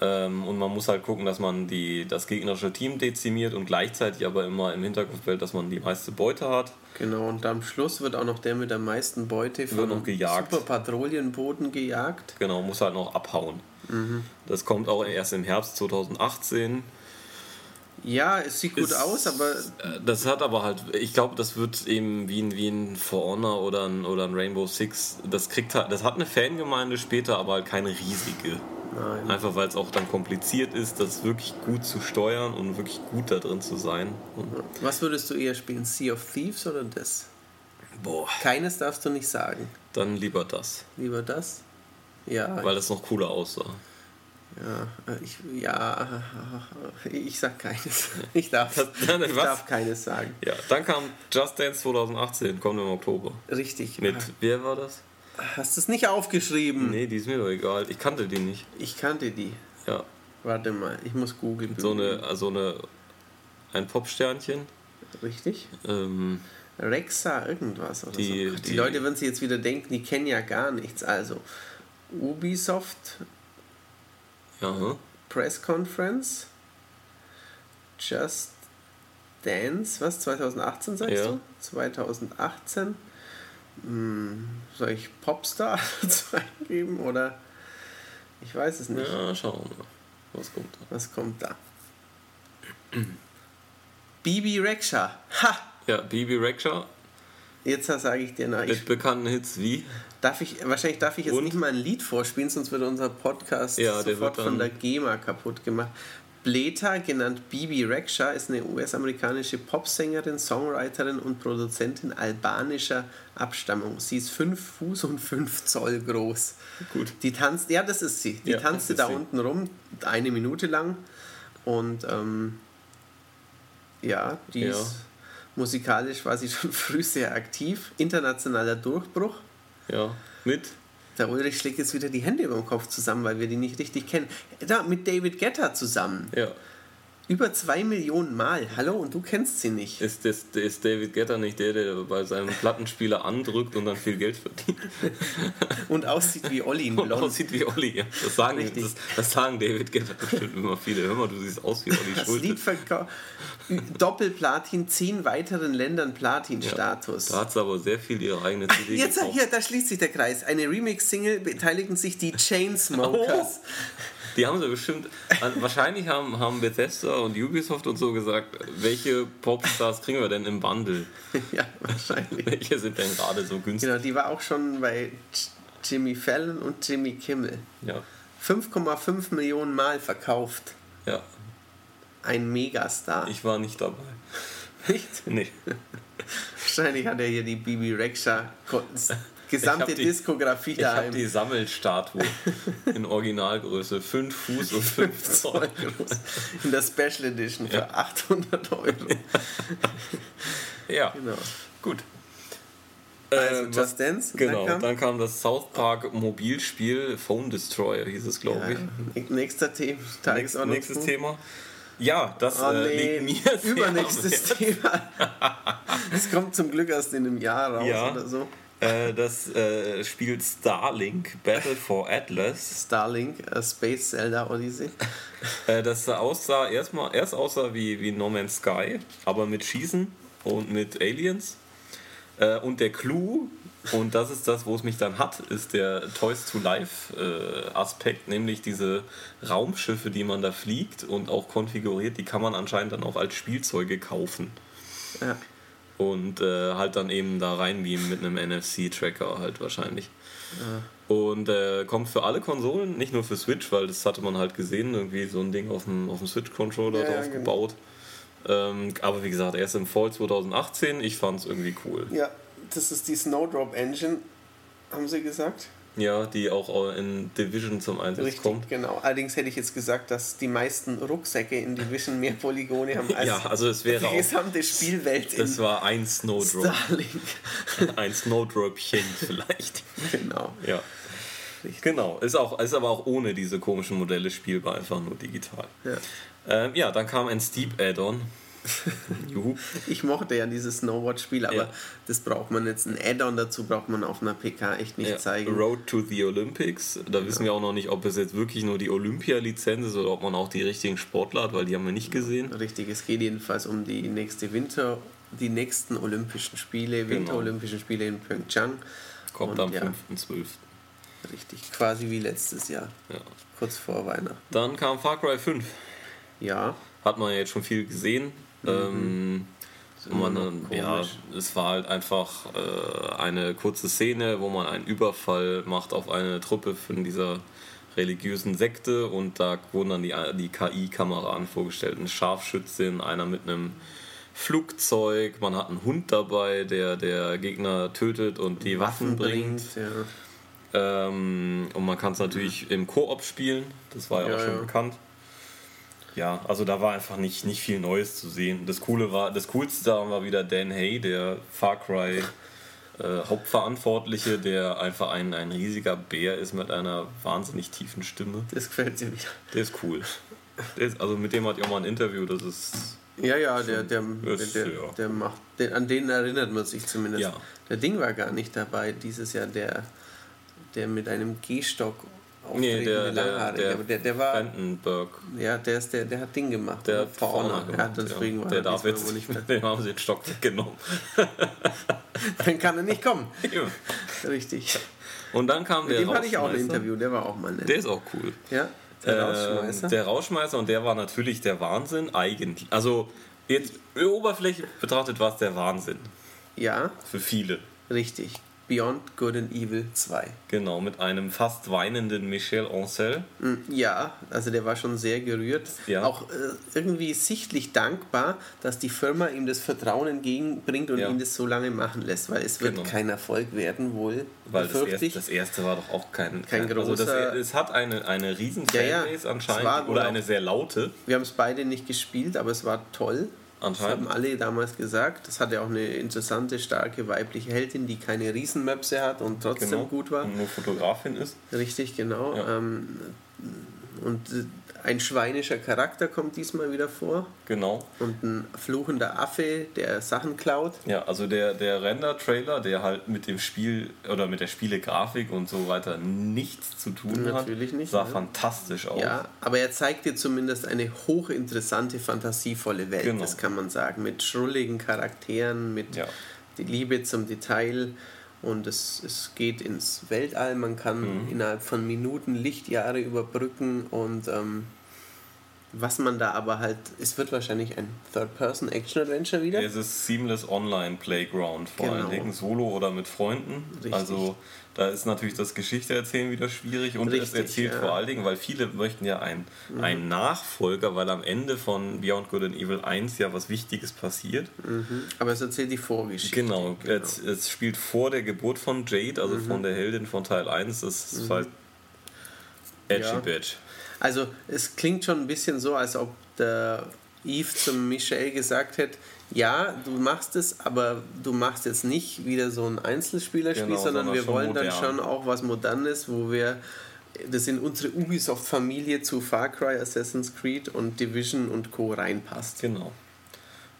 und man muss halt gucken, dass man die, das gegnerische Team dezimiert und gleichzeitig aber immer im Hinterkopf behält, dass man die meiste Beute hat. Genau, und am Schluss wird auch noch der mit der meisten Beute von noch gejagt. Superpatrouillenbooten gejagt. Genau, muss halt noch abhauen. Mhm. Das kommt auch erst im Herbst 2018. Ja, es sieht gut ist, aus, aber. Äh, das hat aber halt, ich glaube, das wird eben wie ein, wie ein For Honor oder ein, oder ein Rainbow Six. Das kriegt halt, das hat eine Fangemeinde später, aber halt keine riesige. Nein. Einfach weil es auch dann kompliziert ist, das wirklich gut zu steuern und wirklich gut da drin zu sein. Was würdest du eher spielen, Sea of Thieves oder das? Boah. Keines darfst du nicht sagen. Dann lieber das. Lieber das? Ja. Weil das noch cooler aussah. Ja, äh, ich, ja, ich sag keines. Ich darf, ich darf keines sagen. Ja, dann kam Just Dance 2018, kommt im Oktober. Richtig. Mit, wer war das? Hast du es nicht aufgeschrieben? Nee, die ist mir doch egal. Ich kannte die nicht. Ich kannte die. Ja. Warte mal, ich muss googeln. So eine, also eine, ein Popsternchen. Richtig. Ähm, Rexa irgendwas oder die, so. Die, die Leute werden sich jetzt wieder denken, die kennen ja gar nichts. Also, Ubisoft ja. Press Conference. Just Dance, was? 2018 sagst ja. du? 2018. Hm, soll ich Popstar eingeben oder? Ich weiß es nicht. Ja, schauen wir mal. Was kommt da? Was kommt da? Bibi Rexha. Ha! Ja, Bibi Rexha Jetzt sage ich dir nach. Mit bekannten Hits wie? Darf ich, wahrscheinlich darf ich jetzt Und? nicht mal ein Lied vorspielen, sonst wird unser Podcast ja, sofort von der GEMA kaputt gemacht. Bleta, genannt Bibi Rexha, ist eine US-amerikanische Popsängerin, Songwriterin und Produzentin albanischer Abstammung. Sie ist 5 Fuß und 5 Zoll groß. Gut. Die tanzt, ja, das ist sie. Die ja, tanzte da sie. unten rum, eine Minute lang. Und ähm, ja, die ja. ist Musikalisch war sie schon früh sehr aktiv. Internationaler Durchbruch. Ja, mit? Der Ulrich schlägt jetzt wieder die Hände über den Kopf zusammen, weil wir die nicht richtig kennen. Da, mit David Guetta zusammen. Ja. Über zwei Millionen Mal. Hallo, und du kennst sie nicht. Ist, das, ist David Guetta nicht der, der bei seinem Plattenspieler andrückt und dann viel Geld verdient? und aussieht wie Olli in Blond. Und aussieht wie Olli, ja. Das sagen, das, das, sagen David Guetta bestimmt immer viele. Hör mal, du siehst aus wie Olli das Schulte. Lied Doppelplatin, zehn weiteren Ländern Platin-Status. Ja, da hat sie aber sehr viel ihre eigene CD Jetzt, hier, da schließt sich der Kreis. Eine Remix-Single beteiligen sich die Chainsmokers. Oh. Die haben sie bestimmt. wahrscheinlich haben, haben Bethesda und Ubisoft und so gesagt, welche Popstars kriegen wir denn im Bundle? ja, wahrscheinlich. welche sind denn gerade so günstig? Genau, die war auch schon bei Jimmy Fallon und Jimmy Kimmel. Ja. 5,5 Millionen Mal verkauft. Ja. Ein Megastar. Ich war nicht dabei. Nicht? Nee. Wahrscheinlich hat er hier die Bibi Rexha gesamte die, Diskografie da. Ich habe die Sammelstatue in Originalgröße, 5 Fuß und 5 Zoll. In der Special Edition für ja. 800 Euro. ja, genau. gut. Also äh, Just Dance. Genau, dann kam, dann kam, das South Park Mobilspiel Phone Destroyer, hieß es, glaube ja, ich. Nächster Thema. Tagesordnung. Nächstes Thema. Ja, das oh, nee. äh, liegt mir Übernächstes Thema. Das kommt zum Glück erst in einem Jahr raus ja. oder so. Äh, das äh, spielt Starlink Battle for Atlas. Starlink, uh, Space Zelda Odyssey. Äh, das aussah erstmal erst aussah wie, wie No Man's Sky, aber mit Schießen und mit Aliens. Äh, und der Clou, und das ist das, wo es mich dann hat, ist der Toys to Life Aspekt, nämlich diese Raumschiffe, die man da fliegt und auch konfiguriert, die kann man anscheinend dann auch als Spielzeuge kaufen. Ja und äh, halt dann eben da reinbeamen mit einem NFC-Tracker halt wahrscheinlich. Ja. Und äh, kommt für alle Konsolen, nicht nur für Switch, weil das hatte man halt gesehen, irgendwie so ein Ding auf dem, auf dem Switch-Controller ja, drauf genau. gebaut. Ähm, aber wie gesagt, erst im Fall 2018, ich fand es irgendwie cool. Ja, das ist die Snowdrop Engine, haben sie gesagt. Ja, die auch in Division zum Einsatz Richtig, kommt. genau. Allerdings hätte ich jetzt gesagt, dass die meisten Rucksäcke in Division mehr Polygone haben als Ja, also es wäre die gesamte Spielwelt Das war ein Snowdrop. Starlink. ein Snowdropchen vielleicht. genau. Ja. Genau, ist, auch, ist aber auch ohne diese komischen Modelle spielbar, einfach nur digital. Ja. Ähm, ja, dann kam ein Steep Add-on. Juhu. Ich mochte ja dieses Snowboard-Spiel, aber Ja. das braucht man jetzt, ein Add-on dazu braucht man auf einer PK echt nicht Ja, zeigen. Road to the Olympics. Da wissen wir auch noch nicht, ob es jetzt wirklich nur die Olympia-Lizenz ist oder ob man auch die richtigen Sportler hat, weil die haben wir nicht gesehen. Richtig, es geht jedenfalls um die nächste Winter, die nächsten Olympischen Spiele, Genau. Winterolympischen Spiele in Pyeongchang. Kommt Und am ja. 5.12. Richtig, quasi wie letztes Jahr, Ja. kurz vor Weihnachten. Dann kam Far Cry 5. Ja, Hat man ja jetzt schon viel gesehen. Ähm, man, immer noch dann- ja, es war halt einfach äh, eine kurze Szene, wo man einen Überfall macht auf eine Truppe von dieser religiösen Sekte und da wurden dann die, die KI-Kameraden vorgestellt. Eine Scharfschützin, einer mit einem Flugzeug, man hat einen Hund dabei, der der Gegner tötet und die Waffen, bringt. Ja. Ähm, und man kann es natürlich im Koop spielen, das war ja, Ja, auch schon ja. bekannt. Ja, also da war einfach nicht, nicht viel Neues zu sehen. Das Coole war, das Coolste daran war wieder Dan Hay, der Far Cry äh, Hauptverantwortliche, der einfach ein, ein riesiger Bär ist mit einer wahnsinnig tiefen Stimme. Das gefällt dir wieder. Der ist cool. Der ist, also mit dem hatte ich auch mal ein Interview, das ist. Ja, ja, der, der, der, Ist, der, ja. der macht, den, an den erinnert man sich zumindest. Ja. Der Ding war gar nicht dabei dieses Jahr, der, der mit einem Gehstock Nee, der, Langhaarige. der, der, der war, Vandenberg, ja, der ist der, der hat Ding gemacht. der oder? hat. Fauna Ja, deswegen ja. war der er darf jetzt, wohl nicht mehr. dem haben sie den Stock weggenommen. Dann kann er nicht kommen. Ja. Richtig. Und dann kam Mit der dem hatte ich auch ein. Interview, der war auch mal nett. Der ist auch cool. ja, der. Ähm, der Rauschmeißer und der war natürlich der Wahnsinn eigentlich. Also jetzt Oberfläche betrachtet war es der Wahnsinn ja, für viele. richtig. Beyond Good and Evil 2. Genau, mit einem fast weinenden Michel Ancel. Mm, Ja, also der war schon sehr gerührt. Ja. Auch äh, irgendwie sichtlich dankbar, dass die Firma ihm das Vertrauen entgegenbringt und Ja. ihn das so lange machen lässt, weil es wird Genau. kein Erfolg werden, wohl. Weil das erste, das erste war doch auch kein, Kein also das, großer- Es hat eine, eine riesen Ja, ja. Fanbase Es anscheinend oder auch- eine sehr laute. Wir haben es beide nicht gespielt, aber es war toll. Das Anscheinend. haben alle damals gesagt. Das hatte auch eine interessante, starke weibliche Heldin, die keine Riesenmöpse hat und trotzdem Genau. gut war. Und nur Fotografin ist. Richtig, genau. Ja. Ähm, und äh, ein schweinischer Charakter kommt diesmal wieder vor. Genau. Und ein fluchender Affe, der Sachen klaut. Ja, also der, der Render-Trailer, der halt mit dem Spiel oder mit der Spielegrafik und so weiter nichts zu tun Natürlich hat, nicht, sah ne? fantastisch aus. Ja, aber er zeigt dir zumindest eine hochinteressante, fantasievolle Welt, Genau. das kann man sagen. Mit schrulligen Charakteren, mit Ja. die Liebe zum Detail. Und es, es geht ins Weltall. Man kann Mhm. innerhalb von Minuten Lichtjahre überbrücken. Und ähm, was man da aber halt, es wird wahrscheinlich ein Third-Person-Action-Adventure wieder. Es ist Seamless Online Playground, vor Genau. allen Dingen solo oder mit Freunden. Richtig. Also da ist natürlich das Geschichte erzählen wieder schwierig und es Richtig, erzählt ja. Mhm. vor allen Dingen, weil viele möchten ja einen, einen Nachfolger, weil am Ende von Beyond Good and Evil 1 ja was Wichtiges passiert. Mhm. Aber es erzählt die Vorgeschichte. Genau, Es, es spielt vor der Geburt von Jade, also Mhm. von der Heldin von Teil 1. Das ist halt edgy Ja. badge. Also es klingt schon ein bisschen so, als ob der Eve zum Michel gesagt hätte, ja, du machst es, aber du machst jetzt nicht wieder so ein Einzelspielerspiel, Genau, sondern sondern wir wollen dann modern. schon auch was Modernes, wo wir das in unsere Ubisoft-Familie zu Far Cry, Assassin's Creed und Division und Co. reinpasst. Genau.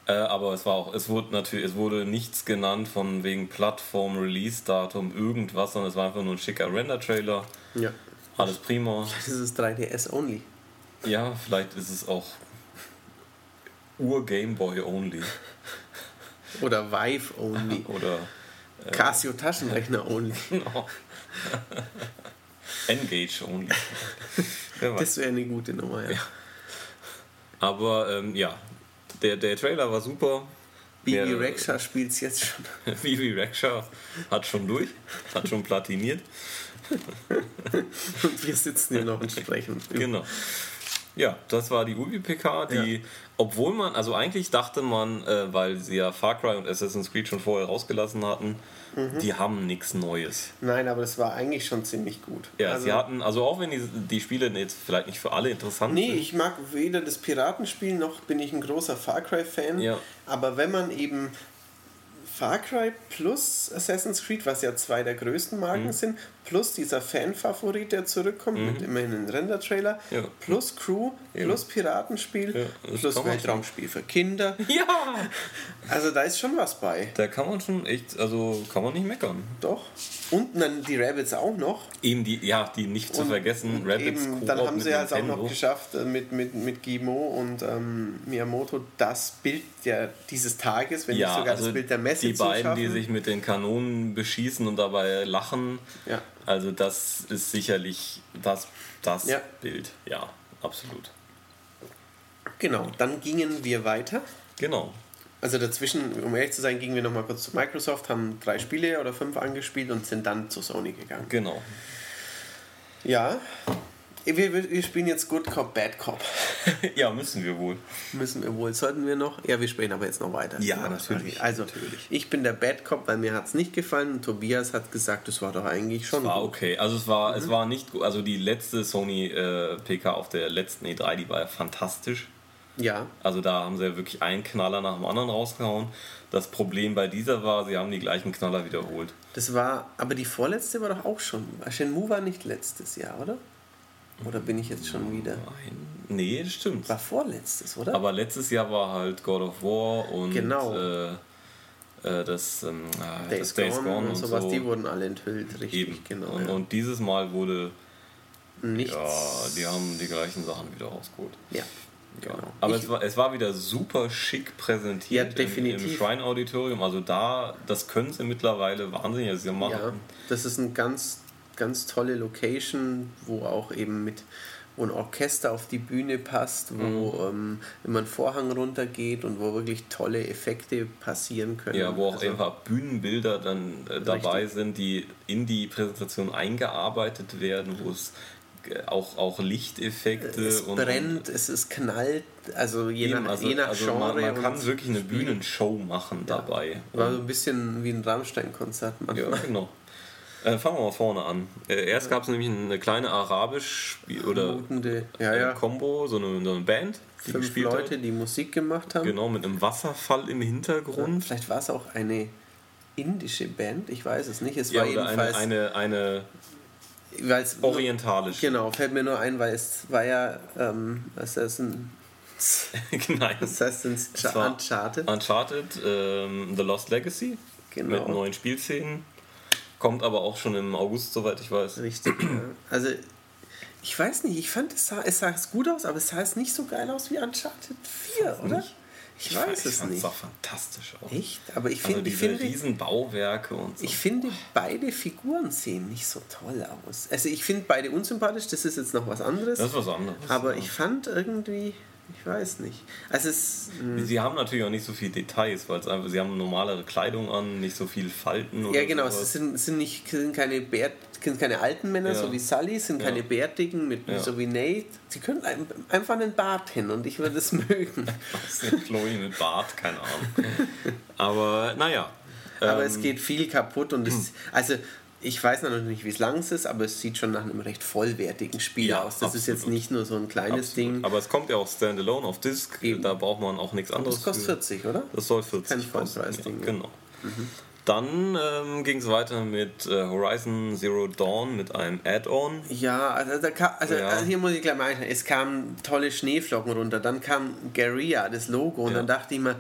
Äh, aber es war auch, es wurde natürlich, es wurde nichts genannt von wegen Plattform, Release-Datum, irgendwas, sondern es war einfach nur ein schicker Render-Trailer. Ja. Alles prima. Das ist 3DS only. Ja, vielleicht ist es auch Ur-Gameboy only. Oder Vive only. Oder Casio Taschenrechner only. genau. Engage only. Das wäre eine gute Nummer, ja. Ja. Aber ähm, ja, der, der Trailer war super. Bibi Rexha spielt es jetzt schon. Vivi Rexha hat schon durch, hat schon platiniert. Und wir sitzen hier noch und sprechen. Genau. Ja, das war die Ubi-PK, die, ja. Obwohl man, also eigentlich dachte man, äh, weil sie ja Far Cry und Assassin's Creed schon vorher rausgelassen hatten, mhm. die haben nichts Neues. Nein, aber das war eigentlich schon ziemlich gut. Ja, also, sie hatten, also auch wenn die, die Spiele jetzt vielleicht nicht für alle interessant nee, sind. Nee, ich mag weder das Piratenspiel noch bin ich ein großer Far Cry-Fan, ja. aber wenn man eben Far Cry plus Assassin's Creed, was ja zwei der größten Marken mhm. sind, plus dieser Fan-Favorit, der zurückkommt, mhm. mit immerhin einem Render-Trailer, ja. plus Crew, ja. plus Piratenspiel, ja, plus Weltraumspiel für Kinder. Ja! Also da ist schon was bei. Da kann man schon echt, also kann man nicht meckern. Doch. Und dann die Rabbits auch noch. Eben die, ja, die nicht zu und vergessen, Rabbits. Eben, dann haben sie halt auch noch geschafft äh, mit, mit, mit Guillemot und ähm, Miyamoto das Bild der, dieses Tages, wenn nicht sogar also das Bild der Messe Die beiden, die sich mit den Kanonen beschießen und dabei lachen. Ja. Also das ist sicherlich das, das ja. Bild. Ja, absolut. Genau, dann gingen wir weiter. Genau. Also dazwischen, um ehrlich zu sein, gingen wir nochmal kurz zu Microsoft, haben drei Spiele oder fünf angespielt und sind dann zu Sony gegangen. Genau. Ja, wir, wir spielen jetzt Good Cop, Bad Cop. ja, müssen wir wohl. Müssen wir wohl. Sollten wir noch? Ja, wir spielen aber jetzt noch weiter. Ja, natürlich. Also, natürlich. ich bin der Bad Cop, weil mir hat es nicht gefallen. Und Tobias hat gesagt, es war doch eigentlich schon. Es war gut. okay. Also, es war, mhm. es war nicht gut. Also, die letzte Sony äh, PK auf der letzten E3, die war ja fantastisch. Ja. Also, da haben sie ja wirklich einen Knaller nach dem anderen rausgehauen. Das Problem bei dieser war, sie haben die gleichen Knaller wiederholt. Das war, aber die vorletzte war doch auch schon. Shenmue war nicht letztes Jahr, oder? Oder bin ich jetzt schon wieder? Nein. Nee, das stimmt. War vorletztes, oder? Aber letztes Jahr war halt God of War und genau. äh, äh das, ähm, ah, Days, das Days Gone, Gone, und sowas, so. die wurden alle enthüllt, richtig, Eben. genau. Und, ja. und, dieses Mal wurde nichts. Ja, die haben die gleichen Sachen wieder rausgeholt. Ja. Genau. Aber es war, es war wieder super schick präsentiert ja, definitiv. Im, im Shrine Auditorium. Also da, das können sie mittlerweile wahnsinnig also machen. Ja, das ist ein ganz ganz tolle Location, wo auch eben mit wo ein Orchester auf die Bühne passt, wo mhm. ähm, immer ein Vorhang runtergeht und wo wirklich tolle Effekte passieren können. Ja, wo auch also, einfach Bühnenbilder dann äh, dabei richtig. sind, die in die Präsentation eingearbeitet werden, wo es äh, auch, auch Lichteffekte es und brennt, es ist knallt, also je nach, also, je nach also Genre. Man, man kann wirklich eine Bühnenshow machen ja. dabei. War so ein bisschen wie ein Rammstein-Konzert manchmal. Ja, genau. Äh, fangen wir mal vorne an. Äh, erst gab es nämlich eine kleine arabisch oder ja, ja. Combo, so eine, so eine Band. Die Fünf Leute, hat. die Musik gemacht haben. Genau, mit einem Wasserfall im Hintergrund. Ja, vielleicht war es auch eine indische Band, ich weiß es nicht. Es war jedenfalls eine, eine, eine orientalisch. Genau, fällt mir nur ein, weil es war ja ähm, Assassin, Nein. Assassin's Uncharted. Uncharted, ähm, The Lost Legacy. Genau. Mit neuen Spielszenen. Kommt aber auch schon im August, soweit ich weiß. Richtig. Ja. Also, ich weiß nicht, ich fand, es sah, es sah gut aus, aber es sah es nicht so geil aus wie Uncharted 4, oder? Nicht. Ich, ich, weiß, es nicht. Es sah fantastisch aus. Echt? Aber ich, also find, ich finde. Riesenbauwerke und so. Ich finde, beide Figuren sehen nicht so toll aus. Also, ich finde beide unsympathisch, das ist jetzt noch was anderes. Das ist was anderes. Aber ja. ich fand irgendwie. Ich weiß nicht. Also es, hm. sie haben natürlich auch nicht so viele Details, weil es einfach, sie haben normalere Kleidung an, nicht so viel Falten. ja, genau. Sowas. Es sind, sind, nicht, sind, keine Bärt, sind keine alten Männer, ja. so wie Sully, sind ja. keine Bärtigen, mit, ja. so wie Nate. Sie können einfach einen Bart hin und ich würde es mögen. Was ist Chloe mit Bart? Keine Ahnung. Aber naja. Aber ähm, es geht viel kaputt und es, also ich weiß noch nicht, wie es lang ist, aber es sieht schon nach einem recht vollwertigen Spiel ja, aus. Das absolut. ist jetzt nicht nur so ein kleines absolut. Ding. Aber es kommt ja auch standalone auf Disk, Eben. da braucht man auch nichts anderes. Das kostet 40, oder? Das soll 40 Kein Vollpreis-Ding. Ja, genau. Mhm. Dann ähm, ging es weiter mit äh, Horizon Zero Dawn mit einem Add-on. Ja, also, kam, also, ja. also, hier muss ich gleich mal einstellen. Es kamen tolle Schneeflocken runter, dann kam Guerilla, das Logo, und ja. dann dachte ich mir,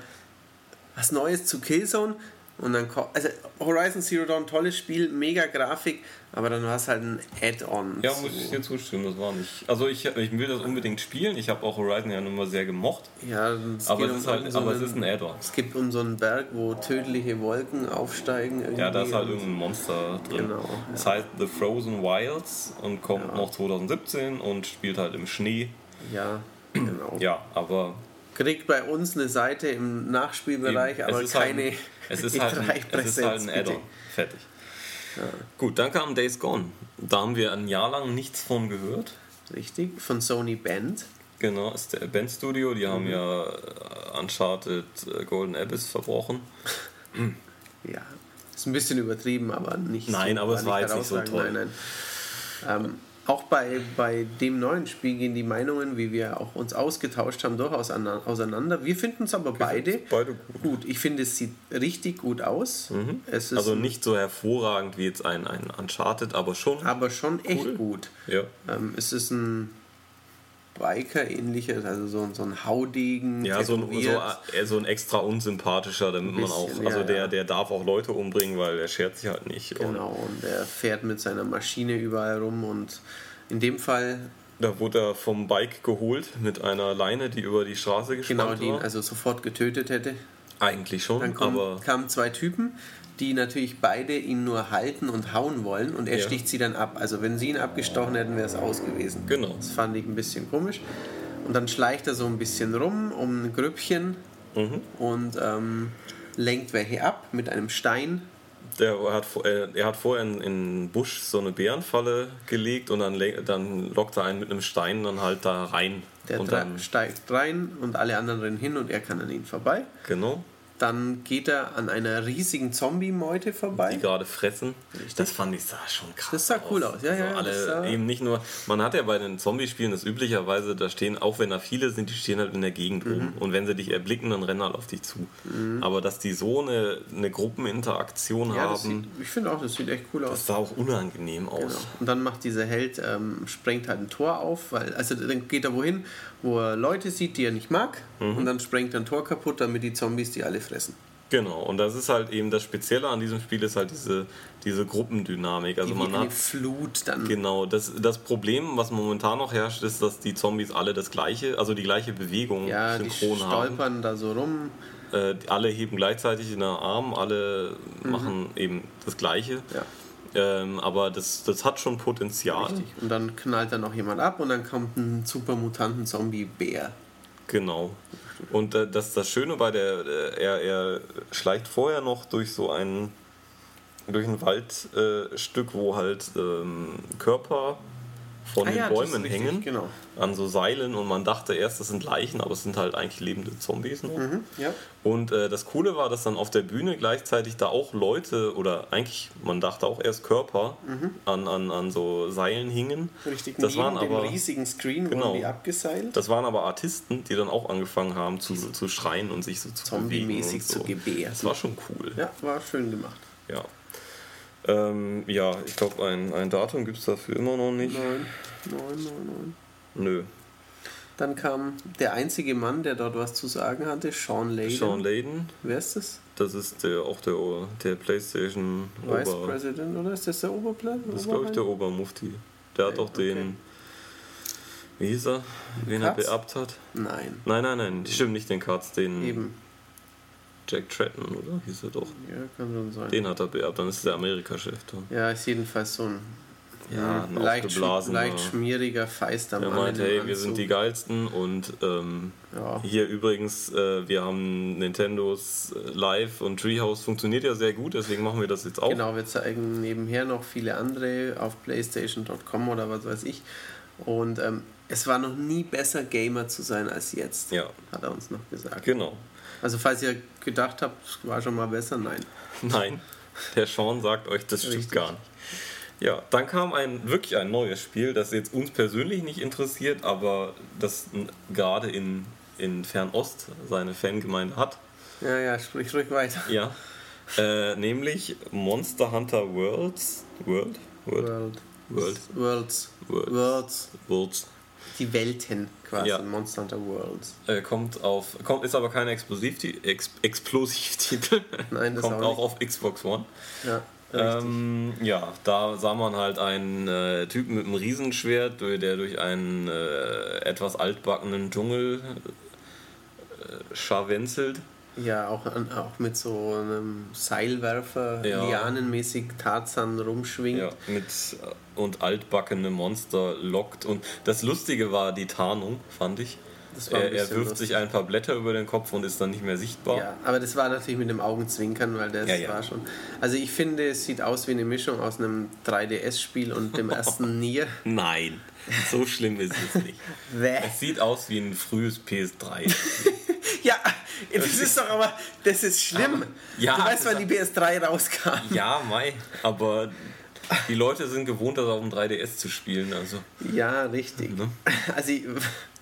was Neues zu Killzone? Und dann also Horizon Zero Dawn, tolles Spiel, mega Grafik, aber dann war es halt ein Add-on. Ja, muss ich dir zustimmen, das war nicht. Also ich, ich will das unbedingt spielen, ich habe auch Horizon ja immer sehr gemocht. Ja, es aber, es ist, halt, so aber einen, es ist ein Add-on. Es gibt um so einen Berg, wo tödliche Wolken aufsteigen. Irgendwie ja, da ist halt irgendein Monster drin. Genau. Das ja. heißt The Frozen Wilds und kommt ja. noch 2017 und spielt halt im Schnee. Ja, genau. Ja, aber kriegt bei uns eine Seite im Nachspielbereich, Eben. aber halt keine halt, es ist halt ein, es ist halt ein Add-on. Fertig. Ja. Gut, dann kam Days Gone. Da haben wir ein Jahr lang nichts von gehört. Richtig, von Sony Band. Genau, ist der Band Studio. Die Mhm. haben ja äh, Uncharted äh, Golden Abyss verbrochen. Ja, ist ein bisschen übertrieben, aber nicht Nein, aber es war nicht jetzt nicht so toll. Nein, nein. Ähm, auch bei, bei dem neuen Spiel gehen die Meinungen, wie wir auch uns ausgetauscht haben, durchaus an, auseinander. Wir finden es aber beide, beide gut. Ich finde, es sieht richtig gut aus. Ist Also nicht so hervorragend wie jetzt ein, ein Uncharted, aber schon. aber schon echt gut. Ja. Ähm, es ist ein Biker-ähnliches, also so, ein- so ein Haudegen. Ja, so ein, so, ein extra unsympathischer, damit man auch, bisschen, also ja, der, der darf auch Leute umbringen, weil er schert sich halt nicht. Und Genau, und er fährt mit seiner Maschine überall rum und in dem Fall da wurde er vom Bike geholt mit einer Leine, die über die Straße gespannt genau war. also sofort getötet hätte. Eigentlich schon, Dann kommen, aber kamen zwei Typen, die natürlich beide ihn nur halten und hauen wollen und er Ja. sticht sie dann ab. Also wenn sie ihn abgestochen hätten, wäre es aus gewesen. Genau. Das fand ich ein bisschen komisch. Und dann schleicht er so ein bisschen rum um ein Grüppchen Mhm. und ähm, lenkt welche ab mit einem Stein. der hat, äh, er hat vorher in, in den Busch so eine Bärenfalle gelegt und dann, dann lockt er einen mit einem Stein dann halt da rein. Der und dann, steigt rein und alle anderen rennen hin und er kann an ihnen vorbei. genau, Dann geht er an einer riesigen Zombie-Meute vorbei. die gerade fressen. Das fand ich sah schon krass. Das sah cool aus, ja, ja, Also alle sah- eben nicht nur. Man hat ja bei den Zombie-Spielen das üblicherweise, da stehen, auch wenn da viele sind, die stehen halt in der Gegend Mhm. rum. Und wenn sie dich erblicken, dann rennen halt auf dich zu. Aber dass die so eine, eine Gruppeninteraktion Ja, das sieht, haben, ich finde auch, das sieht echt cool aus. das sah auch unangenehm aus. Genau. Und dann macht dieser Held, ähm, sprengt halt ein Tor auf, weil, also dann geht er wohin, wo er Leute sieht, die er nicht mag, Mhm. und dann sprengt er ein Tor kaputt, damit die Zombies die alle fressen. Genau, und das ist halt eben das Spezielle an diesem Spiel, ist halt diese, diese Gruppendynamik. Also Die man hat Flut dann. Genau, das, das Problem, was momentan noch herrscht, ist, dass die Zombies alle das gleiche, also die gleiche Bewegung Ja, die synchron haben. stolpern da so rum. Äh, alle heben gleichzeitig in den Arm, alle machen eben das Gleiche. Mhm. Ja, Ähm, aber das, das hat schon Potenzial. richtig. Und dann knallt da noch jemand ab und dann kommt ein super mutanten Zombie-Bär. Genau. Und äh, das, das Schöne bei der, äh, er, er schleicht vorher noch durch so ein, durch ein Waldstück, äh, wo halt ähm, Körper von Ah den ja, Bäumen richtig, hängen, genau. an so Seilen und man dachte erst, das sind Leichen, aber es sind halt eigentlich lebende Zombies noch. Mhm, ja. Und äh, das Coole war, dass dann auf der Bühne gleichzeitig da auch Leute, oder eigentlich, man dachte auch erst Körper, an, an, an so Seilen hingen. Mhm. Richtig, das neben waren dem aber riesigen Screen Genau. wurden die abgeseilt. das waren aber Artisten, die dann auch angefangen haben zu, zu schreien und sich so zu bewegen Zombie-mäßig so. zu gebären. Das war schon cool. Ja, war schön gemacht. Ja, ähm, ja ich glaube, ein, ein Datum gibt es dafür immer noch nicht. Neun, neun, neun, neun. Nö. Dann kam der einzige Mann, der dort was zu sagen hatte, Sean Layden. Sean Layden, Wer ist das? das ist der, auch der, der PlayStation Vice Ober. President, oder? Ist das der Oberplan? Das ist, glaube ich, der Obermufti. Der hat auch den. okay. Wie hieß er? Er Katz? beerbt hat? Nein, Nein, nein, nein, stimmt nicht den Katz, den eben. Jack Tratton, oder? Hieß er doch. Ja, kann schon sein. Den hat er beerbt, dann ist der Amerika-Chef da. Ja, ist jedenfalls so ein, Ja, ein leicht, leicht schmieriger, feister Er Mann. meint, in dem hey, wir sind Anzug. die geilsten und ähm, Ja. hier übrigens, äh, wir haben Nintendos äh, Live und Treehouse funktioniert ja sehr gut, deswegen machen wir das jetzt auch. Genau, wir zeigen nebenher noch viele andere auf PlayStation.com oder was weiß ich. Und ähm, es war noch nie besser, Gamer zu sein als jetzt, Ja, hat er uns noch gesagt. genau. Also falls ihr gedacht habt, es war schon mal besser, nein. Nein, der Sean sagt euch, das stimmt Richtig. gar nicht. Ja, dann kam ein wirklich ein neues Spiel, das jetzt uns persönlich nicht interessiert, aber das gerade in, in Fernost seine Fangemeinde hat. Ja, ja, sprich ruhig weiter. Ja. Äh, nämlich Monster Hunter Worlds. World? World? World. World. Worlds. Worlds. Worlds. Worlds. Die Welten quasi. Ja. Monster Hunter Worlds. Äh, kommt auf. Kommt, ist aber kein Explosivti Ex Explosivtitel. Nein, das kommt auch auch auf Xbox One. Ja. Ähm, ja, da sah man halt einen äh, Typen mit einem Riesenschwert, der der durch einen äh, etwas altbackenen Dschungel äh, scharwenzelt. Ja, auch, an- auch mit so einem Seilwerfer, Ja. lianenmäßig Tarzan rumschwingt. Ja, mit äh, und altbackene Monster lockt. Und das Lustige war die Tarnung, fand ich. Er, er wirft lustig. sich ein paar Blätter über den Kopf und ist dann nicht mehr sichtbar. Ja, aber das war natürlich mit dem Augenzwinkern, weil das Ja, ja. war schon. Also ich finde, es sieht aus wie eine Mischung aus einem 3DS-Spiel und dem ersten Nier. Nein, so schlimm ist es nicht. Es sieht aus wie ein frühes PS3. Ja, das ist doch aber, das ist schlimm. Ja, du weißt, wann die PS3 rauskam. ja, Mai, aber die Leute sind gewohnt, das auf dem 3DS zu spielen. Also, Ja, richtig. Ne? Also, ich-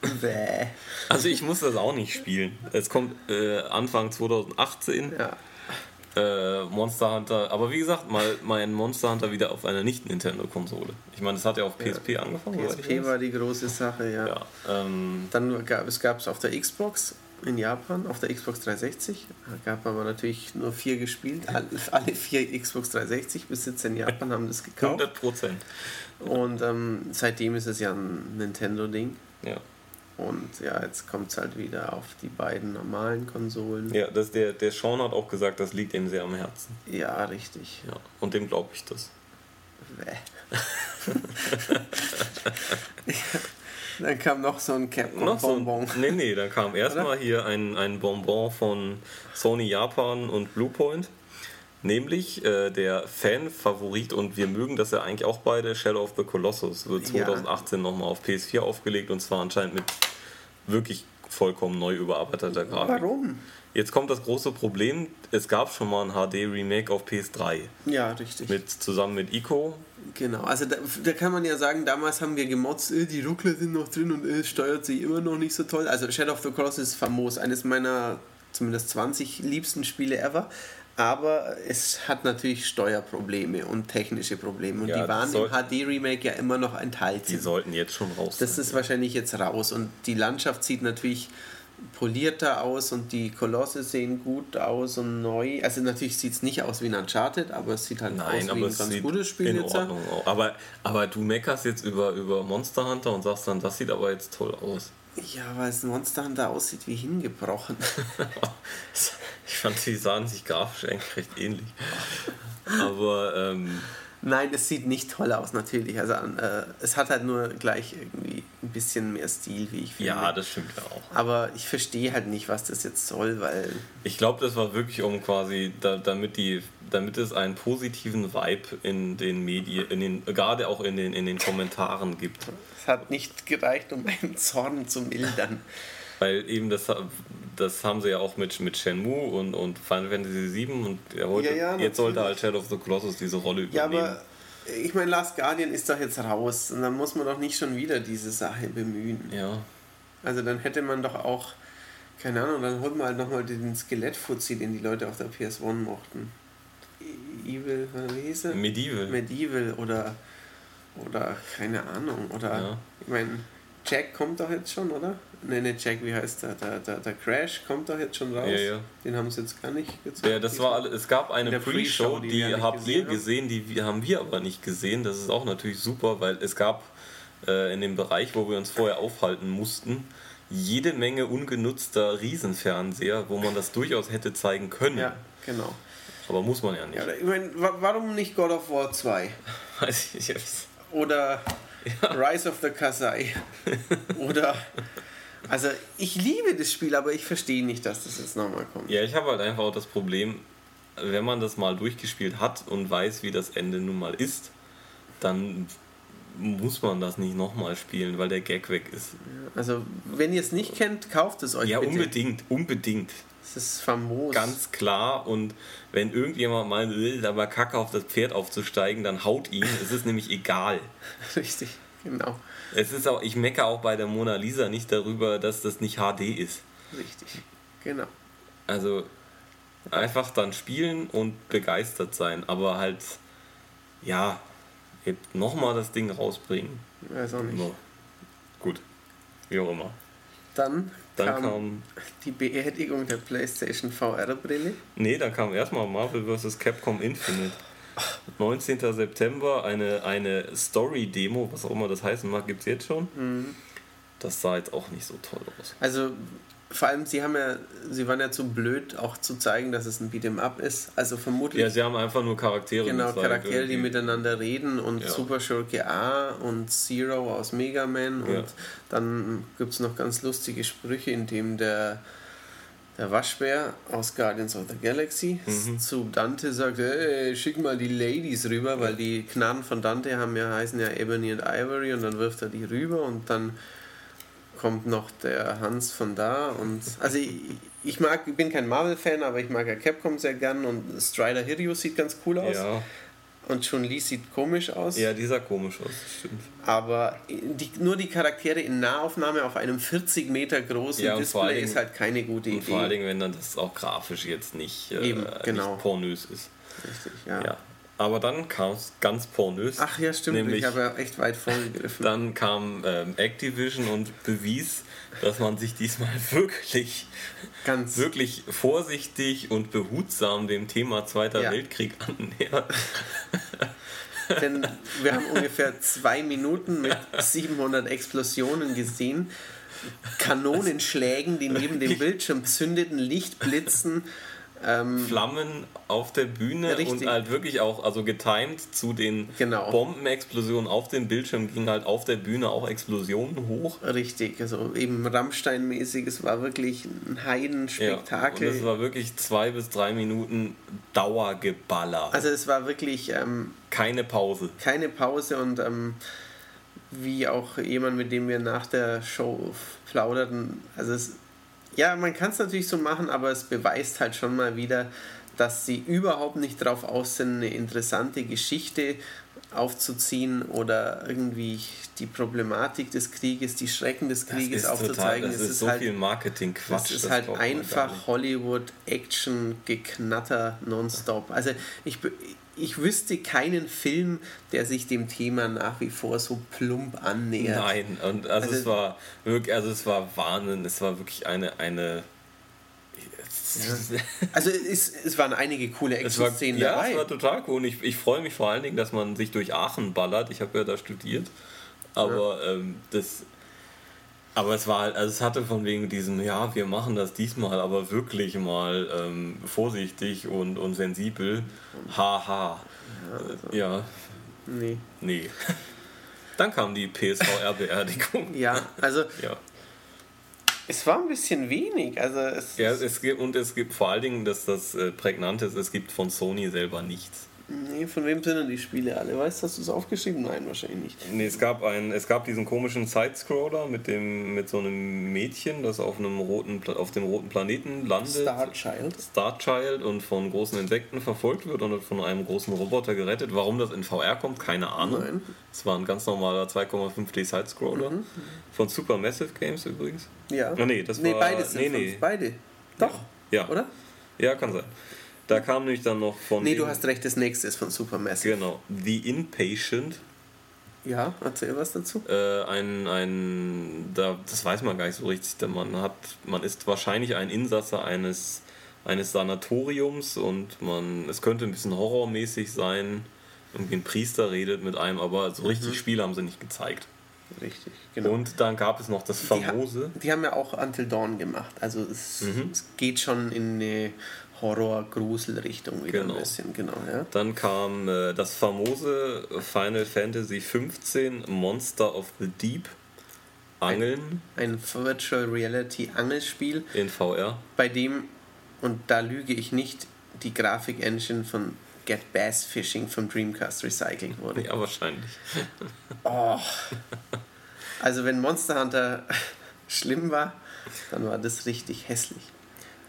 also ich muss das auch nicht spielen. Es kommt äh, Anfang 2018 Ja. Äh, Monster Hunter. Aber wie gesagt, mal mein Monster Hunter wieder auf einer Nicht-Nintendo-Konsole. Ich meine, das hat ja auf PSP angefangen. soweit ich PSP war die große Sache, ja. Ja, ähm, Dann gab es gab's auf der Xbox in Japan, auf der Xbox 360. Da gab aber natürlich nur vier gespielt. Alle, alle vier Xbox 360 Besitzer in Japan haben das gekauft. 100 Prozent. Und ähm, seitdem ist es ja ein Nintendo-Ding. Ja. Und ja, jetzt kommt es halt wieder auf die beiden normalen Konsolen. Ja, das, der, der Sean hat auch gesagt, das liegt ihm sehr am Herzen. Ja, richtig. Ja, und dem glaube ich das. Bäh. Dann kam noch so ein Capcom Noch so ein, nee, nee, dann kam erstmal hier ein, ein Bonbon von Sony Japan und Bluepoint. Nämlich äh, der Fan-Favorit und wir mögen das ja eigentlich auch beide, Shadow of the Colossus, wird Ja. 2018 nochmal auf PS4 aufgelegt und zwar anscheinend mit wirklich vollkommen neu überarbeiteter Grafik. Warum? Jetzt kommt das große Problem, es gab schon mal ein HD-Remake auf PS3 Ja, richtig. mit, zusammen mit Ico. Genau, also da, da kann man ja sagen, damals haben wir gemotzt, äh, die Ruckler sind noch drin und äh, es steuert sich immer noch nicht so toll. Also Shadow of the Colossus ist famos, eines meiner zumindest 20 liebsten Spiele ever. Aber es hat natürlich Steuerprobleme und technische Probleme. Und Ja, die waren im HD-Remake ja immer noch enthalten. Die sollten jetzt schon raus Das ist wahrscheinlich jetzt raus. Und die Landschaft sieht natürlich polierter aus und die Kolosse sehen gut aus und neu. Also natürlich sieht es nicht aus wie ein Uncharted, aber es sieht halt Nein, aus wie ein ganz gutes Spiel in jetzt. Ordnung aus. Aber, aber du meckerst jetzt über, über Monster Hunter und sagst dann, das sieht aber jetzt toll aus. Ja, weil es Monster Hunter aussieht wie hingebrochen. ich fand, die sahen sich grafisch eigentlich recht ähnlich. Aber ähm, Nein, es sieht nicht toll aus, natürlich. Also äh, es hat halt nur gleich irgendwie ein bisschen mehr Stil, wie ich finde. ja, das stimmt ja auch. Aber ich verstehe halt nicht, was das jetzt soll, weil Ich glaube, das war wirklich um quasi, da, damit die, damit es einen positiven Vibe in den Medien, in den, gerade auch in den, in den Kommentaren gibt. Es hat nicht gereicht, um meinen Zorn zu mildern. Weil eben das, das haben sie ja auch mit, mit Shenmue und, und Final Fantasy VII und ja, heute, Ja, ja, jetzt sollte halt. Shadow of the Colossus diese Rolle Ja, übernehmen. aber ich meine, Last Guardian ist doch jetzt raus und dann muss man doch nicht schon wieder diese Sache bemühen. ja. Also dann hätte man doch auch, keine Ahnung, dann holt man halt nochmal den Skelettfuzzi, den die Leute auf der PS1 mochten. E- Evil, wie hieß er? Medieval. Medieval oder, oder keine Ahnung. Oder Ja. ich meine, Jack kommt doch jetzt schon, oder? Ne, ne, Jack, wie heißt der? Der, der? der Crash kommt doch jetzt schon raus. Ja, ja. Den haben sie jetzt gar nicht gezeigt. Ja, das war es gab eine Pre-Show, die die, wir nicht habt gesehen ihr gesehen, die haben wir aber nicht gesehen. Das ist auch natürlich super, weil es gab äh, in dem Bereich, wo wir uns vorher aufhalten mussten, jede Menge ungenutzter Riesenfernseher, wo man das durchaus hätte zeigen können. Ja, genau. Aber muss man ja nicht. Ja, ich meine, wa warum nicht God of War 2? Weiß ich jetzt. Oder Rise of the Kasai? Oder. Also, ich liebe das Spiel, aber ich verstehe nicht, dass das jetzt nochmal kommt. Ja, ich habe halt einfach auch das Problem, wenn man das mal durchgespielt hat und weiß, wie das Ende nun mal ist, dann muss man das nicht nochmal spielen, weil der Gag weg ist. Also, wenn ihr es nicht kennt, kauft es euch Ja, bitte. unbedingt, unbedingt. Das ist famos. Ganz klar. Und wenn irgendjemand meint, "Äh, aber kacke auf das Pferd aufzusteigen, dann haut ihn. Es ist nämlich egal. Richtig, genau. Es ist auch, ich mecke auch bei der Mona Lisa nicht darüber, dass das nicht HD ist. Richtig. Genau. Also einfach dann spielen und begeistert sein, aber halt, ja, jetzt nochmal das Ding rausbringen. Weiß auch nicht. Gut, wie auch immer. Dann, Dann kam, kam, die Beerdigung der PlayStation VR-Brille. nee, dann kam erstmal Marvel vs. Capcom Infinite. 19. September eine, eine Story-Demo, was auch immer das heißen mag, gibt es jetzt schon. Das sah jetzt auch nicht so toll aus. Also, vor allem, sie haben ja, sie waren ja zu blöd, auch zu zeigen, dass es ein Beat'em Up ist. Also vermutlich. Ja, sie haben einfach nur Charaktere. Genau, gezeigt, Charaktere, irgendwie. die miteinander reden und ja. Super Schurke A und Zero aus Mega Man und ja. dann gibt es noch ganz lustige Sprüche, in dem der der Waschbär aus Guardians of the Galaxy mhm. zu Dante sagt, hey, schick mal die Ladies rüber, weil die Knarren von Dante haben ja, heißen ja Ebony und Ivory und dann wirft er die rüber und dann kommt noch der Hans von da und also ich, ich mag, ich bin kein Marvel-Fan, aber ich mag ja Capcom sehr gern und Strider Hirio sieht ganz cool aus. Ja. Und Chun Li sieht komisch aus. Ja, dieser komisch aus, stimmt. Aber die, nur die Charaktere in Nahaufnahme auf einem 40 Meter großen ja, Display Dingen, ist halt keine gute Idee. Vor allen Dingen, wenn dann das auch grafisch jetzt nicht, äh, Eben, genau. nicht pornös ist. Richtig, ja. ja. Aber dann kam es ganz pornös. Ach ja, stimmt. Nämlich, ich habe ja echt weit vorgegriffen. Dann kam ähm, Activision und bewies, dass man sich diesmal wirklich, ganz wirklich vorsichtig und behutsam dem Thema Zweiter ja. Weltkrieg annähert. Denn wir haben ungefähr zwei Minuten mit 700 Explosionen gesehen. Kanonenschlägen, die neben dem Bildschirm zündeten, Lichtblitzen ähm, Flammen auf der Bühne richtig. und halt wirklich auch, also getimed zu den genau. Bombenexplosionen auf dem Bildschirm gingen halt auf der Bühne auch Explosionen hoch. Richtig, also eben Rammstein-mäßig, es war wirklich ein Heidenspektakel. Ja, und es war wirklich zwei bis drei Minuten Dauergeballer. Also es war wirklich... Ähm, keine Pause. Keine Pause und ähm, wie auch jemand, mit dem wir nach der Show plauderten, also es ja, man kann es natürlich so machen, aber es beweist halt schon mal wieder, dass sie überhaupt nicht darauf aus sind, eine interessante Geschichte aufzuziehen oder irgendwie die Problematik des Krieges, die Schrecken des Krieges das aufzuzeigen. Total, das es ist, ist so halt, viel Marketing-Quatsch. Es ist halt einfach Hollywood-Action-Geknatter nonstop. Also ich, ich wüsste keinen Film, der sich dem Thema nach wie vor so plump annähert. Nein, und also, also es war wirklich, also es war Wahnsinn, es war wirklich eine, eine also es, es waren einige coole Action-Szenen ja, dabei. Ja, es war total cool. Und ich, ich freue mich vor allen Dingen, dass man sich durch Aachen ballert. Ich habe ja da studiert. Aber ja. ähm, das, aber es war halt, also es hatte von wegen diesem, ja, wir machen das diesmal, aber wirklich mal ähm, vorsichtig und, und sensibel. Haha. Ja, also, ja. Nee. Nee. Dann kam die PSVR-Beerdigung. ja, also. ja. Es war ein bisschen wenig. Also es ja, es gibt, und es gibt vor allen Dingen, dass das äh, prägnant ist, es gibt von Sony selber nichts. Nee, von wem sind denn die Spiele alle? Weißt du, hast du es aufgeschrieben? Nein, wahrscheinlich nicht. Nee, es gab, ein, es gab diesen komischen Sidescroller mit, dem, mit so einem Mädchen, das auf, einem roten, auf dem roten Planeten landet. Starchild. Starchild und von großen Insekten verfolgt wird und von einem großen Roboter gerettet. Warum das in VR kommt, keine Ahnung. Nein. Es war ein ganz normaler 2,5D Sidescroller. Mhm. Von Supermassive Games übrigens. Ja. Oh, nee, das nee, war, beide sind nee, nee. Beide. Doch. Ja. Oder? Ja, kann sein. Da kam nämlich dann noch von. Nee, du hast recht, das nächste ist von Supermassive. Genau. The Inpatient. Ja, erzähl was dazu. Äh, ein, ein, da, das weiß man gar nicht so richtig. Man, hat, man ist wahrscheinlich ein Insasse eines, eines Sanatoriums und man, es könnte ein bisschen horrormäßig sein. Irgendwie ein Priester redet mit einem, aber so richtig mhm. Spiel haben sie nicht gezeigt. Richtig, genau. Und dann gab es noch das famose. Die, die haben ja auch Until Dawn gemacht. Also es, mhm. es geht schon in eine Horror-Grusel-Richtung wieder genau. ein bisschen, genau. Ja. Dann kam äh, das famose Final Fantasy 15 Monster of the Deep. Angeln. Ein, ein Virtual Reality Angelspiel. In VR. Bei dem, und da lüge ich nicht, die Grafik-Engine von Get Bass Fishing vom Dreamcast recycelt wurde. Ja, wahrscheinlich. Oh. Also wenn Monster Hunter schlimm war, dann war das richtig hässlich.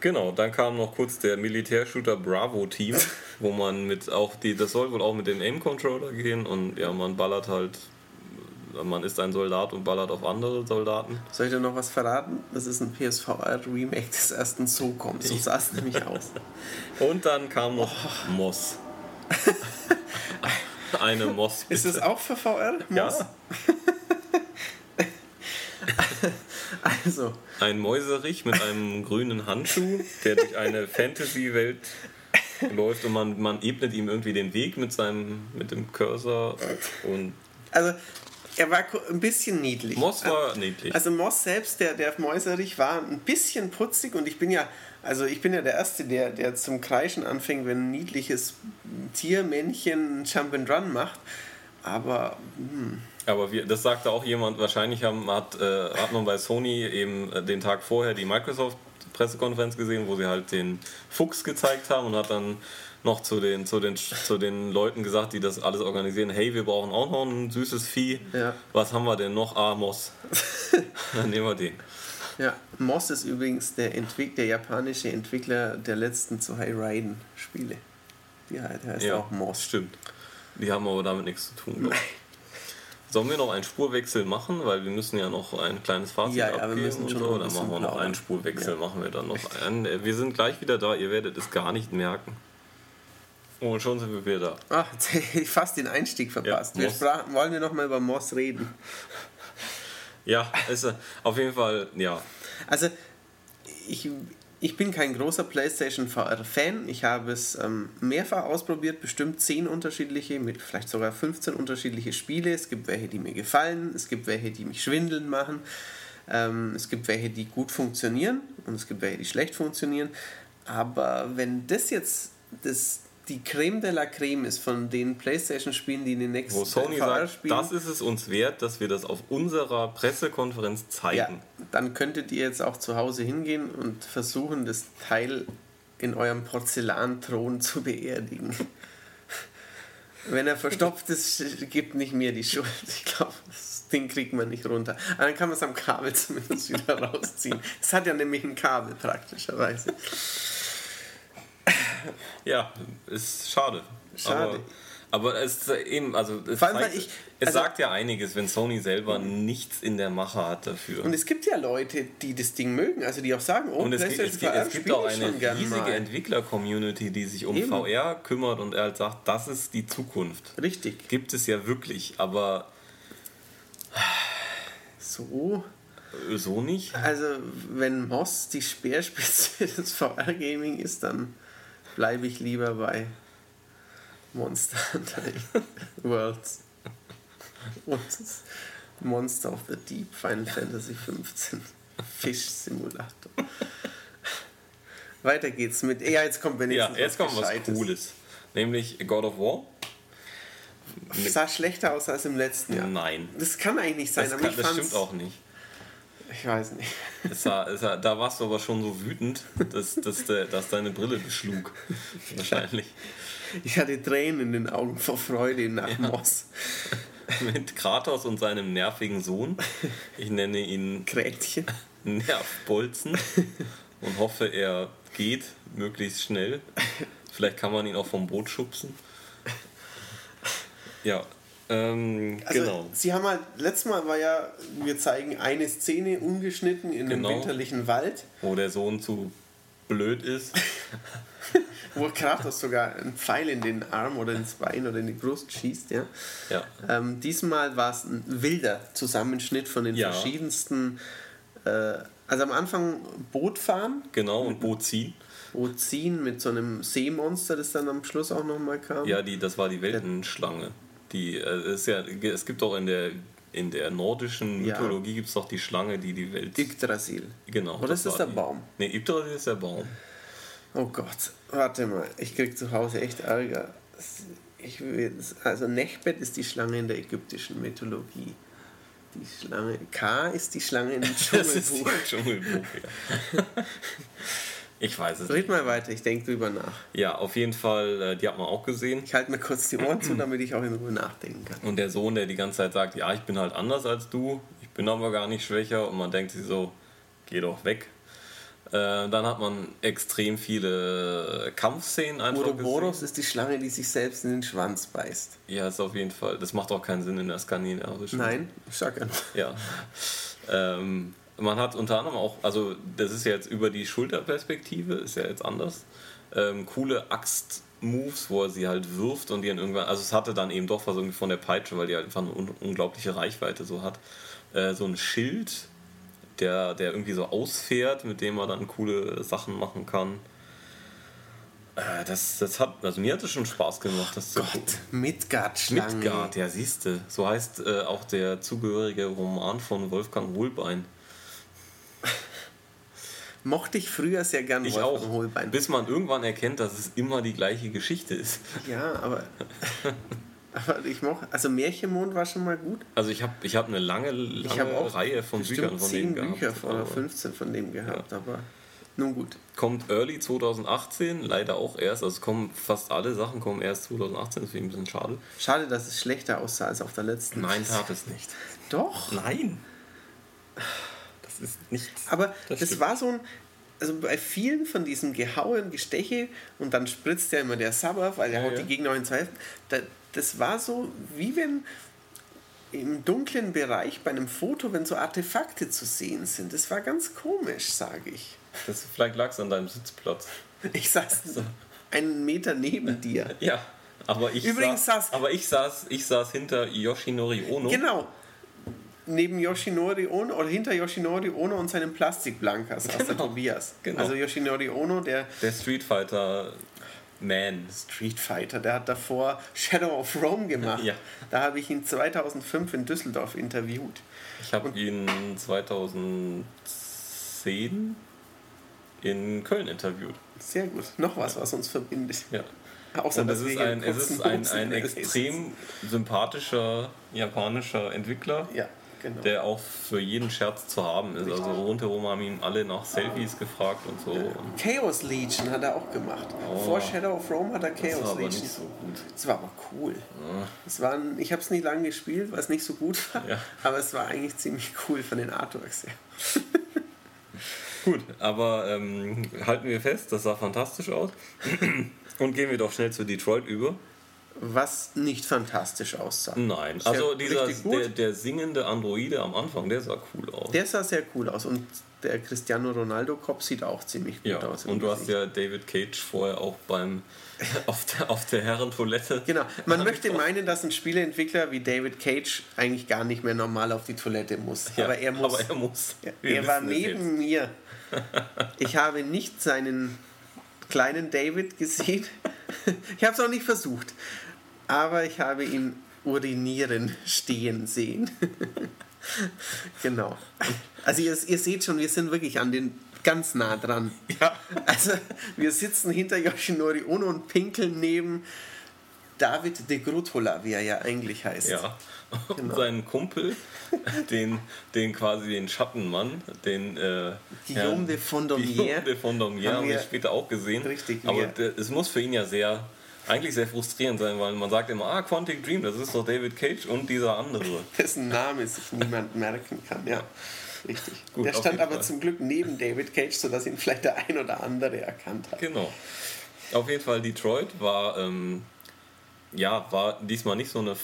Genau, dann kam noch kurz der Militärshooter Bravo Team, wo man mit auch die, das soll wohl auch mit dem Aim-Controller gehen und ja, man ballert halt, man ist ein Soldat und ballert auf andere Soldaten. Soll ich dir noch was verraten? Das ist ein PSVR-Remake des ersten SOCOM, so sah es nämlich aus. Und dann kam noch oh. Moss. Eine Moss. Bitte. Ist das auch für VR? Moss? Ja. Also. Ein Mäuserich mit einem grünen Handschuh, der durch eine Fantasy-Welt läuft und man, man ebnet ihm irgendwie den Weg mit seinem mit dem Cursor und also er war ein bisschen niedlich. Moss war niedlich. Also Moss selbst, der, der Mäuserich, war ein bisschen putzig und ich bin ja, also ich bin ja der Erste, der, der zum Kreischen anfängt, wenn ein niedliches Tiermännchen Jump and Run macht. Aber hm. Aber wir, das sagte auch jemand, wahrscheinlich haben, hat, äh, hat man bei Sony eben äh, den Tag vorher die Microsoft-Pressekonferenz gesehen, wo sie halt den Fuchs gezeigt haben und hat dann noch zu den, zu den, zu den Leuten gesagt, die das alles organisieren, hey, wir brauchen auch noch ein süßes Vieh. Ja. Was haben wir denn noch? Ah, Moss. Dann nehmen wir den. Ja, Moss ist übrigens der, Entwick der japanische Entwickler der letzten zwei Raiden-Spiele. Die heißt ja, auch Moss. Stimmt. Die haben aber damit nichts zu tun. Nein. Sollen wir noch einen Spurwechsel machen, weil wir müssen ja noch ein kleines Fazit ja, ja, abgeben wir müssen schon so. Dann machen wir noch einen Spurwechsel, ja. machen wir dann noch einen. Wir sind gleich wieder da, ihr werdet es gar nicht merken. Und schon sind wir wieder da. Ach, ich fast den Einstieg verpasst. Ja, wir sprachen, wollen wir noch mal über Moss reden? Ja, ist auf jeden Fall, ja. Also, ich, ich bin kein großer PlayStation VR-Fan. Ich habe es ähm, mehrfach ausprobiert, bestimmt 10 unterschiedliche, mit vielleicht sogar 15 unterschiedliche Spiele. Es gibt welche, die mir gefallen, es gibt welche, die mich schwindeln machen. Ähm, es gibt welche, die gut funktionieren und es gibt welche, die schlecht funktionieren. Aber wenn das jetzt das die Creme de la Creme ist von den PlayStation-Spielen, die in den nächsten Wo Sony sagt, spielen. das ist es uns wert, dass wir das auf unserer Pressekonferenz zeigen. Ja, dann könntet ihr jetzt auch zu Hause hingehen und versuchen, das Teil in eurem Porzellanthron zu beerdigen. Wenn er verstopft ist, gibt nicht mir die Schuld. Ich glaube, das Ding kriegt man nicht runter. Aber dann kann man es am Kabel zumindest wieder rausziehen. Es hat ja nämlich ein Kabel praktischerweise. ja, ist schade. Schade. Aber, aber es ist eben, also es, zeigt, ich, es also, sagt ja einiges, wenn Sony selber nichts in der Mache hat dafür. Und es gibt ja Leute, die das Ding mögen, also die auch sagen, oh, und es, gibt, es, gibt, es gibt auch eine riesige Entwickler-Community, die sich um eben. VR kümmert und er halt sagt, das ist die Zukunft. Richtig. Gibt es ja wirklich, aber so so nicht. Also, wenn Moss die Speerspitze des VR-Gaming ist, dann bleibe ich lieber bei Monster Hunter Worlds. Monster of the Deep, Final Fantasy 15. Fisch Simulator. Weiter geht's mit. Ja, jetzt kommt wenigstens Ja, jetzt kommt was Cooles. Nämlich God of War. Sah schlechter aus als im letzten Jahr. Nein. Das kann eigentlich nicht sein, das, kann, das stimmt auch nicht. Ich weiß nicht. Es war, es war, da warst du aber schon so wütend, dass, dass, de, dass deine Brille beschlug. Wahrscheinlich. Ich hatte Tränen in den Augen vor Freude nach ja. Moss. Mit Kratos und seinem nervigen Sohn. Ich nenne ihn Gretchen. Nervbolzen und hoffe, er geht möglichst schnell. Vielleicht kann man ihn auch vom Boot schubsen. Ja, ähm, also, genau. Sie haben halt, letztes Mal war ja, wir zeigen eine Szene ungeschnitten in genau. einem winterlichen Wald. Wo der Sohn zu blöd ist. wo Kratos sogar einen Pfeil in den Arm oder ins Bein oder in die Brust schießt. Ja. ja. Ähm, diesmal war es ein wilder Zusammenschnitt von den ja. verschiedensten. Äh, also am Anfang Boot fahren. Genau, und Boot ziehen. Boot ziehen mit so einem Seemonster, das dann am Schluss auch nochmal kam. Ja, die, das war die Weltenschlange. Die, äh, ist ja, es gibt auch in der, in der nordischen ja. Mythologie gibt es doch die Schlange, die die Welt. Yggdrasil. Genau. Oder ist das der die. Baum? Ne, Yggdrasil ist der Baum. Oh Gott, warte mal, ich krieg zu Hause echt Ärger. Will, also Nechbet ist die Schlange in der ägyptischen Mythologie. Die Schlange K ist die Schlange im Dschungelbuch. Das ist die Dschungelbuch, ja. Ich weiß es Red mal weiter, ich denke drüber nach. Ja, auf jeden Fall, äh, die hat man auch gesehen. Ich halte mir kurz die Ohren zu, damit ich auch in Ruhe nachdenken kann. Und der Sohn, der die ganze Zeit sagt, ja, ich bin halt anders als du, ich bin aber gar nicht schwächer und man denkt sich so, geh doch weg. Äh, dann hat man extrem viele Kampfszenen einfach Ouroboros ist die Schlange, die sich selbst in den Schwanz beißt. Ja, ist auf jeden Fall. Das macht auch keinen Sinn in der skandinavischen. Nein, ich sag ja. Ja. Ähm, man hat unter anderem auch, also das ist ja jetzt über die Schulterperspektive, ist ja jetzt anders. Ähm, coole Axt-Moves, wo er sie halt wirft und die dann irgendwann, also es hatte dann eben doch was irgendwie von der Peitsche, weil die halt einfach eine un unglaubliche Reichweite so hat. Äh, so ein Schild, der, der irgendwie so ausfährt, mit dem man dann coole Sachen machen kann. Äh, das, das hat, also mir hat es schon Spaß gemacht, das zu Gott. Midgard-Schlange. Midgard, ja siehste. So heißt äh, auch der zugehörige Roman von Wolfgang Wohlbein. Mochte ich früher sehr gern Ich Wolfgang auch. Holbein. Bis man irgendwann erkennt, dass es immer die gleiche Geschichte ist. Ja, aber, aber ich mochte, also Märchenmond war schon mal gut. Also ich habe ich hab eine lange, lange auch Reihe von Büchern von dem 10 gehabt. Bücher oder aber 15 von dem gehabt, aber nun gut. Kommt early 2018, leider auch erst. Also kommen fast alle Sachen kommen erst 2018, deswegen ein bisschen schade. Schade, dass es schlechter aussah als auf der letzten. Nein, tat es nicht. Doch. Nein. Das ist nicht. Aber das, stimmt. war so ein, also bei vielen von diesen Gehauen, Gesteche und dann spritzt ja immer der Sabber, weil er Ja, haut ja. die Gegner in zwei. Da, das war so, wie wenn im dunklen Bereich bei einem Foto, wenn so Artefakte zu sehen sind. Das war ganz komisch, sage ich. Das, vielleicht lag es an deinem Sitzplatz. Ich saß einen Meter neben dir. Ja. Aber ich Übrigens saß, saß- aber ich saß, ich saß hinter Yoshinori Ono. Genau. Neben Yoshinori Ono oder hinter Yoshinori Ono und seinem Plastikblanker saß der Genau. Tobias. Genau. Also Yoshinori Ono, der Der Street Fighter Man. Street Fighter, der hat davor Shadow of Rome gemacht. Ja. Da habe ich ihn 2005 in Düsseldorf interviewt. Ich habe ihn 2010 in Köln interviewt. Sehr gut. Noch was, was uns verbindet. Ja. Außer, Und dass es ist ein, es ist ein, ein extrem sympathischer japanischer Entwickler. Ja, genau. der auch für jeden Scherz zu haben ist. Also rundherum haben ihn alle nach Selfies gefragt und so. Und Chaos Legion hat er auch gemacht. Oh. Vor Shadow of Rome hat er das war Chaos aber Legion. nicht so gut. Das war aber cool. Es war ein, ich habe es nicht lange gespielt, weil es nicht so gut war. Ja. Aber es war eigentlich ziemlich cool von den Artworks her. Gut, aber ähm, halten wir fest, das sah fantastisch aus. Und gehen wir doch schnell zu Detroit über. Was nicht fantastisch aussah. Nein, ja also dieser, der, der singende Androide am Anfang, der sah cool aus. Der sah sehr cool aus und der Cristiano Ronaldo Kopf sieht auch ziemlich gut ja, aus. und du hast Gesicht. ja David Cage vorher auch beim auf der, auf der Herrentoilette. Genau. Man möchte meinen, dass ein Spieleentwickler wie David Cage eigentlich gar nicht mehr normal auf die Toilette muss. Ja, aber er muss. Aber er muss. Wir er war neben mir. Ich habe nicht seinen kleinen David gesehen. Ich habe es auch nicht versucht. Aber ich habe ihn urinieren stehen sehen. Genau. Also ihr, ihr seht schon, wir sind wirklich an den ganz nah dran. Ja. Also wir sitzen hinter Yoshinori Ono und pinkeln neben David de Grutola, wie er ja eigentlich heißt. Ja. Und Genau. seinen Kumpel, den, den quasi den Schattenmann, den äh, Guillaume de Fondomier. Guillaume de Fondomier Haben wir später auch gesehen. richtig, Aber es muss für ihn ja sehr, eigentlich sehr frustrierend sein, weil man sagt immer, ah, Quantic Dream, das ist doch David Cage und dieser andere. dessen Name sich niemand merken kann. Ja, richtig. Gut, der stand aber Fall. zum Glück neben David Cage, sodass ihn vielleicht der ein oder andere erkannt hat. Genau. Auf jeden Fall Detroit war, ähm, ja, war diesmal nicht so eine,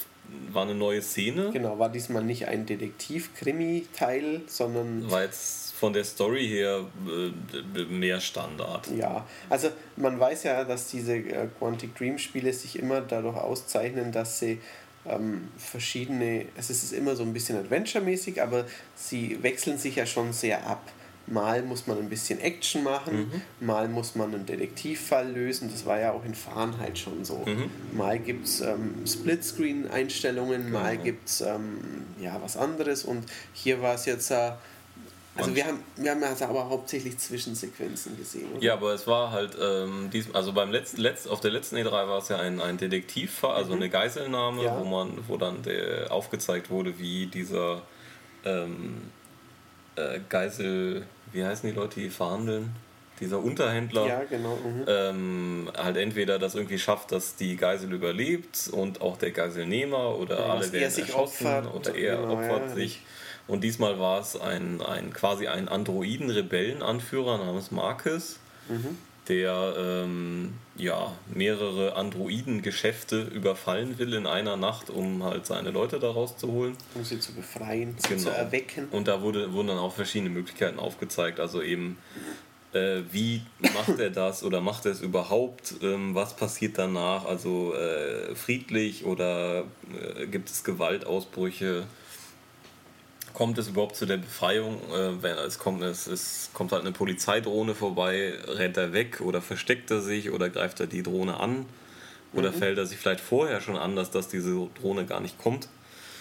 war eine neue Szene. Genau, war diesmal nicht ein Detektiv-Krimi-Teil, sondern War jetzt von der Story her äh, mehr Standard. ja, also man weiß ja, dass diese äh, Quantic Dream Spiele sich immer dadurch auszeichnen, dass sie ähm, verschiedene, also es ist immer so ein bisschen Adventure-mäßig, aber sie wechseln sich ja schon sehr ab. Mal muss man ein bisschen Action machen, mal muss man einen Detektivfall lösen. Das war ja auch in Fahrenheit schon so. Mal gibt es ähm, Splitscreen-Einstellungen, mal gibt es ähm, ja, was anderes. Und hier war es jetzt, äh, also wir haben, wir haben also aber hauptsächlich Zwischensequenzen gesehen. Oder? Ja, aber es war halt, ähm, dies, also beim letzten, letzt, auf der letzten E3 war es ja ein, ein Detektivfall, also eine Geiselnahme, Mhm. Ja. wo man, wo dann der, aufgezeigt wurde, wie dieser ähm, äh, Geisel, wie heißen die Leute, die verhandeln? Dieser Unterhändler. Ja, genau. Mhm. ähm, halt entweder das irgendwie schafft, dass die Geisel überlebt und auch der Geiselnehmer oder Ja, alle er werden sich erschossen opfert, oder er genau, opfert ja. sich. Und diesmal war es ein, ein quasi ein Androiden-Rebellenanführer namens Marcus, Mhm. Der ähm, ja, mehrere Androiden-Geschäfte überfallen will in einer Nacht, um halt seine Leute da rauszuholen. Um sie zu befreien, sie Genau. zu erwecken. Und da wurde, wurden dann auch verschiedene Möglichkeiten aufgezeigt. Also eben, äh, wie macht er das oder macht er es überhaupt? Ähm, was passiert danach? Also äh, friedlich oder äh, gibt es Gewaltausbrüche? Kommt es überhaupt zu der Befreiung? Äh, wenn es kommt, es, es kommt halt eine Polizeidrohne vorbei, rennt er weg oder versteckt er sich oder greift er die Drohne an? Oder mhm. fällt er sich vielleicht vorher schon an, dass, dass diese Drohne gar nicht kommt?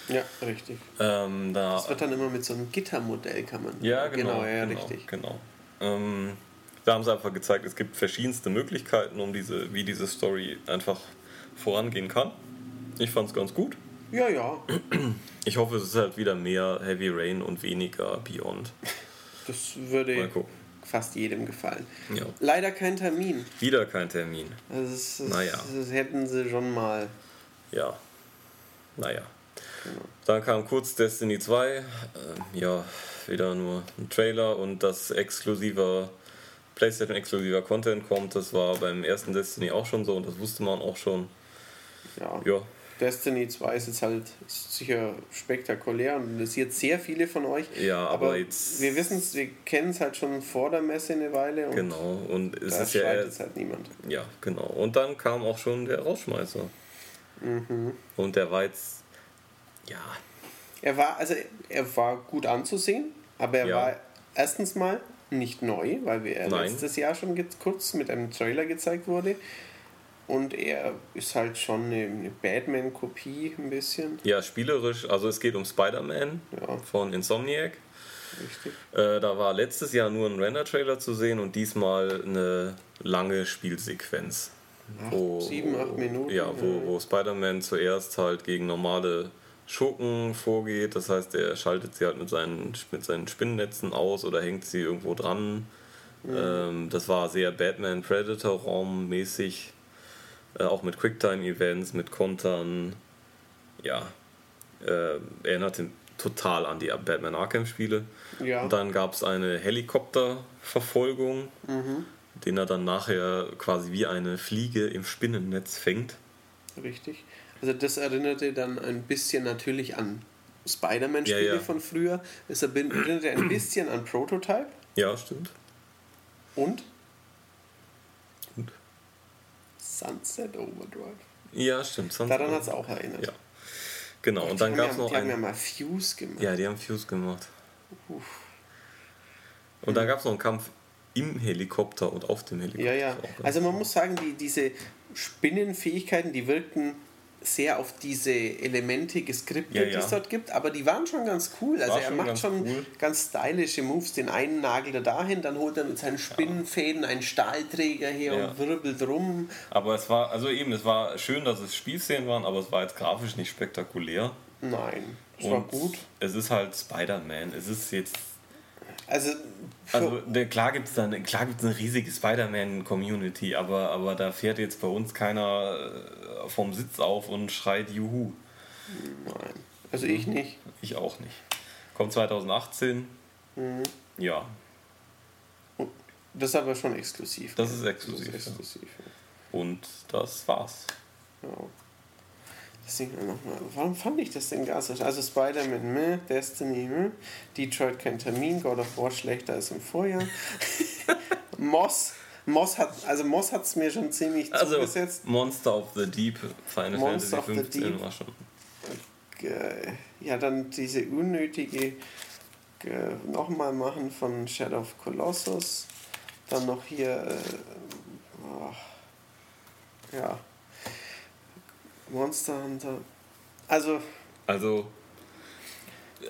Ja, richtig. Ähm, da, das wird dann immer mit so einem Gittermodell, kann man. Ja, genau. Genau, ja, genau, richtig. Genau. Ähm, da haben sie einfach gezeigt, es gibt verschiedenste Möglichkeiten, um diese, wie diese Story einfach vorangehen kann. Ich fand es ganz gut. Ja, ja. Ich hoffe, es ist halt wieder mehr Heavy Rain und weniger Beyond. Das würde fast jedem gefallen. Ja. Leider kein Termin. Wieder kein Termin. Das, das, naja. das hätten sie schon mal. Ja. Naja. Genau. Dann kam kurz Destiny 2. Äh, ja, wieder nur ein Trailer und das exklusive PlayStation-exklusiver Content kommt. Das war beim ersten Destiny auch schon so und das wusste man auch schon. Ja. ja. Destiny 2 ist jetzt halt sicher spektakulär und interessiert sehr viele von euch. Ja, aber, aber jetzt. Wir wissen es, wir kennen es halt schon vor der Messe eine Weile. Und genau, und es ist ja. jetzt halt niemand. Ja, genau. Und dann kam auch schon der Rausschmeißer. Mhm. Und der war jetzt. Ja. Er war, also er war gut anzusehen, aber er ja. war erstens mal nicht neu, weil wir Nein. letztes Jahr schon kurz mit einem Trailer gezeigt wurde. Und er ist halt schon eine, Batman-Kopie ein bisschen. Ja, spielerisch. Also es geht um Spider-Man ja. von Insomniac. Richtig. Äh, da war letztes Jahr nur ein Render-Trailer zu sehen und diesmal eine lange Spielsequenz. Acht, wo, sieben, acht Minuten. Ja, wo, wo Spider-Man zuerst halt gegen normale Schurken vorgeht. Das heißt, er schaltet sie halt mit seinen, mit seinen Spinnennetzen aus oder hängt sie irgendwo dran. Mhm. Ähm, das war sehr Batman-Predator-Raum-mäßig. Äh, auch mit Quicktime-Events, mit Kontern. Ja, äh, erinnert total an die Batman Arkham-Spiele. Ja. Und dann gab es eine Helikopterverfolgung, mhm. den er dann nachher quasi wie eine Fliege im Spinnennetz fängt. Richtig. Also das erinnerte dann ein bisschen natürlich an Spider-Man-Spiele ja, ja. von früher. Es erinnerte ein bisschen an Prototype. Ja, stimmt. Und? Sunset Overdrive. Ja, stimmt. Sunset Daran hat es auch erinnert. Ja. Genau, und, und dann gab es ja, noch. Die haben ja mal Fuse gemacht. Ja, die haben Fuse gemacht. Uff. Und dann gab es noch einen Kampf im Helikopter und auf dem Helikopter. Ja, ja. Also man muss sagen, die, diese Spinnenfähigkeiten, die wirkten sehr auf diese Elemente geskriptet, ja, ja. die es dort gibt, aber die waren schon ganz cool. Also er macht schon cool. ganz stylische Moves. Den einen nagelt er dahin, dann holt er mit seinen Spinnenfäden einen Stahlträger her ja. und wirbelt rum. Aber es war, also eben, es war schön, dass es Spielszenen waren, aber es war jetzt grafisch nicht spektakulär. Nein, es und war gut. Es ist halt Spider-Man. Es ist jetzt also, also klar gibt es klar gibt's eine riesige Spider-Man-Community, aber, aber da fährt jetzt bei uns keiner äh, vom Sitz auf und schreit Juhu. Nein, also ich nicht. Ich auch nicht. Kommt 2018. Mhm. Ja. Und das ist aber schon exklusiv. Das ist exklusiv. Das ist exklusiv ja. Und das war's. Ja. Warum fand ich das denn gar so? Also Spider-Man, meh, Destiny, meh, Detroit kein Termin, God of War schlechter als im Vorjahr. Moss, Moss hat, also Moss hat es mir schon ziemlich also, zugesetzt. Monster of the Deep, Final Monster Fantasy 15 war schon. Ja, dann diese unnötige nochmal machen von Shadow of Colossus. Dann noch hier, äh, oh, ja, Monster Hunter. Also. Also.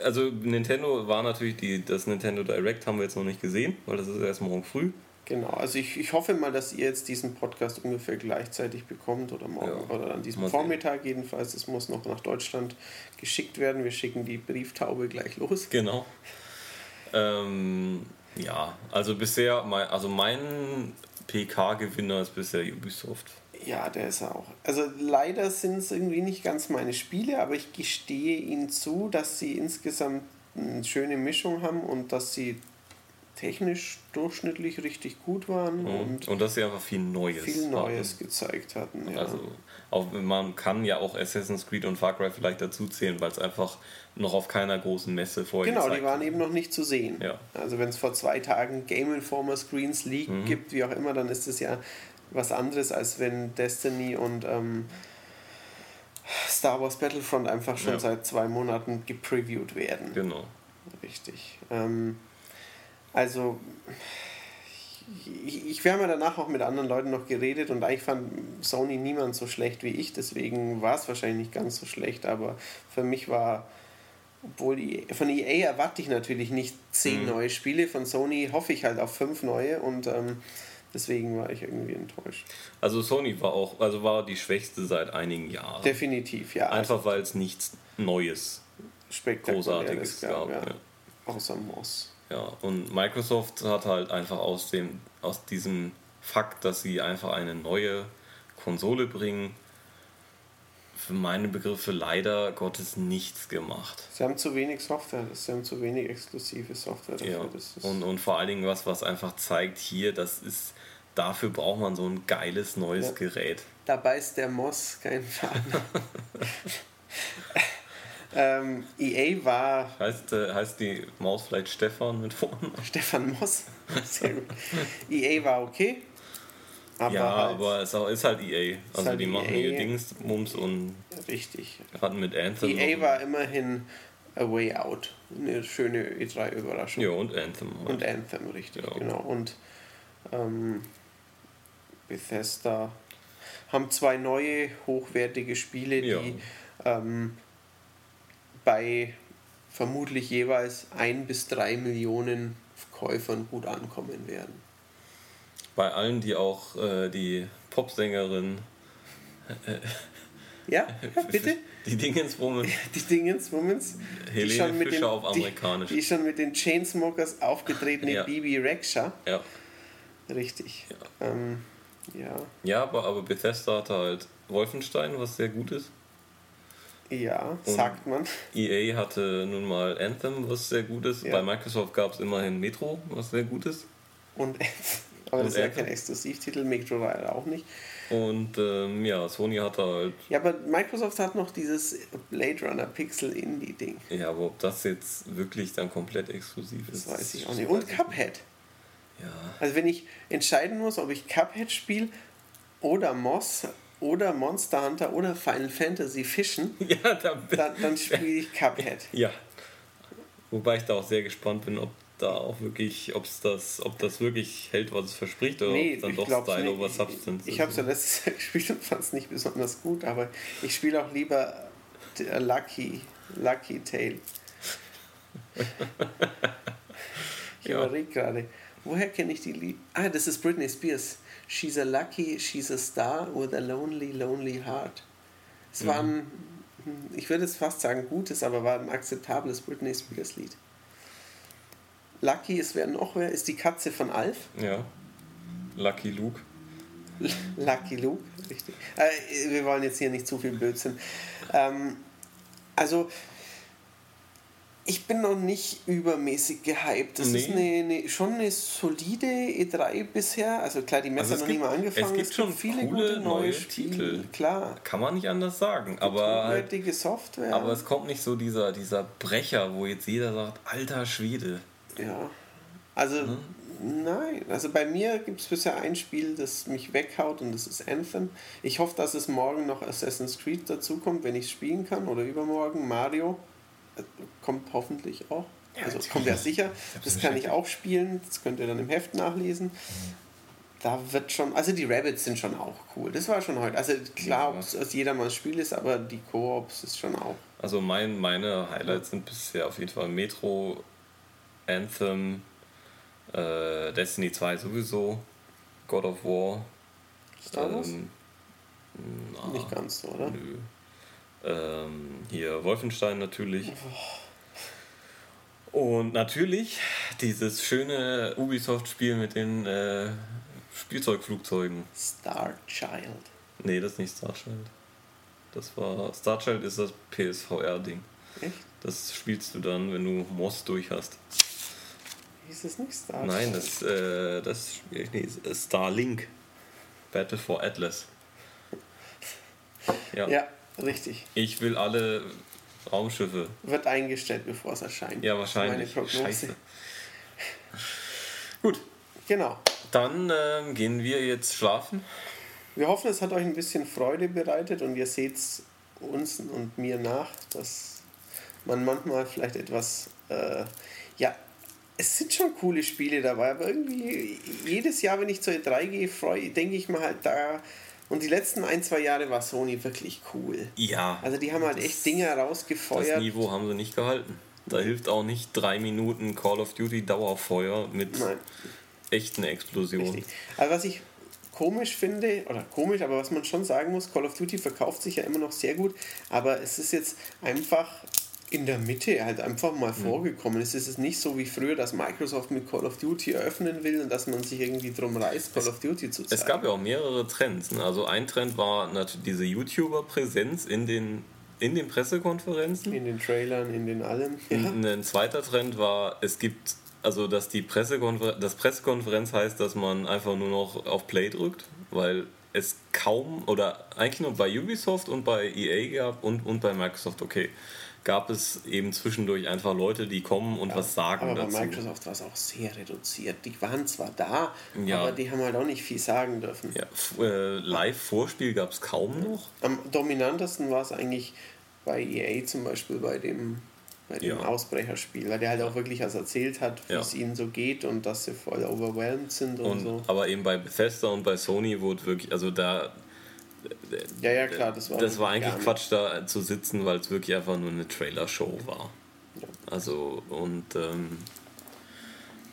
Also Nintendo war natürlich die, das Nintendo Direct haben wir jetzt noch nicht gesehen, weil das ist erst morgen früh. Genau, also ich, ich hoffe mal, dass ihr jetzt diesen Podcast ungefähr gleichzeitig bekommt oder morgen ja, oder an diesem Vormittag jedenfalls. Es muss noch nach Deutschland geschickt werden. Wir schicken die Brieftaube gleich los. Genau. Ähm, ja, also bisher, mein, also mein PK-Gewinner ist bisher Ubisoft. Ja, der ist auch. Also leider sind es irgendwie nicht ganz meine Spiele, aber ich gestehe ihnen zu, dass sie insgesamt eine schöne Mischung haben und dass sie technisch durchschnittlich richtig gut waren. Mhm. Und, und dass sie einfach viel Neues Viel Neues hatten. gezeigt hatten, ja. Also auch, man kann ja auch Assassin's Creed und Far Cry vielleicht dazu zählen, weil es einfach noch auf keiner großen Messe vorher Genau, die waren eben noch nicht zu sehen. Ja. Also wenn es vor zwei Tagen Game Informer Screens League mhm. gibt, wie auch immer, dann ist es ja was anderes, als wenn Destiny und ähm, Star Wars Battlefront einfach schon ja. seit zwei Monaten gepreviewt werden. Genau. richtig. Ähm, also, ich, ich, wir haben ja danach auch mit anderen Leuten noch geredet und eigentlich fand Sony niemand so schlecht wie ich, deswegen war es wahrscheinlich nicht ganz so schlecht, aber für mich war, obwohl die, von EA erwarte ich natürlich nicht zehn mhm. neue Spiele, von Sony hoffe ich halt auf fünf neue und ähm, deswegen war ich irgendwie enttäuscht. Also Sony war auch, also war die schwächste seit einigen Jahren. Definitiv, ja. Einfach also, weil es nichts Neues, Großartiges gab. gab ja. Ja. Außer Moss. Ja, und Microsoft hat halt einfach aus, dem, aus diesem Fakt, dass sie einfach eine neue Konsole bringen, für meine Begriffe leider Gottes nichts gemacht. Sie haben zu wenig Software, sie haben zu wenig exklusive Software dafür. Ja. und, und vor allen Dingen was, was einfach zeigt hier, das ist, dafür braucht man so ein geiles neues ja. Gerät. Dabei ist der Moss kein Faden. Ähm, EA war. Heißt, äh, heißt die Maus vielleicht Stefan mit vorne? Stefan Moss. Sehr gut. EA war okay. Aber ja, halt, aber es ist halt EA. Also halt die machen EA. ihr Dingsbums und. Richtig. Hatten mit Anthem. EA war immerhin A Way Out. Eine schöne E3-Überraschung. Ja, und Anthem. Halt. Und Anthem, richtig, ja. genau. Und ähm, Bethesda haben zwei neue hochwertige Spiele, die ja. ähm, bei vermutlich jeweils ein bis drei Millionen Käufern gut ankommen werden. Bei allen, die auch äh, die Popsängerin. Äh, ja, ja, bitte? Die Dingenswomans. Die Dingenswomans. Helene die schon mit Fischer den, auf Amerikanisch. Die, die, schon mit den Chainsmokers aufgetretene ja. Bibi Rexha. Ja. Richtig. Ja, ähm, ja. ja aber, aber Bethesda hatte halt Wolfenstein, was sehr gut ist. Ja, und sagt man. EA hatte nun mal Anthem, was sehr gut ist. Ja. Bei Microsoft gab es immerhin Metro, was sehr gut ist. Und aber und das ist ja kein Exklusivtitel, Metro war ja auch nicht. Und ähm, ja, Sony hatte halt. Ja, aber Microsoft hat noch dieses Blade Runner Pixel Indie-Ding. Ja, aber ob das jetzt wirklich dann komplett exklusiv ist. Das weiß ich auch nicht. Und Cuphead. Ja. Also wenn ich entscheiden muss, ob ich Cuphead spiele oder Moss, oder Monster Hunter oder Final Fantasy fischen, ja, dann, dann, dann spiele ich Cuphead. Ja. Wobei ich da auch sehr gespannt bin, ob da auch wirklich, ob's das, ob das wirklich hält, was es verspricht, oder nee, ob dann doch Style over Substance Ich, ich habe es ja letztes Jahr gespielt und fand es nicht besonders gut, aber ich spiele auch lieber Lucky, Lucky Tale. ich ja. überlege gerade, woher kenne ich die Lied? Ah, das ist Britney Spears. She's a lucky, she's a star with a lonely, lonely heart. Es war mhm. ein, ich würde es fast sagen gutes, aber war ein akzeptables Britney Spears Lied. Lucky, es wäre noch wer, ist die Katze von Alf. Ja. Lucky Luke. Lucky Luke, richtig. Äh, wir wollen jetzt hier nicht zu viel Blödsinn. Ähm, also, ich bin noch nicht übermäßig gehypt. Das nee. ist eine, eine, schon eine solide E3 bisher. Also klar, die Messe also noch nicht mal angefangen. Es gibt, es gibt schon viele gute neue Spiele. Titel. Klar. Kann man nicht anders sagen. Aber, hochwertige Software. Aber es kommt nicht so dieser, dieser Brecher, wo jetzt jeder sagt, alter Schwede. Ja. Also, hm? nein. Also bei mir gibt es bisher ein Spiel, das mich weghaut und das ist Anthem. Ich hoffe, dass es morgen noch Assassin's Creed dazukommt, wenn ich es spielen kann. Oder übermorgen Mario kommt hoffentlich auch. Also kommt ja sicher. Das kann ich auch spielen. Das könnt ihr dann im Heft nachlesen. Da wird schon, also die Rabbits sind schon auch cool. Das war schon heute. Also klar, ob es jedermanns Spiel ist, aber die Koops ist schon auch. Also mein, meine Highlights sind bisher auf jeden Fall Metro, Anthem, äh, Destiny 2 sowieso, God of War. Star Wars? Ähm, na, Nicht ganz, oder? Nö. Ähm, hier Wolfenstein natürlich. Und natürlich dieses schöne Ubisoft-Spiel mit den äh, Spielzeugflugzeugen. Star Child. Nee, das ist nicht Star Child. Das war. Star Child ist das PSVR-Ding. Echt? Das spielst du dann, wenn du Moss durch hast. Ist das nicht Star Nein, das, äh, das nee, Starlink. Battle for Atlas. Ja. ja. Richtig. Ich will alle Raumschiffe. Wird eingestellt, bevor es erscheint. Ja, wahrscheinlich. Scheiße. Gut. Genau. Dann ähm, gehen wir jetzt schlafen. Wir hoffen, es hat euch ein bisschen Freude bereitet und ihr seht uns und mir nach, dass man manchmal vielleicht etwas äh, ja, es sind schon coole Spiele dabei, aber irgendwie jedes Jahr, wenn ich zur E3 gehe, freu, denke ich mir halt da. Und die letzten ein, zwei Jahre war Sony wirklich cool. Ja. Also die haben halt echt Dinge rausgefeuert. Das Niveau haben sie nicht gehalten. Da hilft auch nicht drei Minuten Call of Duty Dauerfeuer mit Nein. echten Explosionen. Richtig. Aber was ich komisch finde, oder komisch, aber was man schon sagen muss, Call of Duty verkauft sich ja immer noch sehr gut, aber es ist jetzt einfach in der Mitte halt einfach mal Mhm. vorgekommen. Es ist nicht so wie früher, dass Microsoft mit Call of Duty eröffnen will und dass man sich irgendwie drum reißt, Call of Duty zu zeigen. Es gab ja auch mehrere Trends. Ne? Also ein Trend war natürlich diese YouTuber-Präsenz in den, in den Pressekonferenzen. in den Trailern, in den allem. Ja. Ein zweiter Trend war, es gibt, also dass die Pressekonfer das Pressekonferenz heißt, dass man einfach nur noch auf Play drückt, weil es kaum, oder eigentlich nur bei Ubisoft und bei EA gab und, und bei Microsoft, okay, gab es eben zwischendurch einfach Leute, die kommen und was sagen aber dazu. bei Microsoft war es auch sehr reduziert. Die waren zwar da, Ja. aber die haben halt auch nicht viel sagen dürfen. Ja, äh, Live-Vorspiel gab es kaum noch. Am dominantesten war es eigentlich bei EA zum Beispiel bei dem, bei dem Ja. Ausbrecherspiel, weil der halt auch wirklich was erzählt hat, wie Ja. es ihnen so geht und dass sie voll overwhelmed sind und, Und, so. Aber eben bei Bethesda und bei Sony wurde wirklich, also da. Ja, ja, klar, das war, Das war eigentlich. Quatsch, da zu sitzen, weil es wirklich einfach nur eine Trailer-Show war. Ja. Also, und ähm,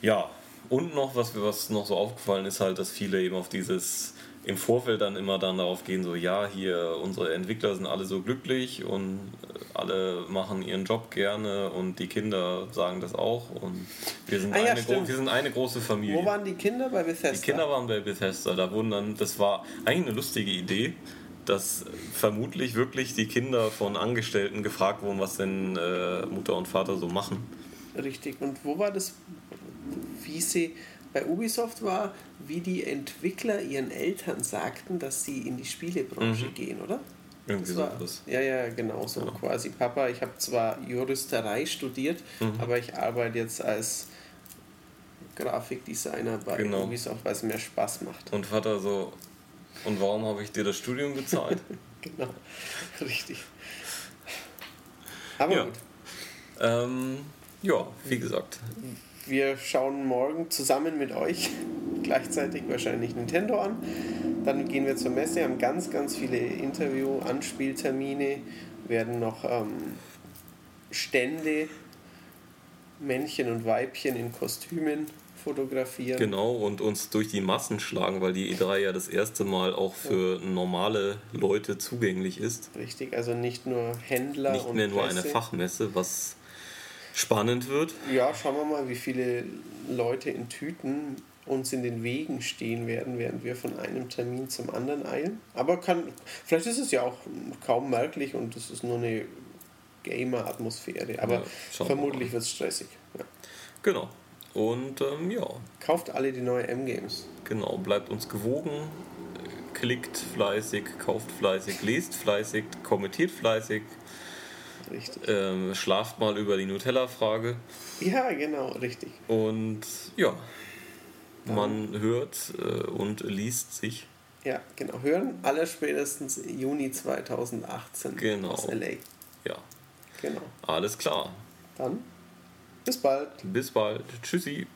ja, und noch, was, mir- was noch so aufgefallen ist, halt, dass viele eben auf dieses im Vorfeld dann immer dann darauf gehen, so ja, hier unsere Entwickler sind alle so glücklich und äh, alle machen ihren Job gerne und die Kinder sagen das auch und wir sind, Ah ja, eine, stimmt. wir sind eine große Familie. Wo waren die Kinder bei Bethesda? Die Kinder waren bei Bethesda, da wurden dann, das war eigentlich eine lustige Idee, dass vermutlich wirklich die Kinder von Angestellten gefragt wurden, was denn äh, Mutter und Vater so machen. Richtig. Und wo war das, wie sie bei Ubisoft war, wie die Entwickler ihren Eltern sagten, dass sie in die Spielebranche gehen, oder? Irgendwie Das war, sowas. ja, ja, genau so. Quasi, Papa, ich habe zwar Juristerei studiert, Mhm. aber ich arbeite jetzt als Grafikdesigner bei Genau. Ubisoft, weil es mir Spaß macht. Und Vater so, und warum habe ich dir das Studium bezahlt? Genau, richtig. Aber Ja. gut, ähm, ja, wie gesagt. Wir schauen morgen zusammen mit euch gleichzeitig wahrscheinlich Nintendo an. Dann gehen wir zur Messe, haben ganz, ganz viele Interview-Anspieltermine, werden noch ähm, Stände, Männchen und Weibchen in Kostümen fotografieren. Genau, und uns durch die Massen schlagen, weil die E3 ja das erste Mal auch für normale Leute zugänglich ist. Richtig, also nicht nur Händler Nicht und mehr nur eine Presse. Fachmesse, was spannend wird. Ja, schauen wir mal, wie viele Leute in Tüten uns in den Wegen stehen werden, während wir von einem Termin zum anderen eilen. Aber kann, vielleicht ist es ja auch kaum merklich und es ist nur eine Gamer-Atmosphäre. Aber Ja, vermutlich wird es stressig. Ja. Genau. Und ähm, ja, Kauft alle die neue M-Games. genau, bleibt uns gewogen, klickt fleißig, kauft fleißig, lest fleißig, kommentiert fleißig, Richtig. ähm, schlaft mal über die Nutella-Frage Ja, genau, richtig. und ja, man hört äh, und liest sich. Ja, genau. Hören aller spätestens Juni 2018 Genau. aus LA. Ja, Genau. alles klar. Dann bis bald. Bis bald. Tschüssi.